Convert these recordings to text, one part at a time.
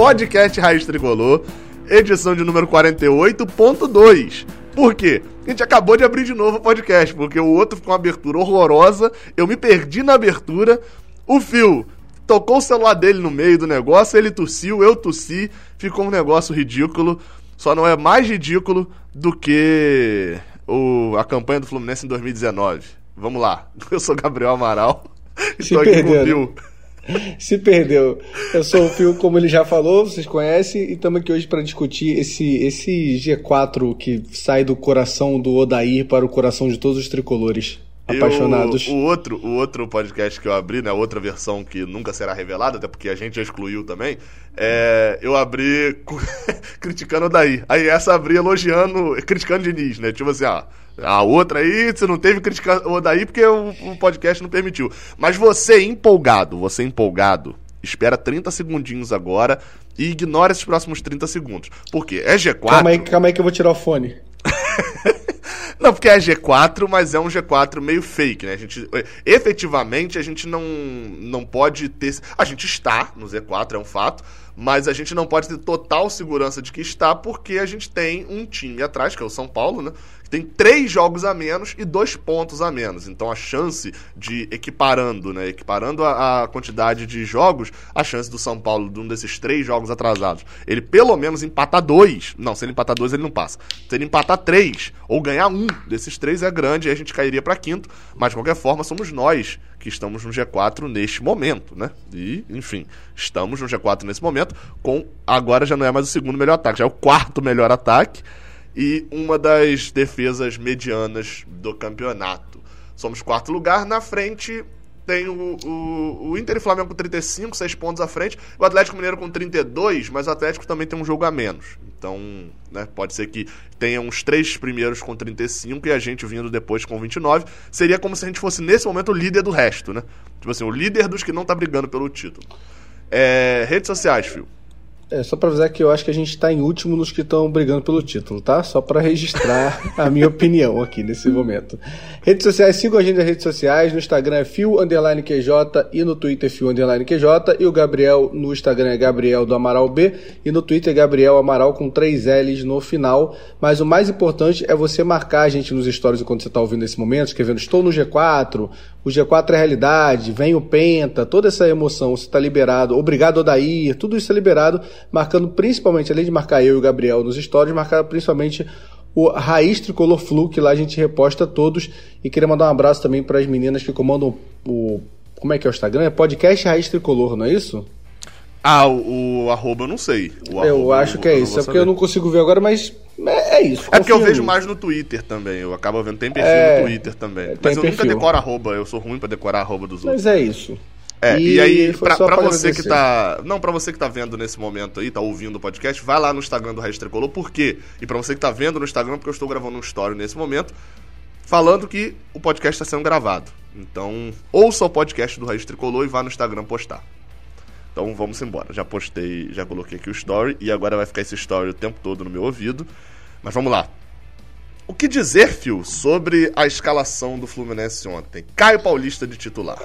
podcast Raiz Tricolor, edição de número 48.2. Por quê? A gente acabou de abrir de novo o podcast, porque o outro ficou uma abertura horrorosa, eu me perdi na abertura, o Fio tocou o celular dele no meio do negócio, ele tossiu, eu tossi, ficou um negócio ridículo. Só não é mais ridículo do que o, a campanha do Fluminense em 2019. Vamos lá. Eu sou Gabriel Amaral. Se perdeu. Né? Se perdeu. Eu sou o Fio, como ele já falou, vocês conhecem, e estamos aqui hoje para discutir esse, esse G4 que sai do coração do Odair para o coração de todos os tricolores apaixonados. Eu, o, outro, o outro podcast que eu abri, né, outra versão que nunca será revelada, até porque a gente já excluiu também, é, eu abri criticando o Daí. Aí essa abri elogiando, criticando o Diniz, né? Tipo assim, ah, a outra aí, você não teve criticar o Daí porque o, o podcast não permitiu. Mas você empolgado, você empolgado, espera 30 segundinhos agora e ignora esses próximos 30 segundos. Por quê? É G4. Calma aí, calma aí que eu vou tirar o fone. Não, porque é G4, mas é um G4 meio fake, né? A gente, efetivamente, a gente não, não pode ter. A gente está no Z4, é um fato, mas a gente não pode ter total segurança de que está, porque a gente tem um time atrás, que é o São Paulo, né? tem três jogos a menos e dois pontos a menos. Então a chance de equiparando, né? Equiparando a, a, quantidade de jogos, a chance do São Paulo, de um desses três jogos atrasados, ele pelo menos empatar dois. Não, se ele empatar dois, ele não passa. Se ele empatar três ou ganhar um desses três é grande, aí a gente cairia para quinto. Mas de qualquer forma, somos nós que estamos no G4 neste momento, né? E, enfim, estamos no G4 nesse momento, com agora já não é mais o segundo melhor ataque, já é o quarto melhor ataque e uma das defesas medianas do campeonato. Somos quarto lugar, na frente tem o, o, o, Inter e Flamengo com 35, 6 pontos à frente, o Atlético Mineiro com 32, mas o Atlético também tem um jogo a menos. Então, né, pode ser que tenha uns três primeiros com 35 e a gente vindo depois com 29. Seria como se a gente fosse, nesse momento, o líder do resto, né? Tipo assim, o líder dos que não tá brigando pelo título. É, redes sociais, Fio. É, só para avisar que eu acho que a gente está em último nos que estão brigando pelo título, tá? Só para registrar a minha opinião aqui nesse momento. Redes sociais, sigam a gente nas redes sociais. No Instagram é fio underline QJ e no Twitter é fio underline QJ. E o Gabriel no Instagram é Gabriel do Amaral B e no Twitter é Gabriel Amaral com três L's no final. Mas o mais importante é você marcar a gente nos stories enquanto você está ouvindo nesse momento, escrevendo estou no G4, o G4 é realidade, vem o Penta, toda essa emoção, você está liberado, obrigado Odair, tudo isso é liberado, marcando principalmente, além de marcar eu e o Gabriel nos stories, marcar principalmente o Raiz Tricolor Flu, que lá a gente reposta todos, e queria mandar um abraço também para as meninas que comandam o, como é que é o Instagram? É podcast Raiz Tricolor, não é isso? Ah, o, o arroba eu não sei. O eu acho que é isso, é porque eu não consigo ver agora, mas é, é isso. É porque eu vejo mais no Twitter também. Eu acabo vendo. Tem perfil é, no Twitter também. Mas eu perfil. nunca decoro arroba. Eu sou ruim pra decorar arroba dos outros. Mas é isso. É, e, e aí, pra, pra você que tá. Não, pra você que tá vendo nesse momento aí, tá ouvindo o podcast, vai lá no Instagram do Raiz Tricolor, por quê? E pra você que tá vendo no Instagram, porque eu estou gravando um story nesse momento, falando que o podcast está sendo gravado. Então, ouça o podcast do Raiz Tricolor e vá no Instagram postar. Então vamos embora. Já postei, já coloquei aqui o story e agora vai ficar esse story o tempo todo no meu ouvido. Mas vamos lá. O que dizer, Phil, sobre a escalação do Fluminense ontem? Caio Paulista de titular.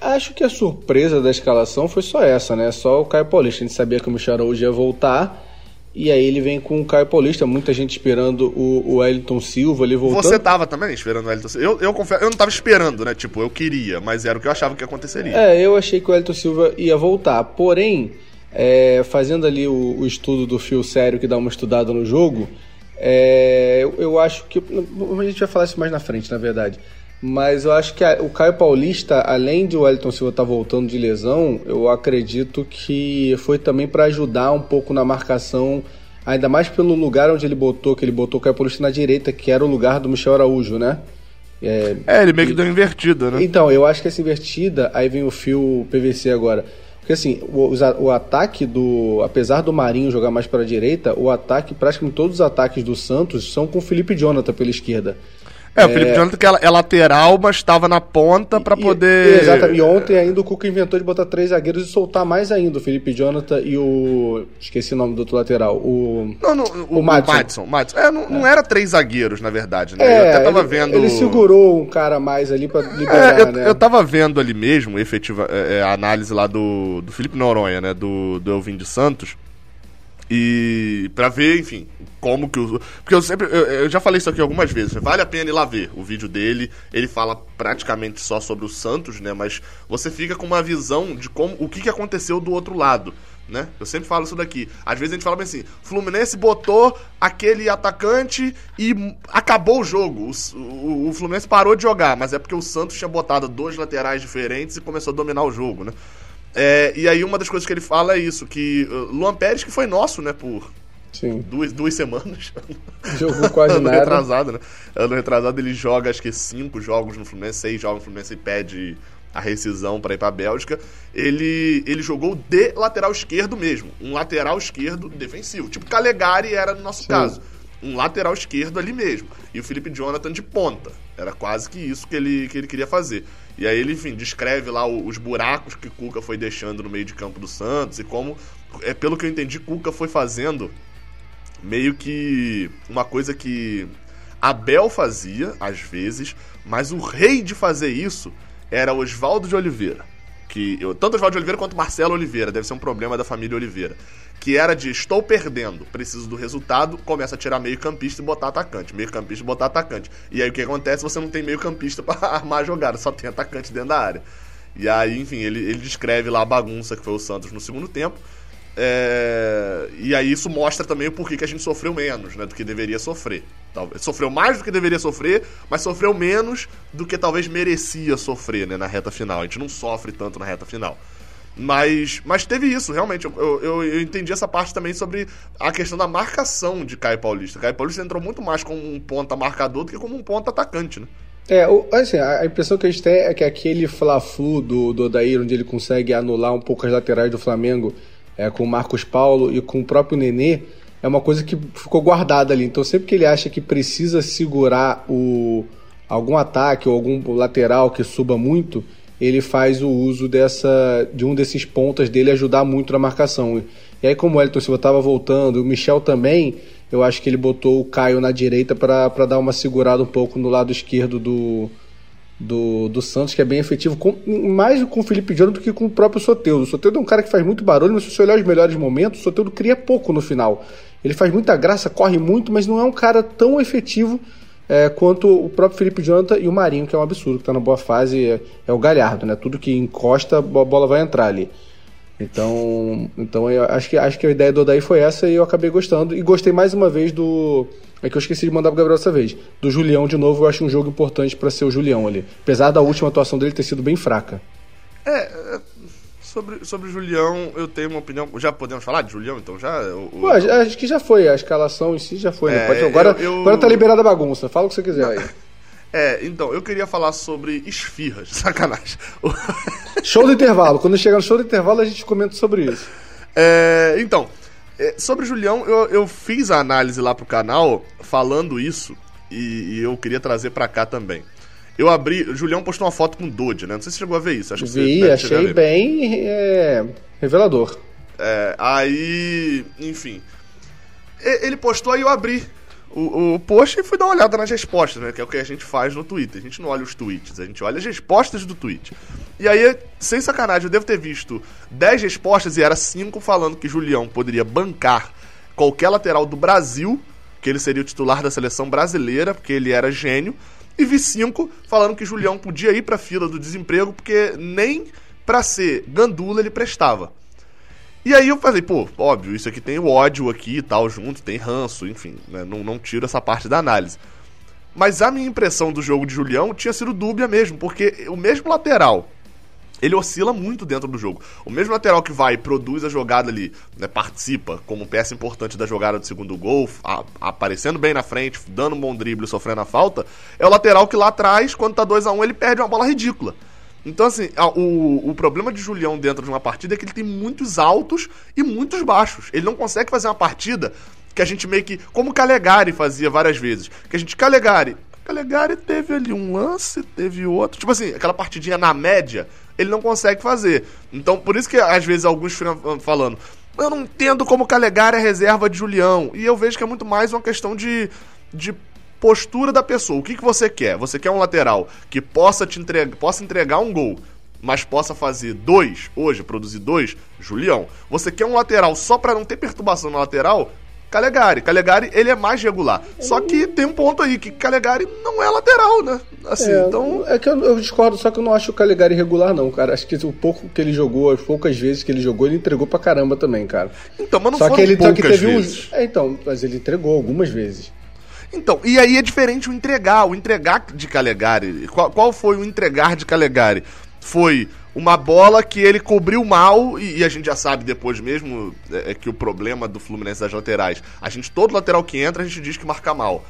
Acho que a surpresa da escalação foi só essa, né? Só o Caio Paulista. A gente sabia que o Michel Araújo ia voltar. E aí ele vem com o Caio Paulista, muita gente esperando o, o Wellington Silva ali voltando. Você tava também esperando o Wellington Silva? Eu, eu confesso, eu não tava esperando, né? Tipo, eu queria, mas era o que eu achava que aconteceria. É, eu achei que o Wellington Silva ia voltar. Porém, é, fazendo ali o, o, estudo do fio sério que dá uma estudada no jogo, é, eu, eu, acho que. A gente vai falar isso mais na frente, na verdade. Mas eu acho que a, o Caio Paulista, além de o Wellington Silva estar tá voltando de lesão, eu acredito que foi também para ajudar um pouco na marcação, ainda mais pelo lugar onde ele botou, que ele botou o Caio Paulista na direita, que era o lugar do Michel Araújo, né? É, é ele meio que deu invertida, né? Então, eu acho que essa invertida, aí vem o fio PVC agora. Porque assim, o, o, ataque do. Apesar do Marinho jogar mais para a direita, o ataque, praticamente todos os ataques do Santos são com o Felipe Jonathan pela esquerda. É, o Felipe é... Jonathan que é lateral, mas estava na ponta para poder. Exatamente. E ontem ainda o Cuca inventou de botar três zagueiros e soltar mais ainda o Felipe Jonathan e o. Esqueci o nome do outro lateral. O. Não, não o, o Madison. O Madison. É, não, é. não, era três zagueiros, na verdade, né? É, eu até tava ele, vendo. Ele segurou um cara mais ali para é, liberar, é, eu, né? Eu tava vendo ali mesmo, efetiva, é, a análise lá do, do Felipe Noronha, né? Do, do Elvin de Santos. E para ver, enfim, como que o. Porque eu sempre. Eu, eu, já falei isso aqui algumas vezes. Vale a pena ir lá ver o vídeo dele. Ele fala praticamente só sobre o Santos, né? Mas você fica com uma visão de como o que, que aconteceu do outro lado. Né? Eu sempre falo isso daqui. Às vezes a gente fala bem assim: Fluminense botou aquele atacante e acabou o jogo. O, o, o, Fluminense parou de jogar, mas é porque o Santos tinha botado dois laterais diferentes e começou a dominar o jogo, né? É, e aí uma das coisas que ele fala é isso, que uh, Luan Pérez, que foi nosso, né, por Sim. Duas, duas semanas. Jogou quase ano nada. retrasado, né? Ano retrasado ele joga acho que cinco jogos no Fluminense, seis jogos no Fluminense e pede a rescisão para ir para a Bélgica. Ele, ele jogou de lateral esquerdo mesmo, um lateral esquerdo defensivo, tipo Calegari era no nosso Sim. caso. Um lateral esquerdo ali mesmo. E o Felipe Jonathan de ponta. Era quase que isso que ele, que ele queria fazer. E aí ele, enfim, descreve lá os buracos que Cuca foi deixando no meio de campo do Santos e como, é, pelo que eu entendi, Cuca foi fazendo meio que uma coisa que Abel fazia, às vezes, mas o rei de fazer isso era Oswaldo de Oliveira. Que eu, tanto Oswaldo de Oliveira quanto Marcelo Oliveira, deve ser um problema da família Oliveira que era de estou perdendo, preciso do resultado, começa a tirar meio campista e botar atacante, meio campista e botar atacante. E aí o que acontece? Você não tem meio campista para armar a jogada, só tem atacante dentro da área. E aí, enfim, ele, ele descreve lá a bagunça que foi o Santos no segundo tempo. É... E aí isso mostra também o porquê que a gente sofreu menos, né, do que deveria sofrer. Talvez sofreu mais do que deveria sofrer, mas sofreu menos do que talvez merecia sofrer, né, na reta final. A gente não sofre tanto na reta final. Mas, mas teve isso, realmente. Eu, eu, eu, entendi essa parte também sobre a questão da marcação de Caio Paulista. Caio Paulista entrou muito mais como um ponta marcador do que como um ponta atacante, né? É, assim, a impressão que a gente tem é que aquele Fla-Flu do, do Odair, onde ele consegue anular um pouco as laterais do Flamengo é, com o Marcos Paulo e com o próprio Nenê, é uma coisa que ficou guardada ali. Então sempre que ele acha que precisa segurar o, algum ataque ou algum lateral que suba muito, ele faz o uso dessa de um desses pontas dele ajudar muito na marcação. E aí, como o Elton Silva estava voltando, o Michel também, eu acho que ele botou o Caio na direita para dar uma segurada um pouco no lado esquerdo do, do, do Santos, que é bem efetivo, com, mais com o Felipe Jonathan do que com o próprio Soteudo. O Soteudo é um cara que faz muito barulho, mas se você olhar os melhores momentos, o Soteudo cria pouco no final. Ele faz muita graça, corre muito, mas não é um cara tão efetivo é, quanto o próprio Felipe Jonathan e o Marinho, que é um absurdo, que está na boa fase, é, é, o Galhardo, né? Tudo que encosta, a bola vai entrar ali. Então, então eu acho que, acho que a ideia do Odaí foi essa e eu acabei gostando. E gostei mais uma vez do. É que eu esqueci de mandar pro Gabriel dessa vez. Do Julião de novo, eu acho um jogo importante para ser o Julião ali. Apesar da última atuação dele ter sido bem fraca. É, Sobre, sobre o Julião, eu tenho uma opinião. Já podemos falar de Julião, então? Já? O, o... Pô, acho que já foi. A escalação em si já foi. Né? É, Pode... agora, eu, eu... agora tá liberada a bagunça. Fala o que você quiser aí. É, então, eu queria falar sobre esfirras. Sacanagem. show do intervalo. Quando chegar no show do intervalo, a gente comenta sobre isso. É, então, é, sobre Julião, eu, eu fiz a análise lá pro canal falando isso. E, e eu queria trazer para cá também. Eu abri. O Julião postou uma foto com o Dodge, né? Não sei se você chegou a ver isso. Acho Vi, você achei bem é, revelador. É, aí. Enfim. Ele postou aí eu abri o, o post e fui dar uma olhada nas respostas, né? Que é o que a gente faz no Twitter. A gente não olha os tweets, a gente olha as respostas do tweet. E aí, sem sacanagem, eu devo ter visto 10 respostas e era 5 falando que Julião poderia bancar qualquer lateral do Brasil, que ele seria o titular da seleção brasileira, porque ele era gênio. E vi cinco falando que Julião podia ir para a fila do desemprego porque nem para ser gandula ele prestava. E aí eu falei, pô, óbvio, isso aqui tem o ódio aqui e tal junto, tem ranço, enfim, né, não, não tiro essa parte da análise. Mas a minha impressão do jogo de Julião tinha sido dúbia mesmo, porque o mesmo lateral ele oscila muito dentro do jogo. O mesmo lateral que vai e produz a jogada ali, né, participa como peça importante da jogada do segundo gol, a, aparecendo bem na frente, dando um bom drible, sofrendo a falta, é o lateral que lá atrás, quando tá 2 a 1 um, ele perde uma bola ridícula. Então, assim, a, o, o problema de Julião dentro de uma partida é que ele tem muitos altos e muitos baixos. Ele não consegue fazer uma partida que a gente meio que. Como o Calegari fazia várias vezes. Que a gente, Calegari. Calegari teve ali um lance, teve outro. Tipo assim, aquela partidinha na média ele não consegue fazer. Então, por isso que às vezes alguns ficam falando, eu não entendo como Calegari é reserva de Julião. E eu vejo que é muito mais uma questão de, de postura da pessoa. O que, que você quer? Você quer um lateral que possa te entregar, possa entregar um gol mas possa fazer dois, hoje, produzir dois, Julião. Você quer um lateral só para não ter perturbação na lateral? Calegari. Calegari, ele é mais regular. Só que tem um ponto aí, que Calegari não é lateral, né? Assim, é, então... É que eu, eu, discordo, só que eu não acho o Calegari regular, não, cara. Acho que o pouco que ele jogou, as poucas vezes que ele jogou, ele entregou pra caramba também, cara. Então, mas não só que ele, poucas só que teve vezes. Um... É, então, mas ele entregou algumas vezes. Então, e aí é diferente o entregar. O entregar de Calegari. Qual, qual foi o entregar de Calegari? Foi uma bola que ele cobriu mal, e, e, a gente já sabe depois mesmo é, é, que o problema do Fluminense das laterais, a gente, todo lateral que entra, a gente diz que marca mal.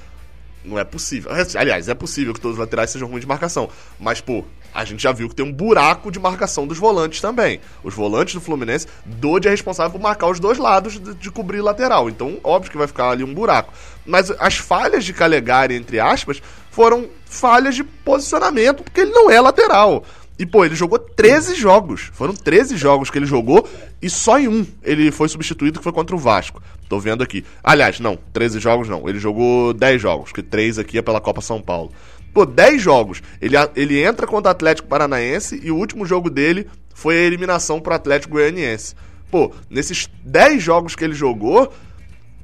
Não é possível. Aliás, é possível que todos os laterais sejam ruins de marcação. Mas, pô, a gente já viu que tem um buraco de marcação dos volantes também. Os volantes do Fluminense, Dodge é responsável por marcar os dois lados de, de cobrir lateral. Então, óbvio que vai ficar ali um buraco. Mas as falhas de Calegari, entre aspas, foram falhas de posicionamento, porque ele não é lateral. E, pô, ele jogou 13 jogos. Foram 13 jogos que ele jogou e só em um ele foi substituído, que foi contra o Vasco. Tô vendo aqui. Aliás, não, 13 jogos não. Ele jogou 10 jogos, que 3 aqui é pela Copa São Paulo. Pô, 10 jogos. Ele, ele entra contra o Atlético Paranaense e o último jogo dele foi a eliminação pro Atlético Goianiense. Pô, nesses 10 jogos que ele jogou,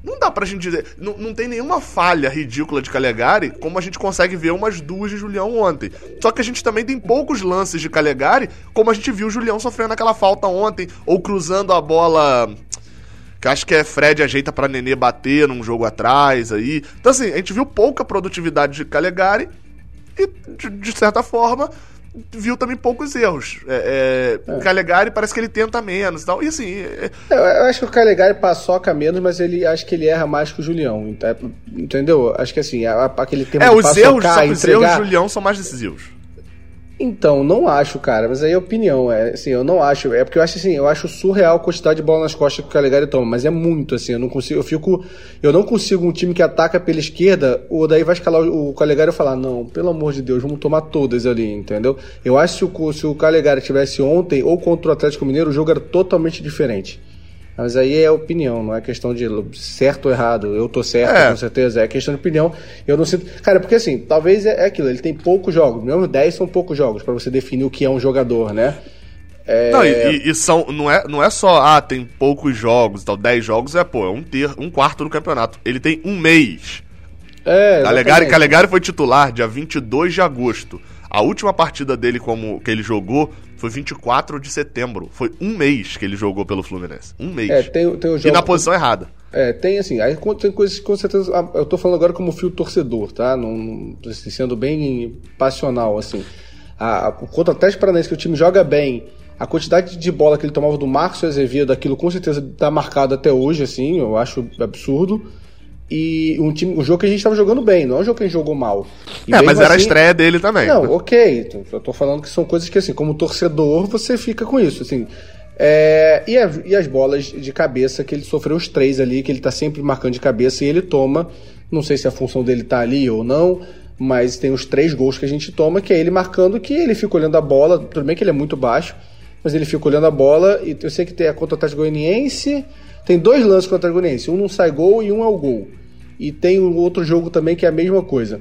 não dá pra gente dizer. Não, não tem nenhuma falha ridícula de Calegari, como a gente consegue ver umas duas de Julião ontem. Só que a gente também tem poucos lances de Calegari, como a gente viu o Julião sofrendo aquela falta ontem, ou cruzando a bola. Que acho que é Fred ajeita pra Nenê bater num jogo atrás aí. Então, assim, a gente viu pouca produtividade de Calegari e, de, de certa forma, viu também poucos erros. É, é, é. O Calegari parece que ele tenta menos e tal. E assim. É... Eu, eu, acho que o Calegari paçoca menos, mas ele acho que ele erra mais que o Julião. Entendeu? Acho que assim, aquele tempo é, os erros, entregar... os erros do Julião são mais decisivos. Então, não acho, cara, mas aí é opinião, é assim, eu não acho, é porque eu acho assim, eu acho surreal a quantidade de bola nas costas que o Calegari toma, mas é muito, assim, eu não consigo, eu fico, eu não consigo um time que ataca pela esquerda, ou daí vai escalar o, o Calegari e falar, não, pelo amor de Deus, vamos tomar todas ali, entendeu? Eu acho que se o, se o Calegari tivesse ontem, ou contra o Atlético Mineiro, o jogo era totalmente diferente. Mas aí é opinião, não é questão de certo ou errado. Eu tô certo, é. com certeza. É questão de opinião. Eu não sinto. Cara, porque assim, talvez é aquilo, ele tem poucos jogos. Mesmo 10 são poucos jogos para você definir o que é um jogador, né? É... Não, e, e, são, não, é, não é só, ah, tem poucos jogos, então 10 jogos é, pô, é um, ter, um quarto no campeonato. Ele tem um mês. É, Calegari, Calegari foi titular dia 22 de agosto. A última partida dele como que ele jogou foi 24 de setembro. Foi um mês que ele jogou pelo Fluminense. Um mês. É, tem, tem e na posição errada. É, tem assim, aí tem coisas que com certeza. Ah, eu tô falando agora como fio torcedor, tá? Não, assim, sendo bem passional, assim. A, a, contra o Atlético Paranaense, que o time joga bem, a quantidade de bola que ele tomava do Marcos Azevedo, aquilo com certeza tá marcado até hoje, assim, eu acho absurdo e um, time, um jogo que a gente estava jogando bem, não é um jogo que a gente jogou mal. E é, mas era assim, a estreia dele também. Não, ok. Eu tô falando que são coisas que, assim, como torcedor, você fica com isso, assim. É, e, a, e, as bolas de cabeça que ele sofreu os três ali, que ele tá sempre marcando de cabeça e ele toma. Não sei se a função dele tá ali ou não, mas tem os três gols que a gente toma, que é ele marcando que ele fica olhando a bola. Tudo bem que ele é muito baixo, mas ele fica olhando a bola. E eu sei que tem a contra Atlético Goianiense. Tem dois lances contra o Goianiense. Um não sai gol e um é o gol. E tem um outro jogo também que é a mesma coisa.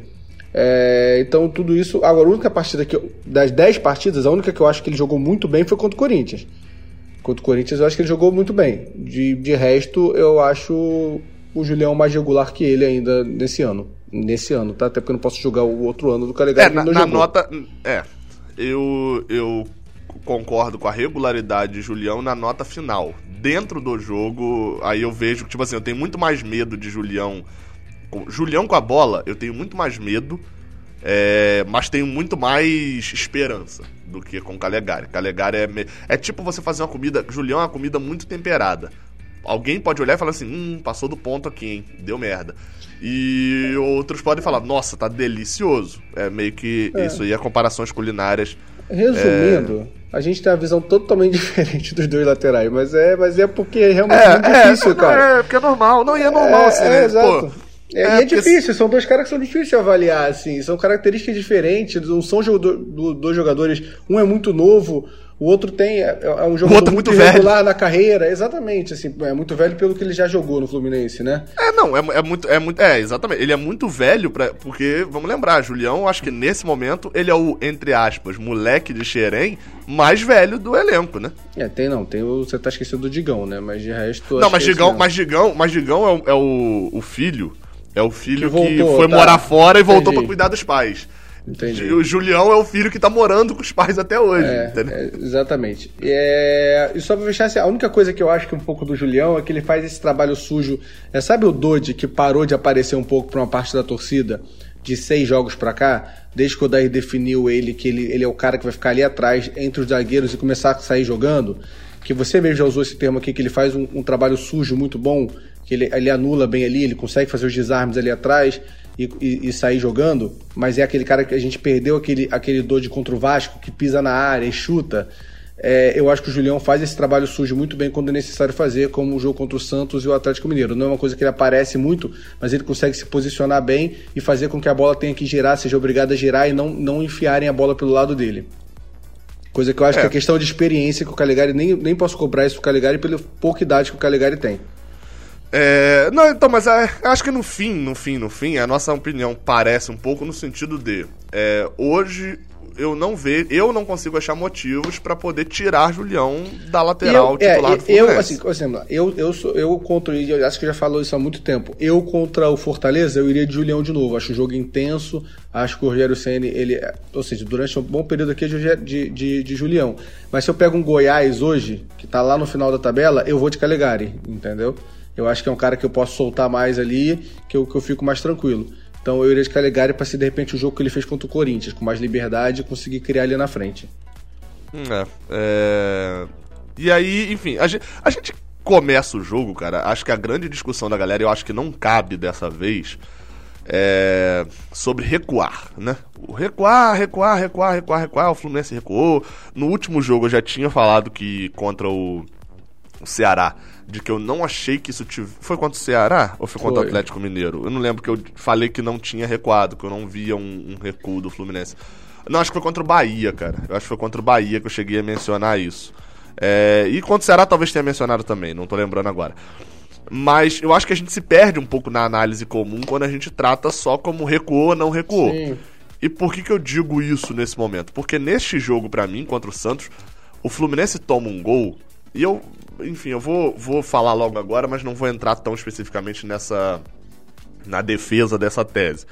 É, então, tudo isso. Agora, a única partida que. Eu, das 10 partidas, a única que eu acho que ele jogou muito bem foi contra o Corinthians. Contra o Corinthians, eu acho que ele jogou muito bem. De, de resto, eu acho o Julião mais regular que ele ainda nesse ano. Nesse ano, tá? Até porque eu não posso jogar o outro ano do Calegari. É, na, na nota. É. Eu, eu concordo com a regularidade de Julião na nota final. Dentro do jogo, aí eu vejo que, tipo assim, eu tenho muito mais medo de Julião Julião com a bola, eu tenho muito mais medo, é, mas tenho muito mais esperança do que com Calegari. Calegari é, me... é tipo você fazer uma comida. Julião é uma comida muito temperada. Alguém pode olhar e falar assim: hum, passou do ponto aqui, hein? Deu merda. E outros podem falar: nossa, tá delicioso. É meio que é. isso aí, é comparações culinárias. Resumindo, é... a gente tem uma visão totalmente diferente dos dois laterais, mas é, mas é porque é realmente é, muito difícil, cara. É, porque é normal. Não, e é normal, assim, é, né? exato. Pô, é, é, e é difícil, são dois caras que são difíceis de avaliar, assim, são características diferentes, não são jogador, dois jogadores, um é muito novo, O outro tem, é, é um jogo muito, muito regular na carreira, exatamente, assim, é muito velho pelo que ele já jogou no Fluminense, né? É, não, é, é muito, é muito, é, exatamente, ele é muito velho, pra, porque, vamos lembrar, Julião, acho que nesse momento, ele é o, entre aspas, moleque de Xerém mais velho do elenco, né? É, tem não, tem o, você tá esquecendo do Digão, né, mas de resto... Não, mas Digão, mas Digão, mas Digão é, o, é o, o filho, é o filho que, voltou, que foi tá. morar fora e voltou para cuidar dos pais. Entendi. E o Julião é o filho que tá morando com os pais até hoje. É, é, exatamente. É, e só pra fechar, assim, a única coisa que eu acho que um pouco do Julião é que ele faz esse trabalho sujo. É, sabe o Dodge que parou de aparecer um pouco pra uma parte da torcida? De seis jogos pra cá, desde que o Daí definiu ele, que ele, ele é o cara que vai ficar ali atrás entre os zagueiros e começar a sair jogando. Que você mesmo já usou esse termo aqui, que ele faz um, um trabalho sujo muito bom, que ele, ele anula bem ali, ele consegue fazer os desarmes ali atrás e, e, e, sair jogando, mas é aquele cara que a gente perdeu aquele, aquele Dodge contra o Vasco, que pisa na área e chuta. É, eu acho que o Julião faz esse trabalho sujo muito bem quando é necessário fazer, como o jogo contra o Santos e o Atlético Mineiro. Não é uma coisa que ele aparece muito, mas ele consegue se posicionar bem e fazer com que a bola tenha que girar, seja obrigada a girar e não, não enfiarem a bola pelo lado dele. Coisa que eu acho é. que é questão de experiência que o Caligari, nem, nem posso cobrar isso do Caligari pela pouca idade que o Caligari tem. É, não, então, mas é, acho que no fim, no fim, no fim, a nossa opinião parece um pouco no sentido de é, hoje eu não vejo, eu não consigo achar motivos para poder tirar Julião da lateral eu, é, titular é, do Fluminense. Eu, assim, exemplo, eu, eu, sou, eu contra, eu acho que já falou isso há muito tempo. Eu contra o Fortaleza, eu iria de Julião de novo. Acho o jogo intenso, acho que o Rogério Senna, ele, ou seja, durante um bom período aqui de, de, de, de Julião. Mas se eu pego um Goiás hoje, que tá lá no final da tabela, eu vou de Calegari, entendeu? Eu acho que é um cara que eu posso soltar mais ali, que eu, que eu fico mais tranquilo. Então eu iria de Calegari para ser de repente o jogo que ele fez contra o Corinthians, com mais liberdade e conseguir criar ali na frente. Hum, é, é... E aí, enfim, a gente, a gente começa o jogo, cara. Acho que a grande discussão da galera, eu acho que não cabe dessa vez, é sobre recuar, né? O recuar, recuar, recuar, recuar, recuar. O Fluminense recuou. No último jogo eu já tinha falado que contra o, o Ceará de que eu não achei que isso tivesse. Foi contra o Ceará ou foi contra foi. o Atlético Mineiro? Eu não lembro que eu falei que não tinha recuado, que eu não via um, um, recuo do Fluminense. Não, acho que foi contra o Bahia, cara. Eu acho que foi contra o Bahia que eu cheguei a mencionar isso. É... E contra o Ceará talvez tenha mencionado também, não tô lembrando agora. Mas eu acho que a gente se perde um pouco na análise comum quando a gente trata só como recuou ou não recuou. Sim. E por que, que eu digo isso nesse momento? Porque neste jogo, para mim, contra o Santos, o Fluminense toma um gol e eu enfim, eu vou, vou falar logo agora, mas não vou entrar tão especificamente nessa. na defesa dessa tese.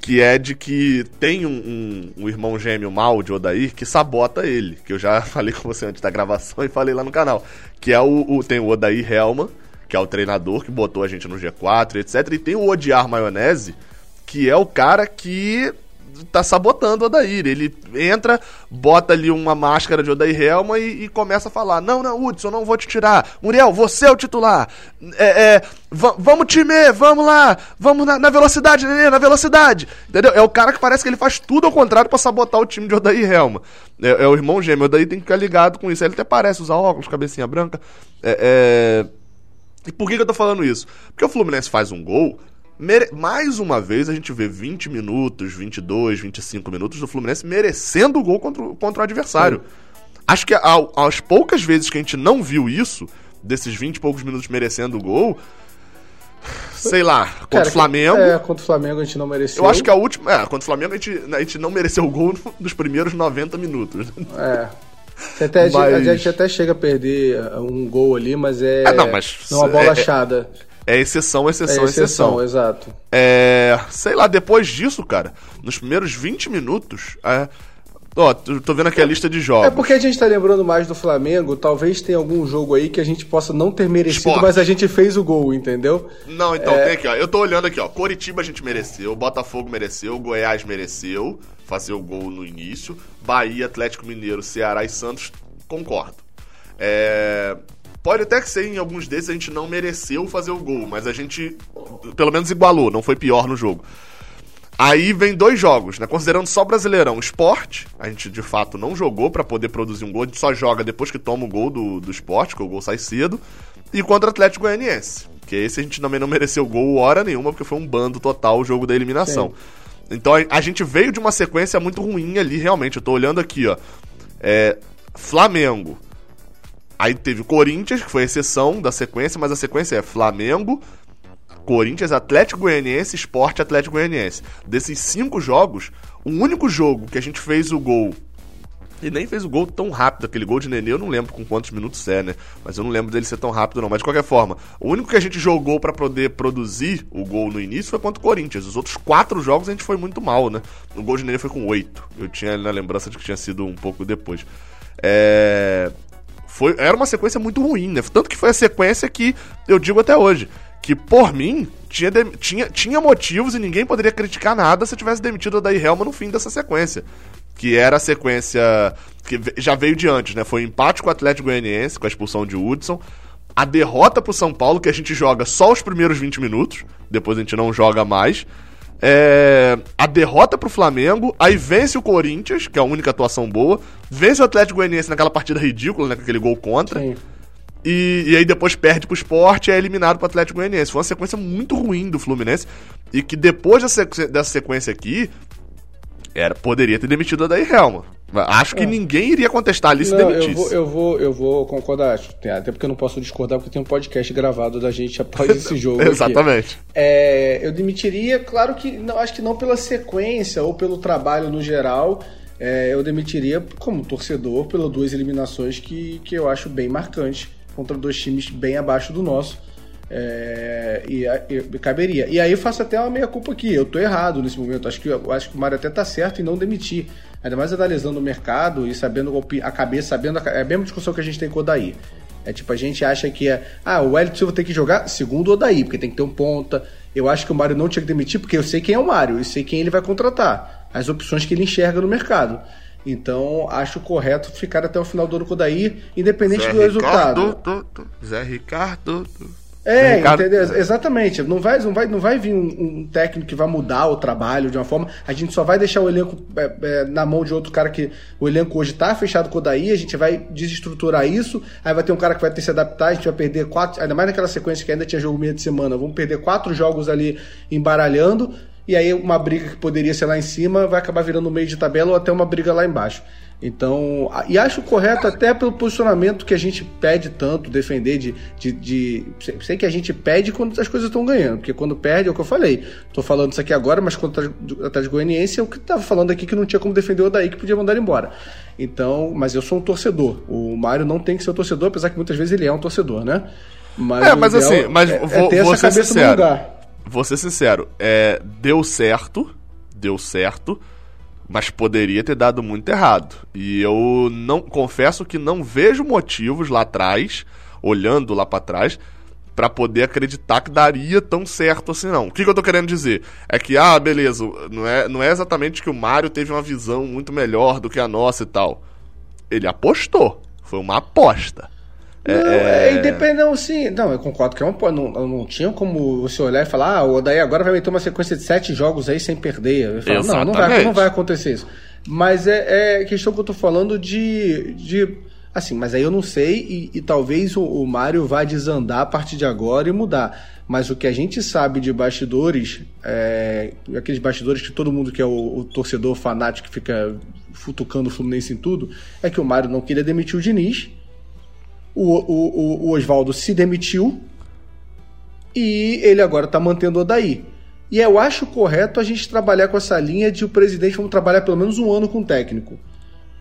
Que é de que tem um, um, um irmão gêmeo mal de Odair que sabota ele. Que eu já falei com você antes da gravação e falei lá no canal. Que é o. o tem o Odair Helma, que é o treinador que botou a gente no G4, etc. E tem o Odiar Maionese, que é o cara que tá sabotando o Odair. Ele entra, bota ali uma máscara de Odair Helma e, e começa a falar: Não, não, Hudson, não vou te tirar. Muriel, você é o titular. É, é, vamos time, vamos lá, vamos na, na velocidade, Nenê, na velocidade. Entendeu? É o cara que parece que ele faz tudo ao contrário para sabotar o time de Odair Helma. É, é, o irmão gêmeo, o Odair tem que ficar ligado com isso. Ele até parece usar óculos, cabecinha branca. É, é... E por que, que eu tô falando isso? Porque o Fluminense faz um gol Mere... Mais uma vez a gente vê 20 minutos, 22, 25 minutos do Fluminense merecendo o gol contra o, contra o adversário. Sim. Acho que ao, as poucas vezes que a gente não viu isso, desses 20 e poucos minutos merecendo o gol, sei lá, contra Cara, o Flamengo. É, contra o Flamengo a gente não mereceu. Eu acho que a última. É, contra o Flamengo a gente, a gente não mereceu o gol dos primeiros 90 minutos. É. Até, mas... A gente até chega a perder um gol ali, mas é. Ah, não, mas. Não uma bola é, é achada. É exceção, exceção, é exceção, exceção. exato. É. Sei lá, depois disso, cara, nos primeiros 20 minutos. É, Ó, tô vendo aqui a lista de jogos. É porque a gente tá lembrando mais do Flamengo, talvez tenha algum jogo aí que a gente possa não ter merecido, Esporte. mas a gente fez o gol, entendeu? Não, então, é... tem aqui, ó. Eu tô olhando aqui, ó. Coritiba a gente mereceu, Botafogo mereceu, Goiás mereceu fazer o gol no início, Bahia, Atlético Mineiro, Ceará e Santos, concordo. É... Pode até que ser em alguns desses a gente não mereceu fazer o gol, mas a gente pelo menos igualou, não foi pior no jogo. Aí vem dois jogos, né? Considerando só Brasileirão, esporte, a gente de fato não jogou para poder produzir um gol, a gente só joga depois que toma o gol do, do esporte, que o gol sai cedo, e contra o Atlético Goianiense, que esse a gente também não mereceu gol hora nenhuma, porque foi um bando total o jogo da eliminação. Sim. Então a, a, gente veio de uma sequência muito ruim ali, realmente. Eu tô olhando aqui, ó. É, Flamengo. Aí teve o Corinthians, que foi a exceção da sequência, mas a sequência é Flamengo, Corinthians, Atlético Goianiense, Esporte Atlético Goianiense. Desses cinco jogos, o único jogo que a gente fez o gol e nem fez o gol tão rápido. Aquele gol de Nenê, eu não lembro com quantos minutos é, né? Mas eu não lembro dele ser tão rápido, não. Mas de qualquer forma, o único que a gente jogou para poder produzir o gol no início foi contra o Corinthians. Os outros quatro jogos a gente foi muito mal, né? O gol de Nenê foi com oito. Eu tinha na lembrança de que tinha sido um pouco depois. É. Foi, era uma sequência muito ruim, né? Tanto que foi a sequência que eu digo até hoje. Que por mim, tinha, tinha, tinha motivos e ninguém poderia criticar nada se tivesse demitido o Daí Helma no fim dessa sequência que era a sequência que já veio de antes, né? Foi um empate com o Atlético Goianiense, com a expulsão de Hudson, a derrota pro São Paulo, que a gente joga só os primeiros 20 minutos, depois a gente não joga mais. É, a derrota pro Flamengo, aí vence o Corinthians, que é a única atuação boa, vence o Atlético Goianiense naquela partida ridícula, né, com aquele gol contra. E, e, aí depois perde pro esporte e é eliminado pro Atlético Goianiense. Foi uma sequência muito ruim do Fluminense. E que depois dessa sequência aqui, era, poderia ter demitido a Daí Helma. Acho que é. ninguém iria contestar ali se não, demitisse. Eu vou, eu vou, eu vou concordar. Até porque eu não posso discordar, porque tem um podcast gravado da gente após esse jogo. Exatamente. É, eu demitiria, claro que não, acho que não pela sequência ou pelo trabalho no geral. É, eu demitiria como torcedor pelas duas eliminações que, que eu acho bem marcantes contra dois times bem abaixo do nosso. É, e, e, caberia. E aí eu faço até uma meia-culpa aqui. Eu tô errado nesse momento. Acho que, acho que o Mário até tá certo em não demitir. Ainda mais analisando o mercado e sabendo a cabeça, sabendo. A, é a mesma discussão que a gente tem com o Odaí. É tipo, a gente acha que é. Ah, o Wellington Silva tem que jogar segundo o Odaí, porque tem que ter um ponta. Eu acho que o Mário não tinha que demitir, porque eu sei quem é o Mário e sei quem ele vai contratar. As opções que ele enxerga no mercado. Então, acho correto ficar até o final do ano com o Odaí, independente Zé do Ricardo, resultado. Zé Ricardo. É, entendeu? Exatamente. Não vai, não vai, não vai vir um, um, técnico que vai mudar o trabalho de uma forma. A gente só vai deixar o elenco é, é, na mão de outro cara que o elenco hoje está fechado com o daí, a gente vai desestruturar isso, aí vai ter um cara que vai ter que se adaptar, a gente vai perder quatro, ainda mais naquela sequência que ainda tinha jogo meio de semana, vamos perder quatro jogos ali embaralhando, e aí uma briga que poderia ser lá em cima vai acabar virando meio de tabela ou até uma briga lá embaixo. Então, e acho correto até pelo posicionamento que a gente pede tanto, defender de, de, de. Sei que a gente pede quando as coisas estão ganhando, porque quando perde é o que eu falei. Tô falando isso aqui agora, mas contra atrás de Goianiense é o que tava falando aqui que não tinha como defender o daí que podia mandar embora. Então, mas eu sou um torcedor. O Mário não tem que ser um torcedor, apesar que muitas vezes ele é um torcedor, né? Mas é, mas assim, mas é, vou, é ter vou essa cabeça sincero, no lugar. Vou ser sincero, é, deu certo, deu certo mas poderia ter dado muito errado. E eu não confesso que não vejo motivos lá atrás, olhando lá para trás, para poder acreditar que daria tão certo assim não. O que, que, eu tô querendo dizer? É que, ah, beleza, não é, não é exatamente que o Mario teve uma visão muito melhor do que a nossa e tal. Ele apostou. Foi uma aposta. Não, é, é, é independente, não, sim. Não, eu concordo que é um, não, não tinha como você olhar e falar, ah, o Odaí agora vai meter uma sequência de sete jogos aí sem perder. Eu falo, não, não vai, não vai acontecer isso. Mas é, é questão que eu tô falando de. de assim, mas aí eu não sei e, e talvez o, o Mário vá desandar a partir de agora e mudar. Mas o que a gente sabe de bastidores, é, aqueles bastidores que todo mundo que é o, o torcedor fanático que fica futucando o Fluminense em tudo, é que o Mário não queria demitir o Diniz o, o, o Oswaldo se demitiu e ele agora está mantendo o Odaí. E eu acho correto a gente trabalhar com essa linha de o presidente vamos trabalhar pelo menos um ano com o técnico.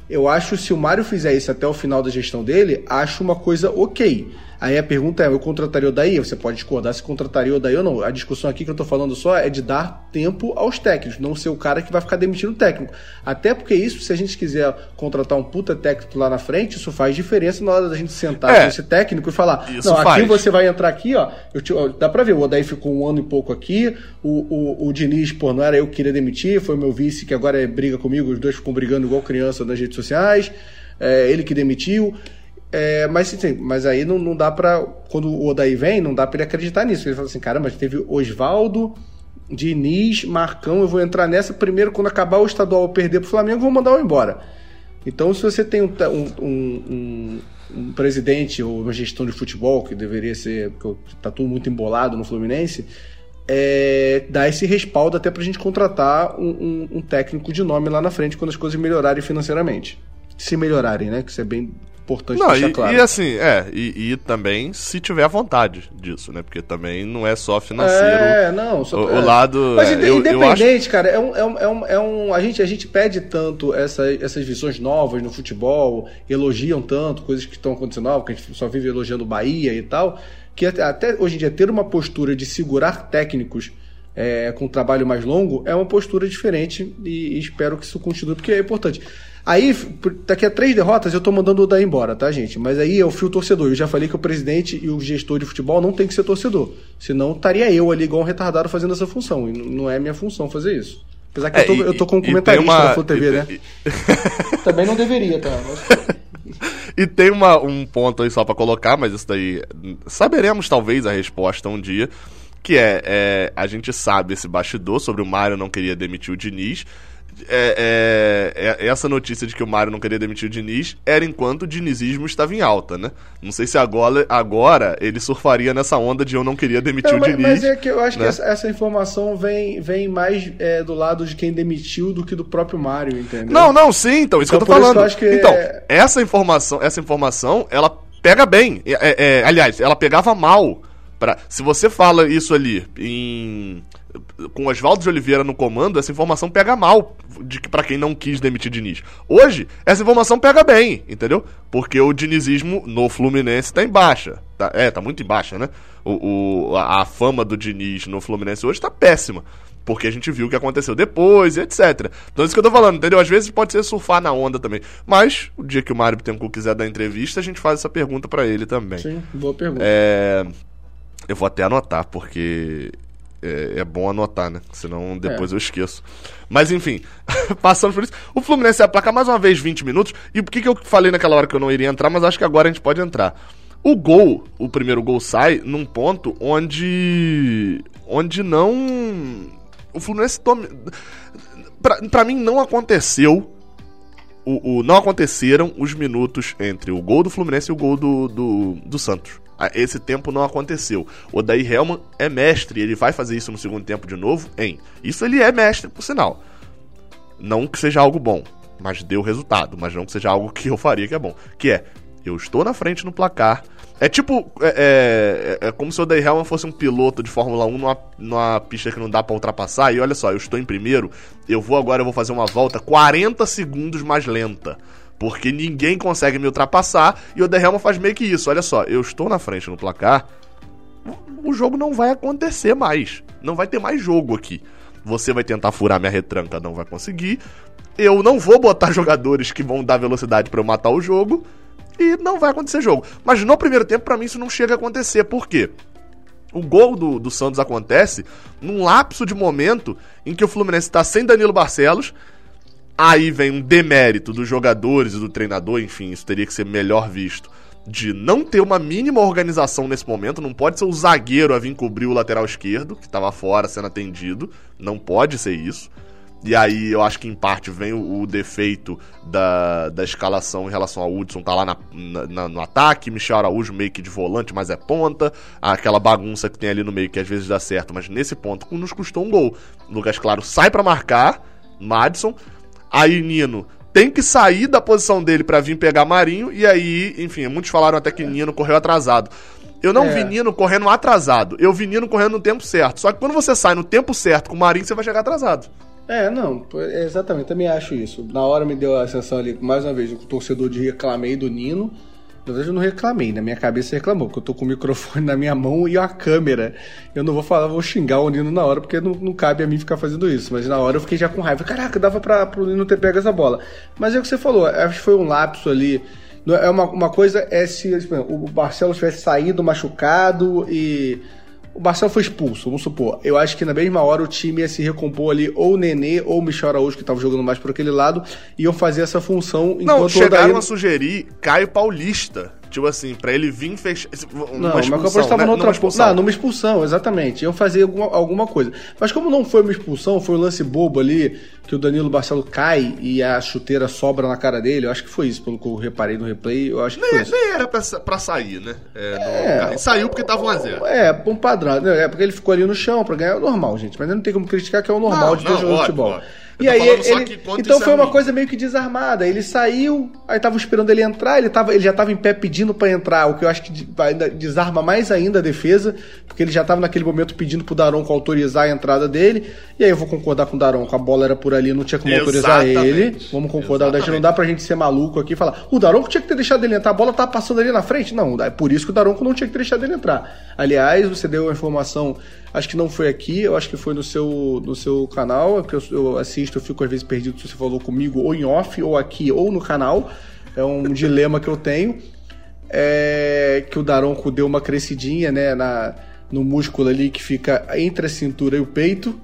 Eu acho se o Mário fizer isso até o final da gestão dele, acho uma coisa ok. Aí a pergunta é: eu contrataria o Daí? Você pode discordar se contrataria o Daí ou não. A discussão aqui que eu tô falando só é de dar tempo aos técnicos, não ser o cara que vai ficar demitindo o técnico. Até porque isso, se a gente quiser contratar um puta técnico lá na frente, isso faz diferença na hora da gente sentar é, com esse técnico e falar: não, faz. aqui você vai entrar aqui, ó. Te, ó dá pra ver, o Odaí ficou um ano e pouco aqui, o, o, o Diniz, pô, não era eu que queria demitir, foi meu vice que agora é briga comigo, os dois ficam brigando igual criança nas redes sociais, é, ele que demitiu. É, mas, mas aí não, não dá pra. Quando o Odaí vem, não dá pra ele acreditar nisso. Ele fala assim: caramba, teve Oswaldo, Diniz, Marcão, eu vou entrar nessa. Primeiro, quando acabar o estadual eu perder pro Flamengo, vou mandar o embora. Então, se você tem um, um, um, um, presidente ou uma gestão de futebol, que deveria ser. que tá tudo muito embolado no Fluminense, é, dá esse respaldo até pra gente contratar um técnico de nome lá na frente quando as coisas melhorarem financeiramente. se melhorarem, né? Que isso é bem importante não, deixar e, claro. E assim, é, e, e, também se tiver vontade disso, né? Porque também não é só financeiro. É, não, só, o, é. o lado. Mas é, independente, eu, acho... cara, é um, é um, é um, é um, a, gente, a gente pede tanto essa, essas visões novas no futebol, elogiam tanto coisas que estão acontecendo novas, que a gente só vive elogiando Bahia e tal, que até, até hoje em dia ter uma postura de segurar técnicos é, com um trabalho mais longo é uma postura diferente e, e espero que isso continue, porque é importante. Aí, daqui a três derrotas, eu tô mandando o Daí embora, tá, gente? Mas aí é o fio torcedor. Eu já falei que o presidente e o gestor de futebol não tem que ser torcedor. Senão estaria eu ali igual um retardado fazendo essa função. E não é minha função fazer isso. Apesar que é, eu, tô, e, eu tô como comentarista uma... da Full TV, e, né? E... Também não deveria, tá? e tem uma, um ponto aí só para colocar, mas isso daí. Saberemos talvez a resposta um dia. Que é, é, a gente sabe esse bastidor sobre o Mário não queria demitir o Diniz. É, é, é, essa notícia de que o Mário não queria demitir o Diniz era enquanto o dinizismo estava em alta, né? Não sei se agora, agora ele surfaria nessa onda de eu não queria demitir não, o mas, Diniz. Mas é que eu acho né? que essa, essa, informação vem, vem mais é, do lado de quem demitiu do que do próprio Mário, entendeu? Não, não, sim, então, isso então, que eu tô falando. Eu então, é essa informação, essa informação, ela pega bem. É, é, aliás, ela pegava mal. Pra, se você fala isso ali em com Oswaldo de Oliveira no comando, essa informação pega mal de que para quem não quis demitir Diniz. Hoje, essa informação pega bem, entendeu? Porque o dinizismo no Fluminense tá em baixa. Tá, é, tá muito em baixa, né? O, o a, a, fama do Diniz no Fluminense hoje tá péssima. Porque a gente viu o que aconteceu depois, etc. Então, é isso que eu tô falando, entendeu? Às vezes pode ser surfar na onda também. Mas, o dia que o Mário Bittencourt quiser dar entrevista, a gente faz essa pergunta para ele também. Sim, boa pergunta. É... Eu vou até anotar, porque é, é, bom anotar, né? Senão depois é. eu esqueço. Mas enfim, passando por isso. O Fluminense vai placar mais uma vez 20 minutos. E por que, que eu falei naquela hora que eu não iria entrar, mas acho que agora a gente pode entrar. O gol, o primeiro gol sai num ponto onde. onde não. O Fluminense tome. Pra, pra mim não aconteceu. O, o, não aconteceram os minutos entre o gol do Fluminense e o gol do, do, do Santos. Ah, esse tempo não aconteceu. O Daí Helman é mestre, ele vai fazer isso no segundo tempo de novo, em. Isso ele é mestre, por sinal. Não que seja algo bom, mas deu resultado, mas não que seja algo que eu faria que é bom. Que é, eu estou na frente no placar. É tipo, é, é, é como se o Day Helman fosse um piloto de Fórmula 1 numa, numa pista que não dá para ultrapassar. E olha só, eu estou em primeiro, eu vou agora, eu vou fazer uma volta 40 segundos mais lenta. Porque ninguém consegue me ultrapassar e o Derrama faz meio que isso. Olha só, eu estou na frente no placar, o jogo não vai acontecer mais. Não vai ter mais jogo aqui. Você vai tentar furar minha retranca, não vai conseguir. Eu não vou botar jogadores que vão dar velocidade para eu matar o jogo e não vai acontecer jogo. Mas no primeiro tempo, para mim, isso não chega a acontecer. Por quê? O gol do, do Santos acontece num lapso de momento em que o Fluminense está sem Danilo Barcelos, Aí vem um demérito dos jogadores e do treinador, enfim, isso teria que ser melhor visto. De não ter uma mínima organização nesse momento, não pode ser o zagueiro a vir cobrir o lateral esquerdo, que estava fora sendo atendido, não pode ser isso. E aí eu acho que em parte vem o, o defeito da, da escalação em relação ao Hudson, tá lá na, na, no ataque, Michel Araújo meio que de volante, mas é ponta, aquela bagunça que tem ali no meio que às vezes dá certo, mas nesse ponto nos custou um gol. Lucas Claro sai para marcar, Madison, Aí Nino tem que sair da posição dele para vir pegar Marinho. E aí, enfim, muitos falaram até que Nino correu atrasado. Eu não é. vi Nino correndo atrasado. Eu vi Nino correndo no tempo certo. Só que quando você sai no tempo certo com o Marinho, você vai chegar atrasado. É, não, exatamente, também acho isso. Na hora me deu a sensação ali, mais uma vez, o torcedor de reclamei do Nino. Na verdade, eu não reclamei, na minha cabeça reclamou, porque eu tô com o microfone na minha mão e a câmera. Eu não vou falar, vou xingar o Nino na hora, porque não, não cabe a mim ficar fazendo isso. Mas na hora eu fiquei já com raiva. Caraca, dava pra, pro Nino ter pego essa bola. Mas é o que você falou, acho que foi um lapso ali. É uma, uma coisa é se o Barcelos tivesse saído machucado e o Marcelo foi expulso, vamos supor. Eu acho que na mesma hora o time ia se recompor ali, ou o Nenê ou o Michel Araújo, que estava jogando mais por aquele lado, iam fazer essa função. Não, chegaram a sugerir Caio Paulista Tipo assim, pra ele vir fechar. Não, mas o Marco estava né? noutra numa expulsão. Não, numa expulsão, exatamente. Iam fazer alguma, alguma coisa. Mas como não foi uma expulsão, foi um lance bobo ali, que o Danilo Barcelo cai e a chuteira sobra na cara dele. Eu acho que foi isso, pelo que eu reparei no replay. Eu acho que nem, foi isso. nem era pra, pra sair, né? É, no... Saiu porque tava 1x0. É, um padrão. Né? É porque ele ficou ali no chão pra ganhar. É normal, gente. Mas não tem como criticar que é o normal não, de ver jogo de futebol. Ótimo. E aí ele, então foi é uma coisa meio que desarmada. Ele saiu, aí tava esperando ele entrar, ele, tava, ele já tava em pé pedindo para entrar, o que eu acho que desarma mais ainda a defesa, porque ele já tava naquele momento pedindo pro Daronco autorizar a entrada dele. E aí eu vou concordar com o Daronco, a bola era por ali, não tinha como autorizar ele. Vamos concordar, Exatamente. não dá pra gente ser maluco aqui e falar, o Daronco tinha que ter deixado ele entrar, a bola tava passando ali na frente. Não, é por isso que o Daronco não tinha que ter deixado ele entrar. Aliás, você deu a informação Acho que não foi aqui, eu acho que foi no seu, no seu canal, é porque eu, eu assisto, eu fico às vezes perdido se você falou comigo ou em off, ou aqui, ou no canal. É um dilema que eu tenho. É que o Daronco deu uma crescidinha, né, na, no músculo ali que fica entre a cintura e o peito.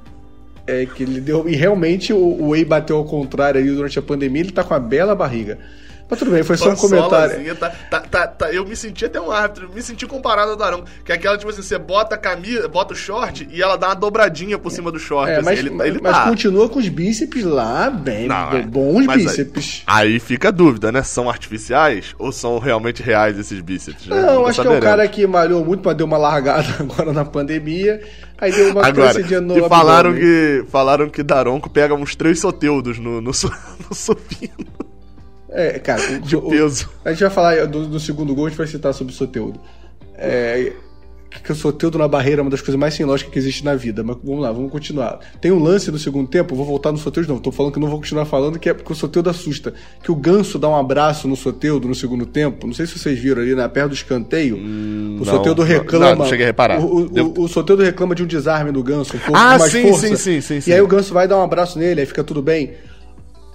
É, que ele deu. E realmente o, o Whey bateu ao contrário ali durante a pandemia, ele tá com uma bela barriga. Mas tudo bem, foi só um comentário. Tá, tá, tá, tá, eu me senti até um árbitro, me senti comparado ao Darão. Que é aquela, tipo assim, você bota a camisa, bota o short e ela dá uma dobradinha por cima do short. É, assim, mas, ele, ele mas tá. continua com os bíceps lá, bem, Não, é, bons bíceps. Aí, aí, fica a dúvida, né? São artificiais ou são realmente reais esses bíceps? Né? Não, Não acho que é o cara que malhou muito, mas deu uma largada agora na pandemia. Aí deu uma Agora, no e falaram que Falaram que Daronco pega uns três soteudos no, no, no supino. É, cara, o, de peso. O, a gente vai falar do, do, segundo gol, a gente vai citar sobre o Soteudo. É, que o Soteudo na barreira é uma das coisas mais sem lógica que existe na vida. Mas vamos lá, vamos continuar. Tem um lance no segundo tempo, vou voltar no Soteudo, não. Tô falando que não vou continuar falando, que é porque o Soteudo assusta. Que o Ganso dá um abraço no Soteudo no segundo tempo. Não sei se vocês viram ali, na né, perto do escanteio. Hum, o Soteudo reclama. Não, não cheguei a reparar. O, o, o, Soteudo reclama de um desarme do Ganso, um pouco ah, mais sim, força. Sim, sim, sim, sim. E aí o Ganso vai dar um abraço nele, aí fica tudo bem.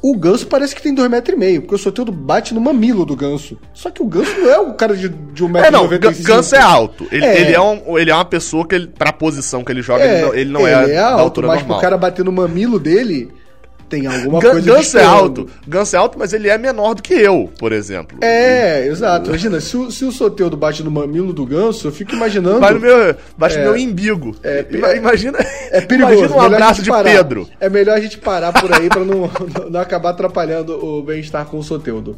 O ganso parece que tem 2,5 metros, e meio, porque o Soteldo bate no mamilo do ganso. Só que o ganso não é o cara de, de 1,95m. É, não, o ganso é alto. Ele é. ele é, um, ele é uma pessoa que, ele, pra posição que ele joga, é, ele não, ele não é, é alto, altura mas normal. pro cara bater no mamilo dele, tem alguma coisa Ganso é alto. Ganso é alto, mas ele é menor do que eu, por exemplo. É, exato. Imagina, se o, se o Soteudo bate no mamilo do Ganso, eu fico imaginando... Bate no meu, bate é, meu imbigo. É, imagina, é perigoso. Imagina um abraço de parar. Pedro. É melhor a gente parar por aí pra não, não acabar atrapalhando o bem-estar com o Soteudo.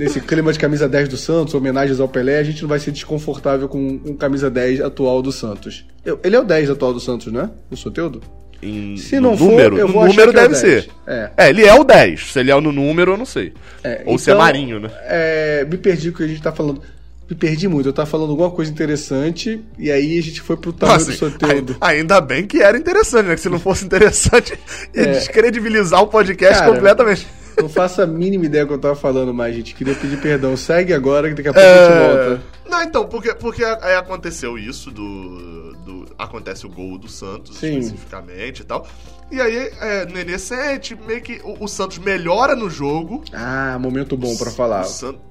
Nesse clima de camisa 10 do Santos, homenagens ao Pelé, a gente não vai ser desconfortável com um camisa 10 atual do Santos. Ele é o 10 atual do Santos, não é? O Soteudo? Em Se não número. For, eu vou número deve é ser. É. é. ele é o 10. Se ele é no número, eu não sei. É, Ou então, se é então, marinho, né? É, me perdi o que a gente tá falando. Me perdi muito. Eu tava falando alguma coisa interessante e aí a gente foi pro tamanho Nossa, do sorteio. Ainda bem que era interessante, né? Que se não fosse interessante, ia é. descredibilizar o podcast Cara, completamente. Não faço a mínima ideia do que eu tava falando mais, gente. Queria pedir perdão. Segue agora que daqui a pouco é... a gente volta. Não, então, porque, porque aí aconteceu isso do, do. Acontece o gol do Santos Sim. especificamente e tal. E aí, é, Nenê sente, meio que o, o, Santos melhora no jogo. Ah, momento bom para falar.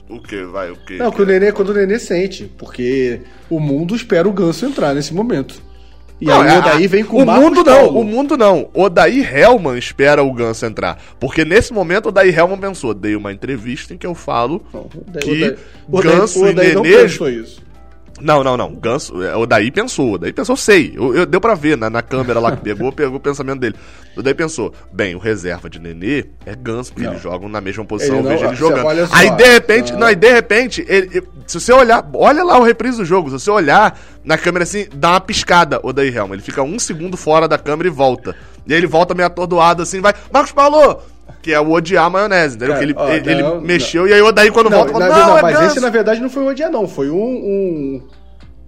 O, o que? Vai, o que? Não, que o Nenê, quando o Nenê sente, porque o mundo espera o Ganso entrar nesse momento. E não, aí o Odaí vem com o Marcos mundo não, Paulo. o mundo não. O Odaí Helman espera o Ganso entrar. Porque nesse momento o Odaí Helman pensou, dei uma entrevista em que eu falo não, Odaí, que Odaí, Ganso Odaí, e Nenê... Não. Não, não. Ganso, é, o Daí pensou. O Daí pensou, sei. Eu, eu, deu pra ver na, na câmera lá que pegou, pegou o pensamento dele. O Daí pensou, bem, o reserva de Nenê é Ganso, porque não. eles jogam na mesma posição, ele não, vejo ele jogando. Aí de repente, não. não, aí de repente, ele, se você olhar, olha lá o reprise do jogo, se você olhar na câmera assim, dá uma piscada o Daí Helm. Ele fica um segundo fora da câmera e volta. E aí ele volta meio atordoado assim, vai, Marcos Paulo! Que é o odiar maionese, entendeu? Cara, ele, ó, ele, não, ele mexeu não. e aí o Daí quando volta, não, fala, não, não, é mas esse na verdade não foi o odiar não, foi um,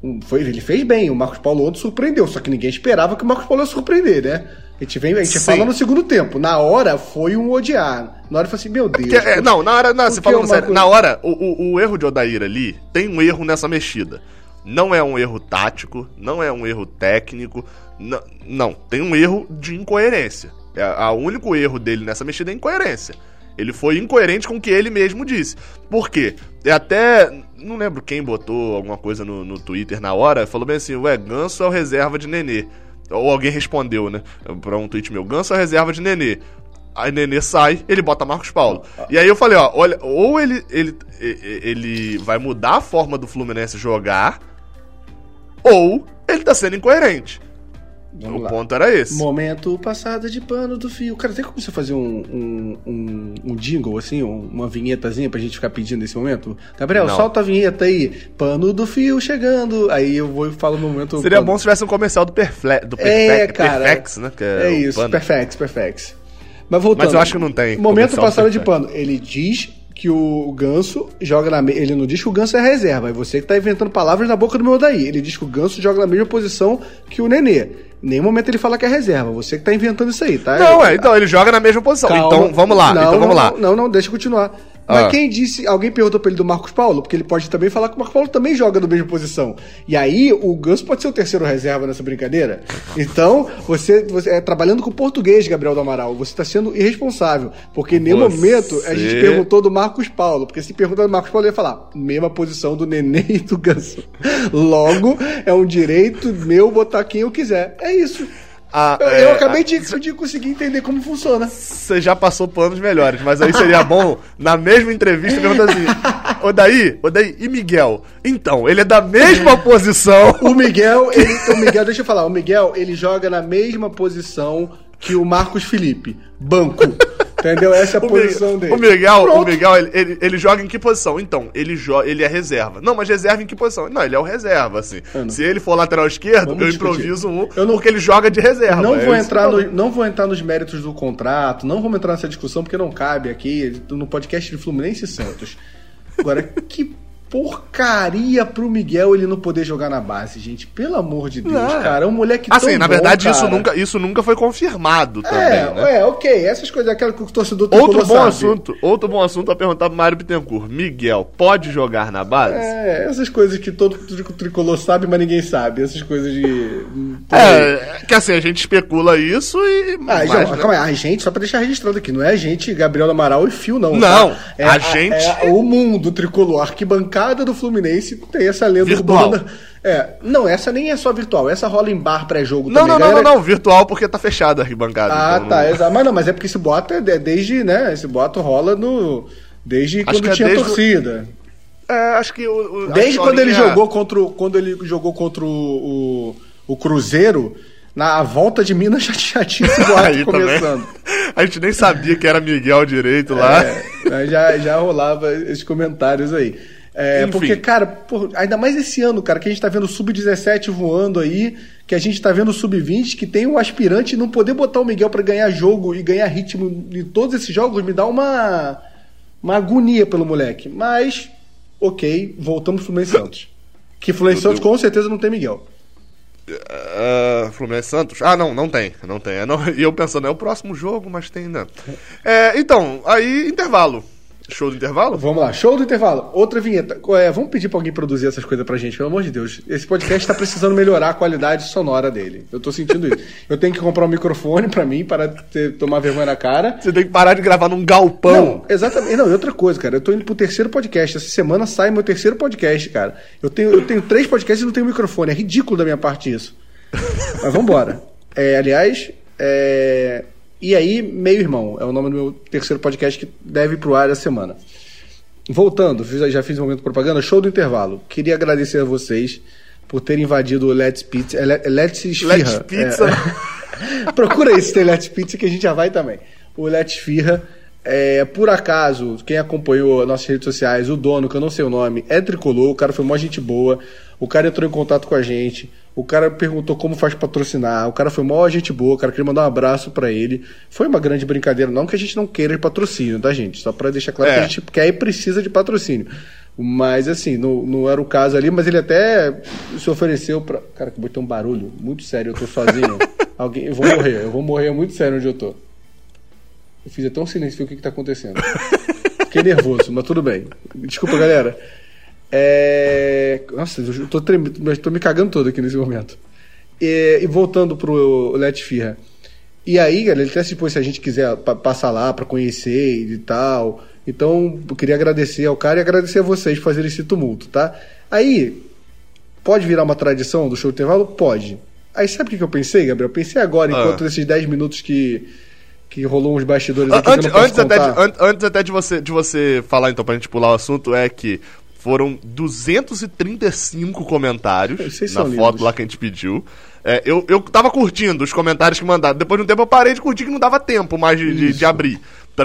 um, foi, ele fez bem, o Marcos Paulo ontem surpreendeu, só que ninguém esperava que o Marcos Paulo ia surpreender, né? A gente, vem, a gente fala no segundo tempo. Na hora foi um odiar. Na hora foi assim, meu Deus. é, não, na hora, não, você falando sério, na hora, o, o, o, erro de Odair ali tem um erro nessa mexida. Não é um erro tático, não é um erro técnico, não, não tem um erro de incoerência. É, o único erro dele nessa mexida é incoerência. Ele foi incoerente com o que ele mesmo disse. Por quê? É até. Não lembro quem botou alguma coisa no, no Twitter na hora, falou bem assim: Ué, Ganso é o reserva de Nenê. Ou alguém respondeu, né? Pra um tweet meu: Ganso é o reserva de Nenê. Aí Nenê sai, ele bota Marcos Paulo. E aí eu falei: Ó, olha, ou ele, ele, ele vai mudar a forma do Fluminense jogar, ou ele tá sendo incoerente. Vamos o lá. ponto era esse. Momento passada de pano do fio. Cara, tem como você fazer um, um, um, um jingle, assim, uma vinhetazinha pra gente ficar pedindo nesse momento? Gabriel, Não. solta a vinheta aí. Pano do fio chegando. Aí eu vou e falo no momento. Seria pano. bom se tivesse um comercial do, Perfle, do Perfex, é, cara, Perfex, né? é, é isso, Perfex, Perfex. Mas voltando. Mas eu acho que não tem. Momento passada de pano. Ele diz que o Ganso joga na me... Ele não diz que o Ganso é reserva. É você que tá inventando palavras na boca do meu daí. Ele diz que o Ganso joga na mesma posição que o Nenê. Em nenhum momento ele fala que é reserva. Você que tá inventando isso aí, tá? Não, é, então ele joga na mesma posição. Calma. Então vamos lá, Não, então vamos não, lá. Não, não, não, deixa eu continuar. Mas Ah. quem disse. Alguém perguntou pra ele do Marcos Paulo, porque ele pode também falar que o Marcos Paulo também joga na mesma posição. E aí, o Ganso pode ser o terceiro reserva nessa brincadeira. Então, você, você é trabalhando com português, Gabriel do Amaral. Você está sendo irresponsável. Porque em nenhum Você- momento a gente perguntou do Marcos Paulo. Porque se perguntar do Marcos Paulo, ele ia falar: mesma posição do Nenê e do Ganso. Logo, é um direito meu botar quem eu quiser. É isso. Ah, Eu, é, eu acabei de, de conseguir entender como funciona. Você já passou por anos melhores, mas aí seria bom, na mesma entrevista, perguntar assim: Ô daí, ô daí, e Miguel? Então, ele é da mesma posição. O Miguel, ele, o Miguel, deixa eu falar, o Miguel, ele joga na mesma posição que o Marcos Felipe, banco. Entendeu? Essa é a O posição dele. o Miguel, o. Miguel ele, ele, ele joga em que posição? Então, ele, jo ele é reserva. Não, mas reserva em que posição? Não, ele é o reserva, assim. Se ele for lateral esquerdo, vamos eu discutir. improviso um, Eu não- porque ele joga de reserva. Não É vou, entrar no, não vou entrar nos méritos do contrato, não vamos entrar nessa discussão porque não cabe aqui no podcast de Fluminense e Santos. Agora, que porcaria pro Miguel ele não poder jogar na base, gente. Pelo amor de Deus, Não. cara. É um moleque Assim, tão na bom, verdade, isso, nunca, isso nunca foi confirmado também, É, né? é, ok. Essas coisas, aquela que o torcedor Outro bom sabe. assunto, outro bom assunto a perguntar pro Mário Bittencourt. Miguel, pode jogar na base? É, essas coisas que todo tri- tricolor sabe, mas ninguém sabe. Essas coisas de. É, que assim, a gente especula isso e. Ah, mas, já, né? calma aí, a gente, só pra deixar registrado aqui, não é a gente, Gabriel Amaral e Fio, não. Não, tá? é a gente- É o mundo tricolor, a arquibancada do Fluminense tem essa lenda Virtual. urbana. É, não, essa nem é só virtual, essa rola em bar pré-jogo Não, também. não, não, não, galera. não, virtual porque tá fechada a arquibancada. Ah, então tá, não- exato. Mas não, mas é porque esse boato é de- desde, né? Esse boato rola no. Desde quando que é tinha desde o- torcida. É, acho que o. o- Desde quando ele historinha- jogou contra o, quando ele jogou contra o, o, o Cruzeiro, na volta de Minas já, já tinha esse boato Aí também. começando. A gente nem sabia que era Miguel direito lá. É, já, já rolava esses comentários aí. É, porque, cara, pô, ainda mais esse ano, cara, que a gente tá vendo o Sub-17 voando aí, que a gente tá vendo o Sub-20, que tem um aspirante não poder botar o Miguel pra ganhar jogo e ganhar ritmo em todos esses jogos me dá uma, uma agonia pelo moleque. Mas, ok, voltamos pro Fluminense Santos. Que Fluminense Santos com certeza não tem Miguel. Ah, Fluminense Santos? Ah, não, não tem. Não tem. É, E eu pensando, é o próximo jogo, mas tem ainda. É, então, aí, intervalo. Show do intervalo? Vamos lá, show do intervalo. Outra vinheta. É? Vamos pedir pra alguém produzir essas coisas pra gente, pelo amor de Deus. Esse podcast tá precisando melhorar a qualidade sonora dele. Eu tô sentindo isso. Eu tenho que comprar um microfone pra mim, para ter, tomar vergonha na cara. Você tem que parar de gravar num galpão. Não, exatamente. Não, e outra coisa, cara. Eu tô indo pro terceiro podcast. Essa semana sai meu terceiro podcast, cara. Eu tenho, eu tenho três podcasts e não tenho microfone. É ridículo da minha parte isso. Mas vambora. É, aliás, é... E aí, Meio Irmão, é o nome do meu terceiro podcast que deve ir pro ar essa semana. Voltando, já fiz um momento de propaganda, show do intervalo. Queria agradecer a vocês por terem invadido o Let's Pizza. é Le- Let's Esfirra. Let's Pizza. É. Procura aí se tem Let's Pizza que a gente já vai também. O Let's Firra. É, por acaso, quem acompanhou nossas redes sociais, o dono, que eu não sei o nome, é tricolor, o cara foi mó gente boa, o cara entrou em contato com a gente, o cara perguntou como faz patrocinar, o cara foi mó gente boa, o cara queria mandar um abraço pra ele. Foi uma grande brincadeira, não que a gente não queira de patrocínio, tá, gente? Só pra deixar claro É. que a gente quer e precisa de patrocínio. Mas assim, não, não era o caso ali, mas ele até se ofereceu pra. Cara, que botei um barulho muito sério, eu tô sozinho. Alguém, eu vou morrer, eu vou morrer muito sério onde eu tô. Eu fiz até um silêncio, o que, que tá acontecendo. Fiquei nervoso, mas tudo bem. Desculpa, galera. É... Nossa, eu tô, tremendo, mas tô me cagando todo aqui nesse momento. E, e voltando pro Let Firra. E aí, galera, ele até se se a gente quiser pa- passar lá pra conhecer e tal. Então, eu queria agradecer ao cara e agradecer a vocês por fazerem esse tumulto, tá? Aí, pode virar uma tradição do show de intervalo? Pode. Aí, sabe o que eu pensei, Gabriel? Eu pensei agora, Ah. enquanto esses 10 minutos que, que rolou uns bastidores aqui Antes, antes até, de, antes até de você, de você falar, então, pra gente pular o assunto, é que foram 235 comentários Vocês na foto lindos. lá que a gente pediu. É, eu, eu tava curtindo os comentários que mandaram. Depois de um tempo eu parei de curtir que não dava tempo mais de, de, de abrir.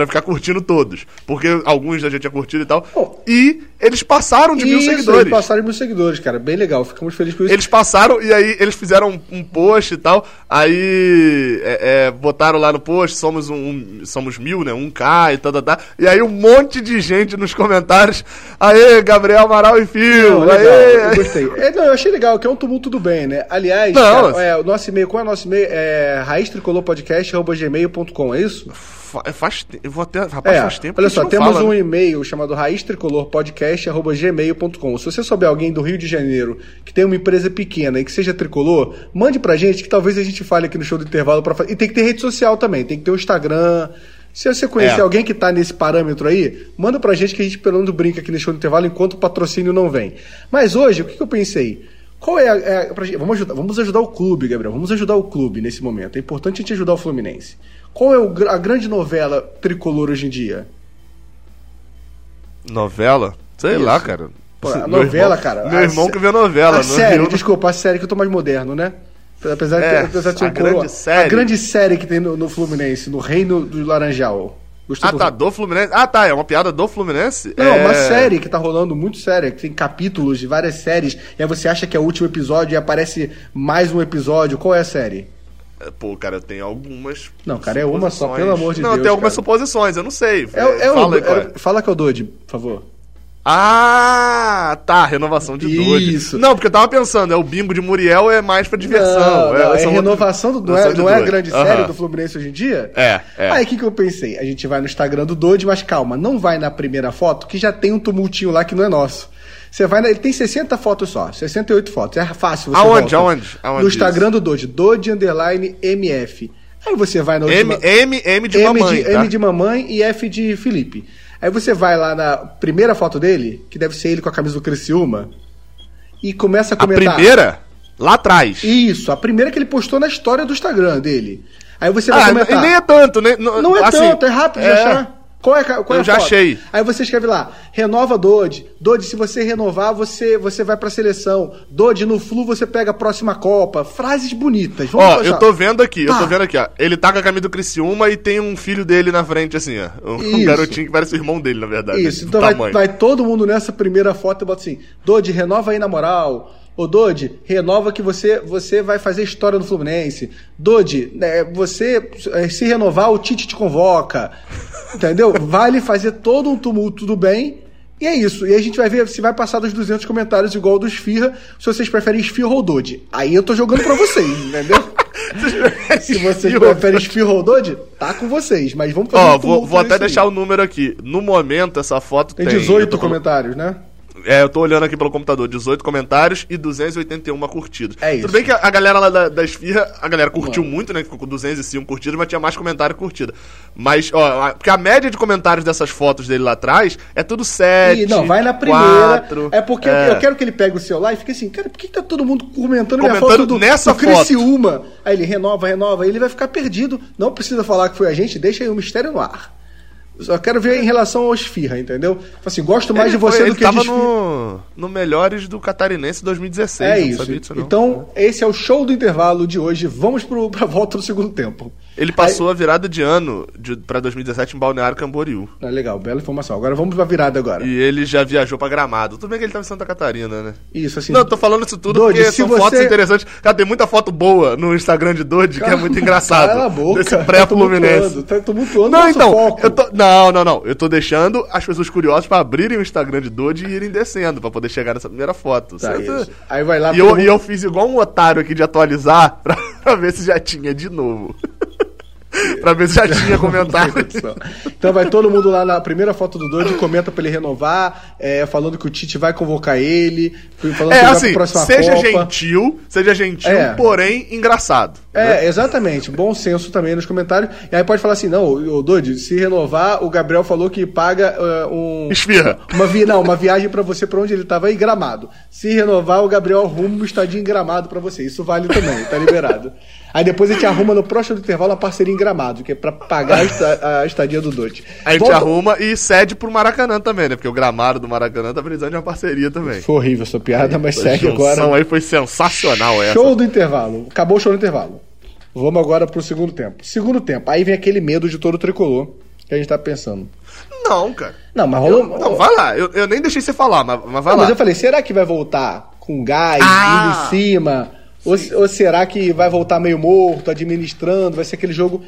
Pra ficar curtindo todos. Porque alguns a gente tinha curtido e tal. e eles passaram de mil Isso, seguidores. eles passaram de mil seguidores, cara. Bem legal. Ficamos felizes com isso. Eles passaram e aí eles fizeram um, um post e tal. Aí é, é, botaram lá no post, somos um, um- somos mil, né? Um K e tal, tal, tal. E aí um monte de gente nos comentários. Aê, Gabriel Amaral e Fio! Não, legal, aê! eu gostei. É, não, eu achei legal, que é um tumulto do bem, né? Aliás, Não, cara, é, o nosso e-mail, qual é o nosso e-mail? É raiztricolorpodcast.gmail.com, é isso? Fa- faz Eu vou até. Rapaz, É, faz tempo olha só, temos fala, um né? e-mail chamado raiztricolorpodcast.gmail.com. Se você souber alguém do Rio de Janeiro que tem uma empresa pequena e que seja tricolor, mande pra gente que talvez a gente fale aqui no show do intervalo para E tem que ter rede social também, tem que ter o Instagram. Se você conhecer É. alguém que tá nesse parâmetro aí, manda pra gente que a gente pelo menos brinca aqui no show do intervalo enquanto o patrocínio não vem. Mas hoje, o que, que eu pensei? Qual é a. é a- gente- vamos, ajudar, vamos ajudar o clube, Gabriel. Vamos ajudar o clube nesse momento. É importante a gente ajudar o Fluminense. Qual é o a grande novela tricolor hoje em dia? Novela? Sei Isso. lá, cara. Pô, a novela, irmão- cara. Meu irmão que vê novela, A não série, viu? desculpa, a série que eu tô mais moderno, né? Apesar de, É, apesar de ser a um coroa- grande série. A grande série que tem no, no Fluminense, no Reino do Laranjal. Gostou Ah, tá, do Fluminense. Ah, tá, é uma piada do Fluminense? Não, é... uma série que tá rolando muito séria, que tem capítulos de várias séries, e aí você acha que é o último episódio e aparece mais um episódio. Qual é a série? É, Pô, cara, eu tenho algumas. Não, cara, é uma só, pelo amor de não, Deus, tem algumas cara. suposições, eu não sei. É, é Fala é. é- fala que é o Dodge, por favor. Ah, tá, renovação de Dodge. Isso. Não, porque eu tava pensando, é o bimbo de Muriel é mais pra diversão. Não, não, é, são renovação do. Não é, renovação de não é a grande Aham. série do Fluminense hoje em dia? É, é. Aí o que, que eu pensei? A gente vai no Instagram do Dodge, mas calma, não vai na primeira foto, que já tem um tumultinho lá que não é nosso. Você vai Ele tem 60 fotos só, 68 fotos. É fácil você Aonde, volta. aonde? Aonde No Instagram do Dodge, Dodge Underline MF. Aí você vai na M, última... M, M de M mamãe, de, tá? M de mamãe e F de Felipe. Aí você vai lá na primeira foto dele, que deve ser ele com a camisa do Criciúma, e começa a A comentar. primeira, lá atrás. Isso, a primeira que ele postou na história do Instagram dele. Aí você vai ah, comentar. e nem é tanto, né? Não é assim, tanto, é rápido de achar. Qual é, qual é Eu já foto? achei. Aí você escreve lá, renova Dodge. Dodge, se você renovar, você, você vai pra seleção. Dodge, no Flu você pega a próxima Copa. Frases bonitas. Vamos Ó, achar. eu tô vendo aqui, eu Tá. tô vendo aqui, ó. Ele tá com a camisa do Criciúma e tem um filho dele na frente, assim, ó. Um Isso. garotinho que parece o irmão dele, na verdade. Isso, então vai, vai todo mundo nessa primeira foto e bota assim: Dodge, renova aí na moral. Ô Dodge, renova que você, você vai fazer história no Fluminense. Dodge, né, você eh, se renovar, o Tite te convoca. Entendeu? Vale fazer todo um tumulto do bem. E é isso. E a gente vai ver se vai passar dos 200 comentários igual do Esfirra, se vocês preferem Esfirra ou Dodge. Aí eu tô jogando pra vocês, entendeu? se vocês preferem Esfirra ou Dodge, tá com vocês. Mas vamos fazer Ó, um vou, vou até nesse aí. deixar o número aqui. No momento, essa foto Tem tem. 18 eu tô colo- comentários, né? É, eu tô olhando aqui pelo computador, 18 comentários e 281 curtidas. É isso. Tudo bem que a, a galera lá da, da Esfirra, a galera curtiu muito, né? Ficou com 205 curtidas, mas tinha mais comentário e curtida. Mas, ó, porque a média de comentários dessas fotos dele lá atrás é tudo 7. Ih, não, vai na primeira. 4, é porque eu- Eu, quero que ele pegue o celular e fique assim, cara, por que, que tá todo mundo comentando, minha Comentando foto do, nessa do Criciúma? Aí ele renova, renova, aí ele vai ficar perdido. Não precisa falar que foi a gente, deixa aí o mistério no ar. Só quero ver em relação ao Esfirra, entendeu? Fala Assim, gosto mais Ele de você foi- do que de tava Esfirra. no, no Melhores do Catarinense 2016. É isso. disso. Então, esse é o show do intervalo de hoje. Vamos pro, pra volta do segundo tempo. Ele passou a virada de ano de, pra 2017 em Balneário Camboriú. Ah, legal, bela informação. Agora vamos pra virada agora. E ele já viajou pra Gramado. Tudo bem que ele tava em Santa Catarina, né? Isso, assim. Não, eu tô falando isso tudo Dodge, porque são você- fotos interessantes. Cara, tem muita foto boa no Instagram de Dodge que é muito engraçado. Cala a boca. Desse pré-Fluminense. Tá tumultuando Não, então, foco. eu tô, não, não, não. Eu tô deixando as pessoas curiosas pra abrirem o Instagram de Dodge e irem descendo pra poder chegar nessa primeira foto. Tá, Certo? Aí vai lá E eu, mundo- e eu fiz igual um otário aqui de atualizar pra, pra ver se já tinha de novo. pra ver se já tinha comentário. Então vai todo mundo lá na primeira foto do Doide, comenta pra ele renovar, é, falando que o Tite vai convocar ele, falando É que vai assim, pra próxima seja Copa. gentil, seja gentil, É. porém engraçado. né? É, exatamente. Bom senso também nos comentários. E aí pode falar assim, não, o Doide, se renovar, o Gabriel falou que paga é, um... Esfirra. Uma, vi... não, uma viagem pra você pra onde ele tava aí, Gramado. Se renovar, o Gabriel arruma um estadinho em Gramado pra você. Isso vale também, tá liberado. Aí depois a gente arruma no próximo intervalo a parceria em Gramado, que é pra pagar a esta- a estadia do Doide. A gente Volta- arruma e cede pro Maracanã também, né? Porque o gramado do Maracanã tá precisando de uma parceria também. Foi horrível essa piada, mas segue agora. aí foi sensacional essa. Show do intervalo. Acabou o show do intervalo. Vamos agora pro segundo tempo. Segundo tempo, aí vem aquele medo de todo tricolor, que a gente tá pensando. Não, cara. Não, mas rolou. Eu, não, vai lá. Eu, eu nem deixei você falar, mas, mas vai Não, lá. mas eu falei, será que vai voltar com gás, Ah! indo em cima? Ou, ou será que vai voltar meio morto, administrando? Vai ser aquele jogo.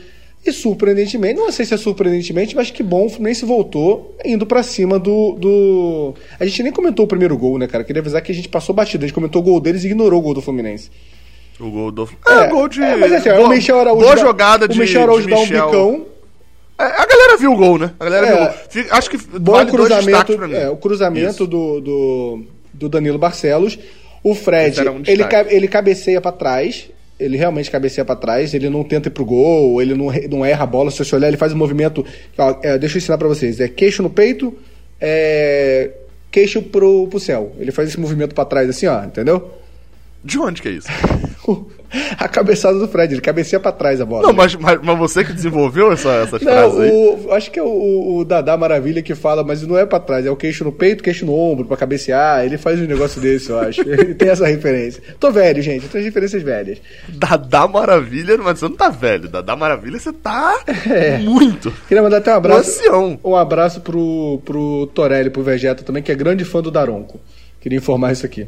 E surpreendentemente, não sei se é surpreendentemente, mas que bom, o Fluminense voltou indo pra cima do, do. A gente nem comentou o primeiro gol, né, cara? Queria avisar que a gente passou batido. A gente comentou o gol deles e ignorou o gol do Fluminense. O gol do. É, gol de. É, mas assim, boa, o Michel Araújo. boa jogada de. O Michel Araújo dá um Michel. bicão. É, a galera viu o gol, né? A galera É. viu o gol. Acho que Bom vale dois cruzamento, destaques pra mim. é, o cruzamento Isso. do, do, do Danilo Barcelos. O Fred, um ele, ele cabeceia pra trás. Ele realmente cabeceia pra trás. Ele não tenta ir pro gol, ele não, não erra a bola. Se você olhar, ele faz um movimento. ó, é, deixa eu ensinar pra vocês: é queixo no peito, é, queixo pro, pro céu. Ele faz esse movimento pra trás, assim, ó, entendeu? De onde que é isso? a cabeçada do Fred, ele cabeceia pra trás a bola. Não, mas, mas, mas você que desenvolveu essa, essas Não, frases aí. o, acho que é o, o Dadá Maravilha que fala, mas não é pra trás, é o queixo no peito, queixo no ombro, pra cabecear. Ele faz um negócio desse, eu acho. Ele tem essa referência. Tô velho, gente, eu tenho referências velhas. Dadá Maravilha, mas você não tá velho. Dadá Maravilha, você tá É. muito. Queria mandar até um abraço. Ancião. Um abraço pro, pro Torelli, pro Vegeta também, que é grande fã do Daronco. Queria informar isso aqui.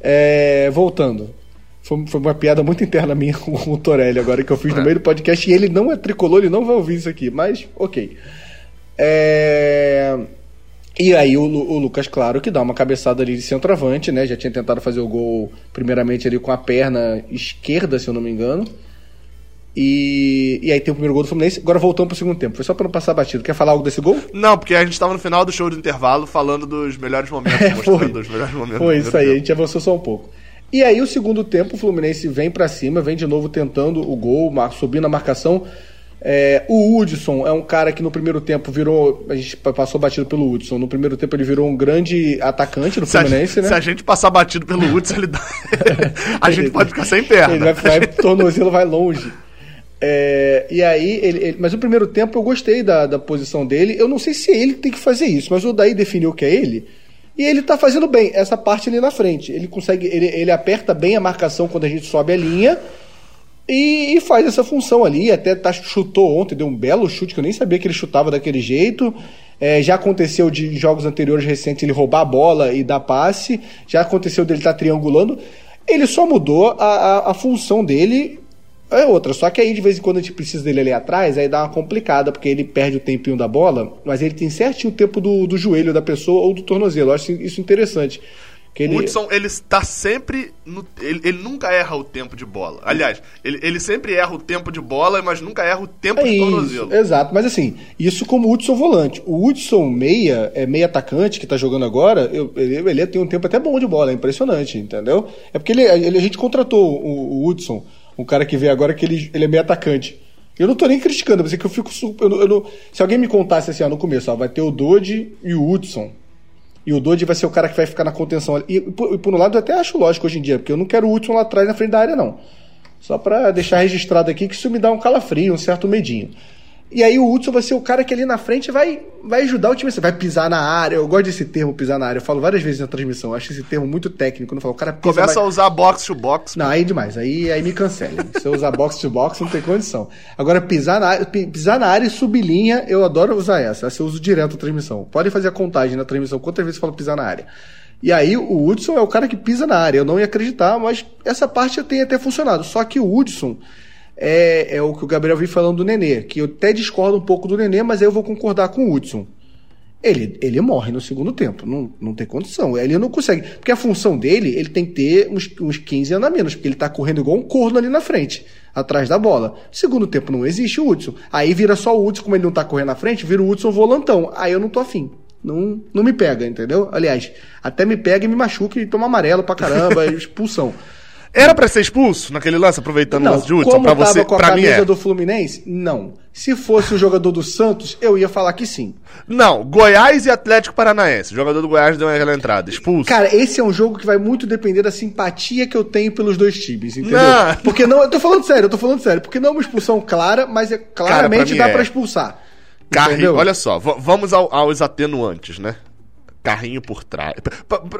É, voltando. Foi, foi uma piada muito interna minha com o Torelli agora que eu fiz no meio do podcast e ele não é tricolor, ele não vai ouvir isso aqui, mas ok. É, E aí o, o Lucas, claro, que dá uma cabeçada ali de centroavante, né? Já tinha tentado fazer o gol primeiramente ali com a perna esquerda, se eu não me engano. E, e aí tem o primeiro gol do Fluminense. Agora voltamos pro segundo tempo. Foi só pra não passar batido. Quer falar algo desse gol? Não, porque a gente tava no final do show do intervalo falando dos melhores momentos, É, mostrando foi. os melhores momentos. Foi isso aí, a primeiro gente avançou só um pouco. E aí, o segundo tempo, o Fluminense vem pra cima, vem de novo tentando o gol, subindo a marcação. É, o Hudson é um cara que no primeiro tempo virou. A gente pa- passou batido pelo Hudson. No primeiro tempo ele virou um grande atacante a, Fluminense, né? se a gente passar batido pelo Hudson, ele dá... a gente pode ficar sem perna. Ele vai, vai tornozelo vai longe. É, e aí, ele, ele- mas o primeiro tempo eu gostei da, da posição dele. Eu não sei se ele tem que fazer isso, mas o Daí definiu que é ele. E ele tá fazendo bem essa parte ali na frente. Ele consegue, ele, ele aperta bem a marcação quando a gente sobe a linha e, e faz essa função ali. Até tá, chutou ontem, deu um belo chute que eu nem sabia que ele chutava daquele jeito. É, já aconteceu de jogos anteriores recentes ele roubar a bola e dar passe. Já aconteceu dele estar triangulando. Ele só mudou a, a, a função dele. É outra, só que aí de vez em quando a gente precisa dele ali atrás, aí dá uma complicada, porque ele perde o tempinho da bola, mas ele tem certinho o tempo do, do joelho da pessoa ou do tornozelo. Eu acho isso interessante. Ele... O Hudson, ele está sempre. No, ele, ele nunca erra o tempo de bola. Aliás, ele, ele sempre erra o tempo de bola, mas nunca erra o tempo É de tornozelo. exato. Mas assim, isso como Hudson volante. O Hudson meia, é meia atacante que tá jogando agora, eu- ele, ele tem um tempo até bom de bola, é impressionante, entendeu? É porque ele, ele- a gente contratou o, o Hudson, um cara que veio agora que ele, ele é meio atacante. Eu não tô nem criticando, mas é que eu fico eu eu se alguém me contasse assim, ó, no começo, ó, vai ter o Dodge e o Hudson. E o Dodge vai ser o cara que vai ficar na contenção. ali. E, por, e por um lado eu até acho lógico hoje em dia, porque eu não quero o Hudson lá atrás na frente da área, não. Só pra deixar registrado aqui que isso me dá um calafrio, um certo medinho. E aí o Hudson vai ser o cara que ali na frente vai, vai ajudar o time. Você vai pisar na área. Eu gosto desse termo, pisar na área. Eu falo várias vezes na transmissão. Eu acho esse termo muito técnico. Quando eu falo, o cara pisa Começa vai- a usar box to box. não, aí é demais. Aí, aí me cancela. Se eu usar box to box, não tem condição. Agora, pisar na, pisar na área e subir linha, eu adoro usar essa. Essa eu uso direto na transmissão. Podem fazer a contagem na transmissão, quantas vezes eu falo pisar na área. E aí, o Hudson é o cara que pisa na área. Eu não ia acreditar, mas essa parte tem até funcionado. Só que o Hudson é, é o que o Gabriel vi falando do Nenê, que eu até discordo um pouco do Nenê, mas aí eu vou concordar com o Hudson. Ele, ele morre no segundo tempo, não, não tem condição. Ele não consegue. Porque a função dele, ele tem que ter uns, uns 15 anos a menos, porque ele tá correndo igual um corno ali na frente, atrás da bola. Segundo tempo não existe o Hudson. Aí vira só o Hudson, como ele não tá correndo na frente, vira o Hudson volantão. Aí eu não tô afim. Não, não me pega, entendeu? Aliás, até me pega e me machuca e toma amarelo pra caramba, expulsão. Era pra ser expulso naquele lance, aproveitando o Não, lance de Hudson? Pra você, com a pra mim é. do Fluminense, não. Se fosse o jogador do Santos, eu ia falar que sim. Não, Goiás e Atlético Paranaense. O jogador do Goiás deu aquela entrada. Expulso. Cara, esse é um jogo que vai muito depender da simpatia que eu tenho pelos dois times, entendeu? Não. Porque não, eu tô falando sério, eu tô falando sério, porque não é uma expulsão clara, mas é claramente mim dá é. pra expulsar. Entendeu? olha só, vamos ao- aos atenuantes, né? Carrinho por trás.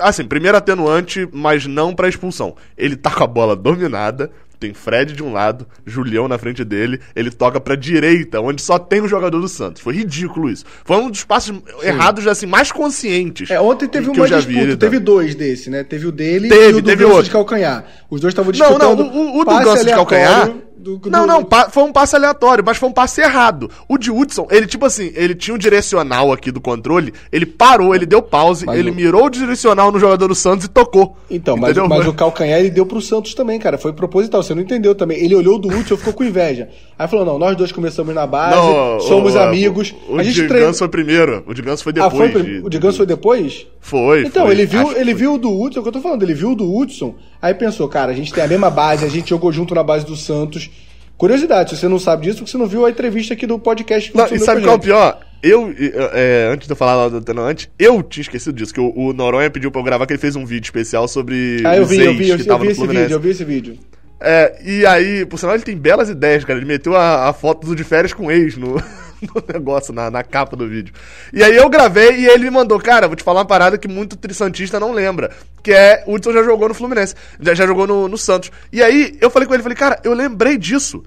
Assim, primeiro atenuante, mas não pra expulsão. Ele tá com a bola dominada, tem Fred de um lado, Julião na frente dele, ele toca pra direita, onde só tem um jogador do Santos. Foi ridículo isso. Foi um dos passos Sim. errados, assim, mais conscientes. É, ontem teve uma disputa, teve dois desse, né? Teve o dele teve, e o do teve outro. de calcanhar. Os dois estavam disputando. Não, não, o, o do Ganso de calcanhar do, do, não, não, foi um passe aleatório, mas foi um passe errado. O de Hudson, ele, tipo assim, ele tinha um direcional aqui do controle, ele parou, ele deu pause, mas ele o... mirou o direcional no jogador do Santos e tocou. Então, mas, mas, o calcanhar ele deu pro Santos também, cara. Foi proposital, você não entendeu também. Ele olhou do Hudson e ficou com inveja. Aí falou: não, nós dois começamos na base, não, somos o, amigos. O, o a gente treina... foi primeiro, o de Ganso foi depois. Ah, foi, de, o de Ganso foi depois? Foi. Então, foi. ele viu, ele viu o do Hudson, é o que eu tô falando, ele viu o do Hudson, aí pensou, cara, a gente tem a mesma base, a gente jogou junto na base do Santos. Curiosidade, se você não sabe disso, porque você não viu a entrevista aqui do podcast. Não, e sabe qual é o pior? Eu, é, antes de eu falar lá do Atenuante, eu tinha esquecido disso, que o, o, Noronha pediu pra eu gravar que ele fez um vídeo especial sobre ah, eu vi, eu vi, eu, eu vi esse vídeo, eu vi esse vídeo. É, e aí, por sinal, ele tem belas ideias, cara. Ele meteu a, a foto do de férias com ex no, no negócio, na, na capa do vídeo. E aí eu gravei e ele me mandou, cara, vou te falar uma parada que muito trissantista não lembra. Que é, o Hudson já jogou no Fluminense, já, já jogou no, no Santos. E aí eu falei com ele, falei, cara, eu lembrei disso.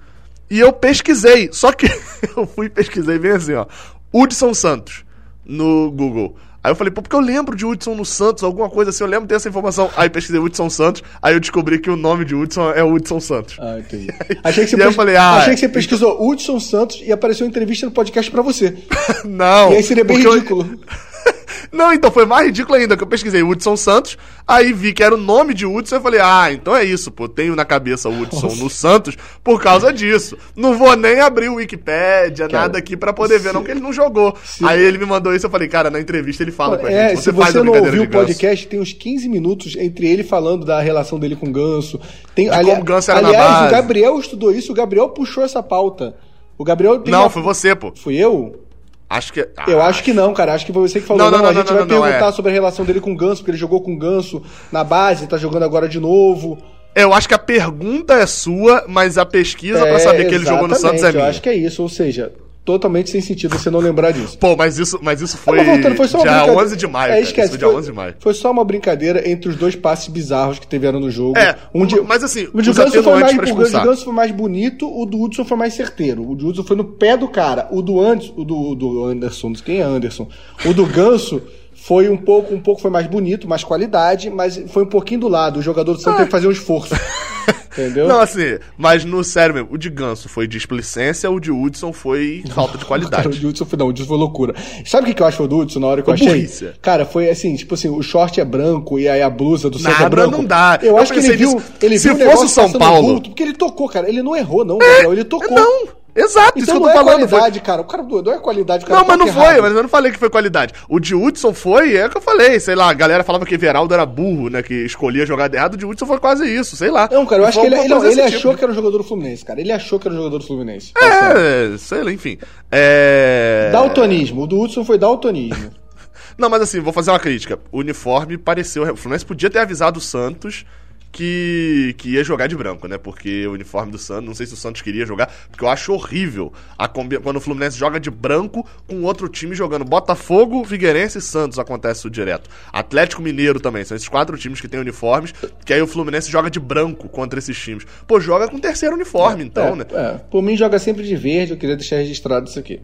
E eu pesquisei, só que eu fui e pesquisei bem assim, ó. Hudson Santos no Google. Aí eu falei, pô, porque eu lembro de Hudson no Santos, alguma coisa assim, eu lembro dessa informação. Aí pesquisei Hudson Santos, aí eu descobri que o nome de Hudson é Hudson Santos. Ah, entendi. achei que você, pes... falei, ah, achei que você pesquisou Hudson Santos e apareceu uma entrevista no podcast pra você. Não. E aí seria bem ridículo. Eu... Não, então foi mais ridículo ainda, que eu pesquisei Hudson Santos, aí vi que era o nome de Hudson, e falei, ah, então é isso, pô, tenho na cabeça o Hudson Nossa. no Santos por causa disso. Não vou nem abrir o Wikipedia, cara, nada aqui para poder se, ver, não, que ele não jogou. Se, aí ele me mandou isso, eu falei, cara, na entrevista ele fala com a é, gente. Você se você não ouviu o podcast, tem uns 15 minutos entre ele falando da relação dele com o Ganso. Tem, ali, como o Ganso era aliás, o Gabriel estudou isso, o Gabriel puxou essa pauta. O Gabriel Não, foi você, pô. Fui eu? Acho que. Ah, eu acho que não, cara. Acho que foi você que falou. Não, não, não, a gente vai perguntar é. sobre a relação dele com o Ganso, porque ele jogou com o Ganso na base, tá jogando agora de novo. Eu acho que a pergunta é sua, mas a pesquisa é, para saber que ele jogou no Santos é minha. Eu acho que é isso, ou seja, totalmente sem sentido você não lembrar disso. Pô, mas isso, mas isso foi, ah, voltando, foi só dia 11 de maio. É, esquece, foi, dia 11 de maio. Foi só uma brincadeira entre os dois passes bizarros que tiveram no jogo. É, um de, mas assim, o de Ganso foi mais, o de Ganso foi mais bonito, o do Hudson foi mais certeiro. O de Hudson foi no pé do cara. O do antes, o do, do Anderson, quem é Anderson? O do Ganso foi um pouco, um pouco foi mais bonito, mais qualidade, mas foi um pouquinho do lado. O jogador do Santos ah. teve que fazer um esforço. Entendeu? Não, assim, mas no sério mesmo, o de Ganso foi displicência, o de Hudson foi falta de qualidade. Cara, o de Hudson foi, não, o de Hudson foi loucura. Sabe o que, eu acho do Hudson na hora que foi eu achei? Burrícia. Cara, foi assim, tipo assim, o short é branco e aí a blusa do Santos é branco. não dá. Eu, eu acho que ele viu, ele Se viu fosse o São Paulo... porque ele tocou, cara. Ele não errou, não, é, Gabriel, ele tocou. Não. Exato, então isso não que eu tô é falando. qualidade, foi... cara. O cara não é qualidade, o cara Não, mas não errado. foi, mas eu não falei que foi qualidade. O de Hudson foi, é o que eu falei, sei lá, a galera falava que Everaldo era burro, né, que escolhia jogar errado, o de Hudson foi quase isso, sei lá. Não, cara, eu acho que ele, ele, ele achou tipo. que era um jogador do Fluminense, cara. Ele achou que era um jogador do Fluminense. É, sei lá, enfim. É... Daltonismo, o do Hudson foi daltonismo. não, mas assim, vou fazer uma crítica. O uniforme pareceu... O Fluminense podia ter avisado o Santos que, que ia jogar de branco, né? Porque o uniforme do Santos, não sei se o Santos queria jogar, porque eu acho horrível a combi... quando o Fluminense joga de branco com outro time jogando Botafogo, Figueirense e Santos, acontece isso direto. Atlético Mineiro também, são esses quatro times que têm uniformes, que aí o Fluminense joga de branco contra esses times. Pô, joga com terceiro uniforme, é, então, é, né? É, por mim joga sempre de verde, eu queria deixar registrado isso aqui.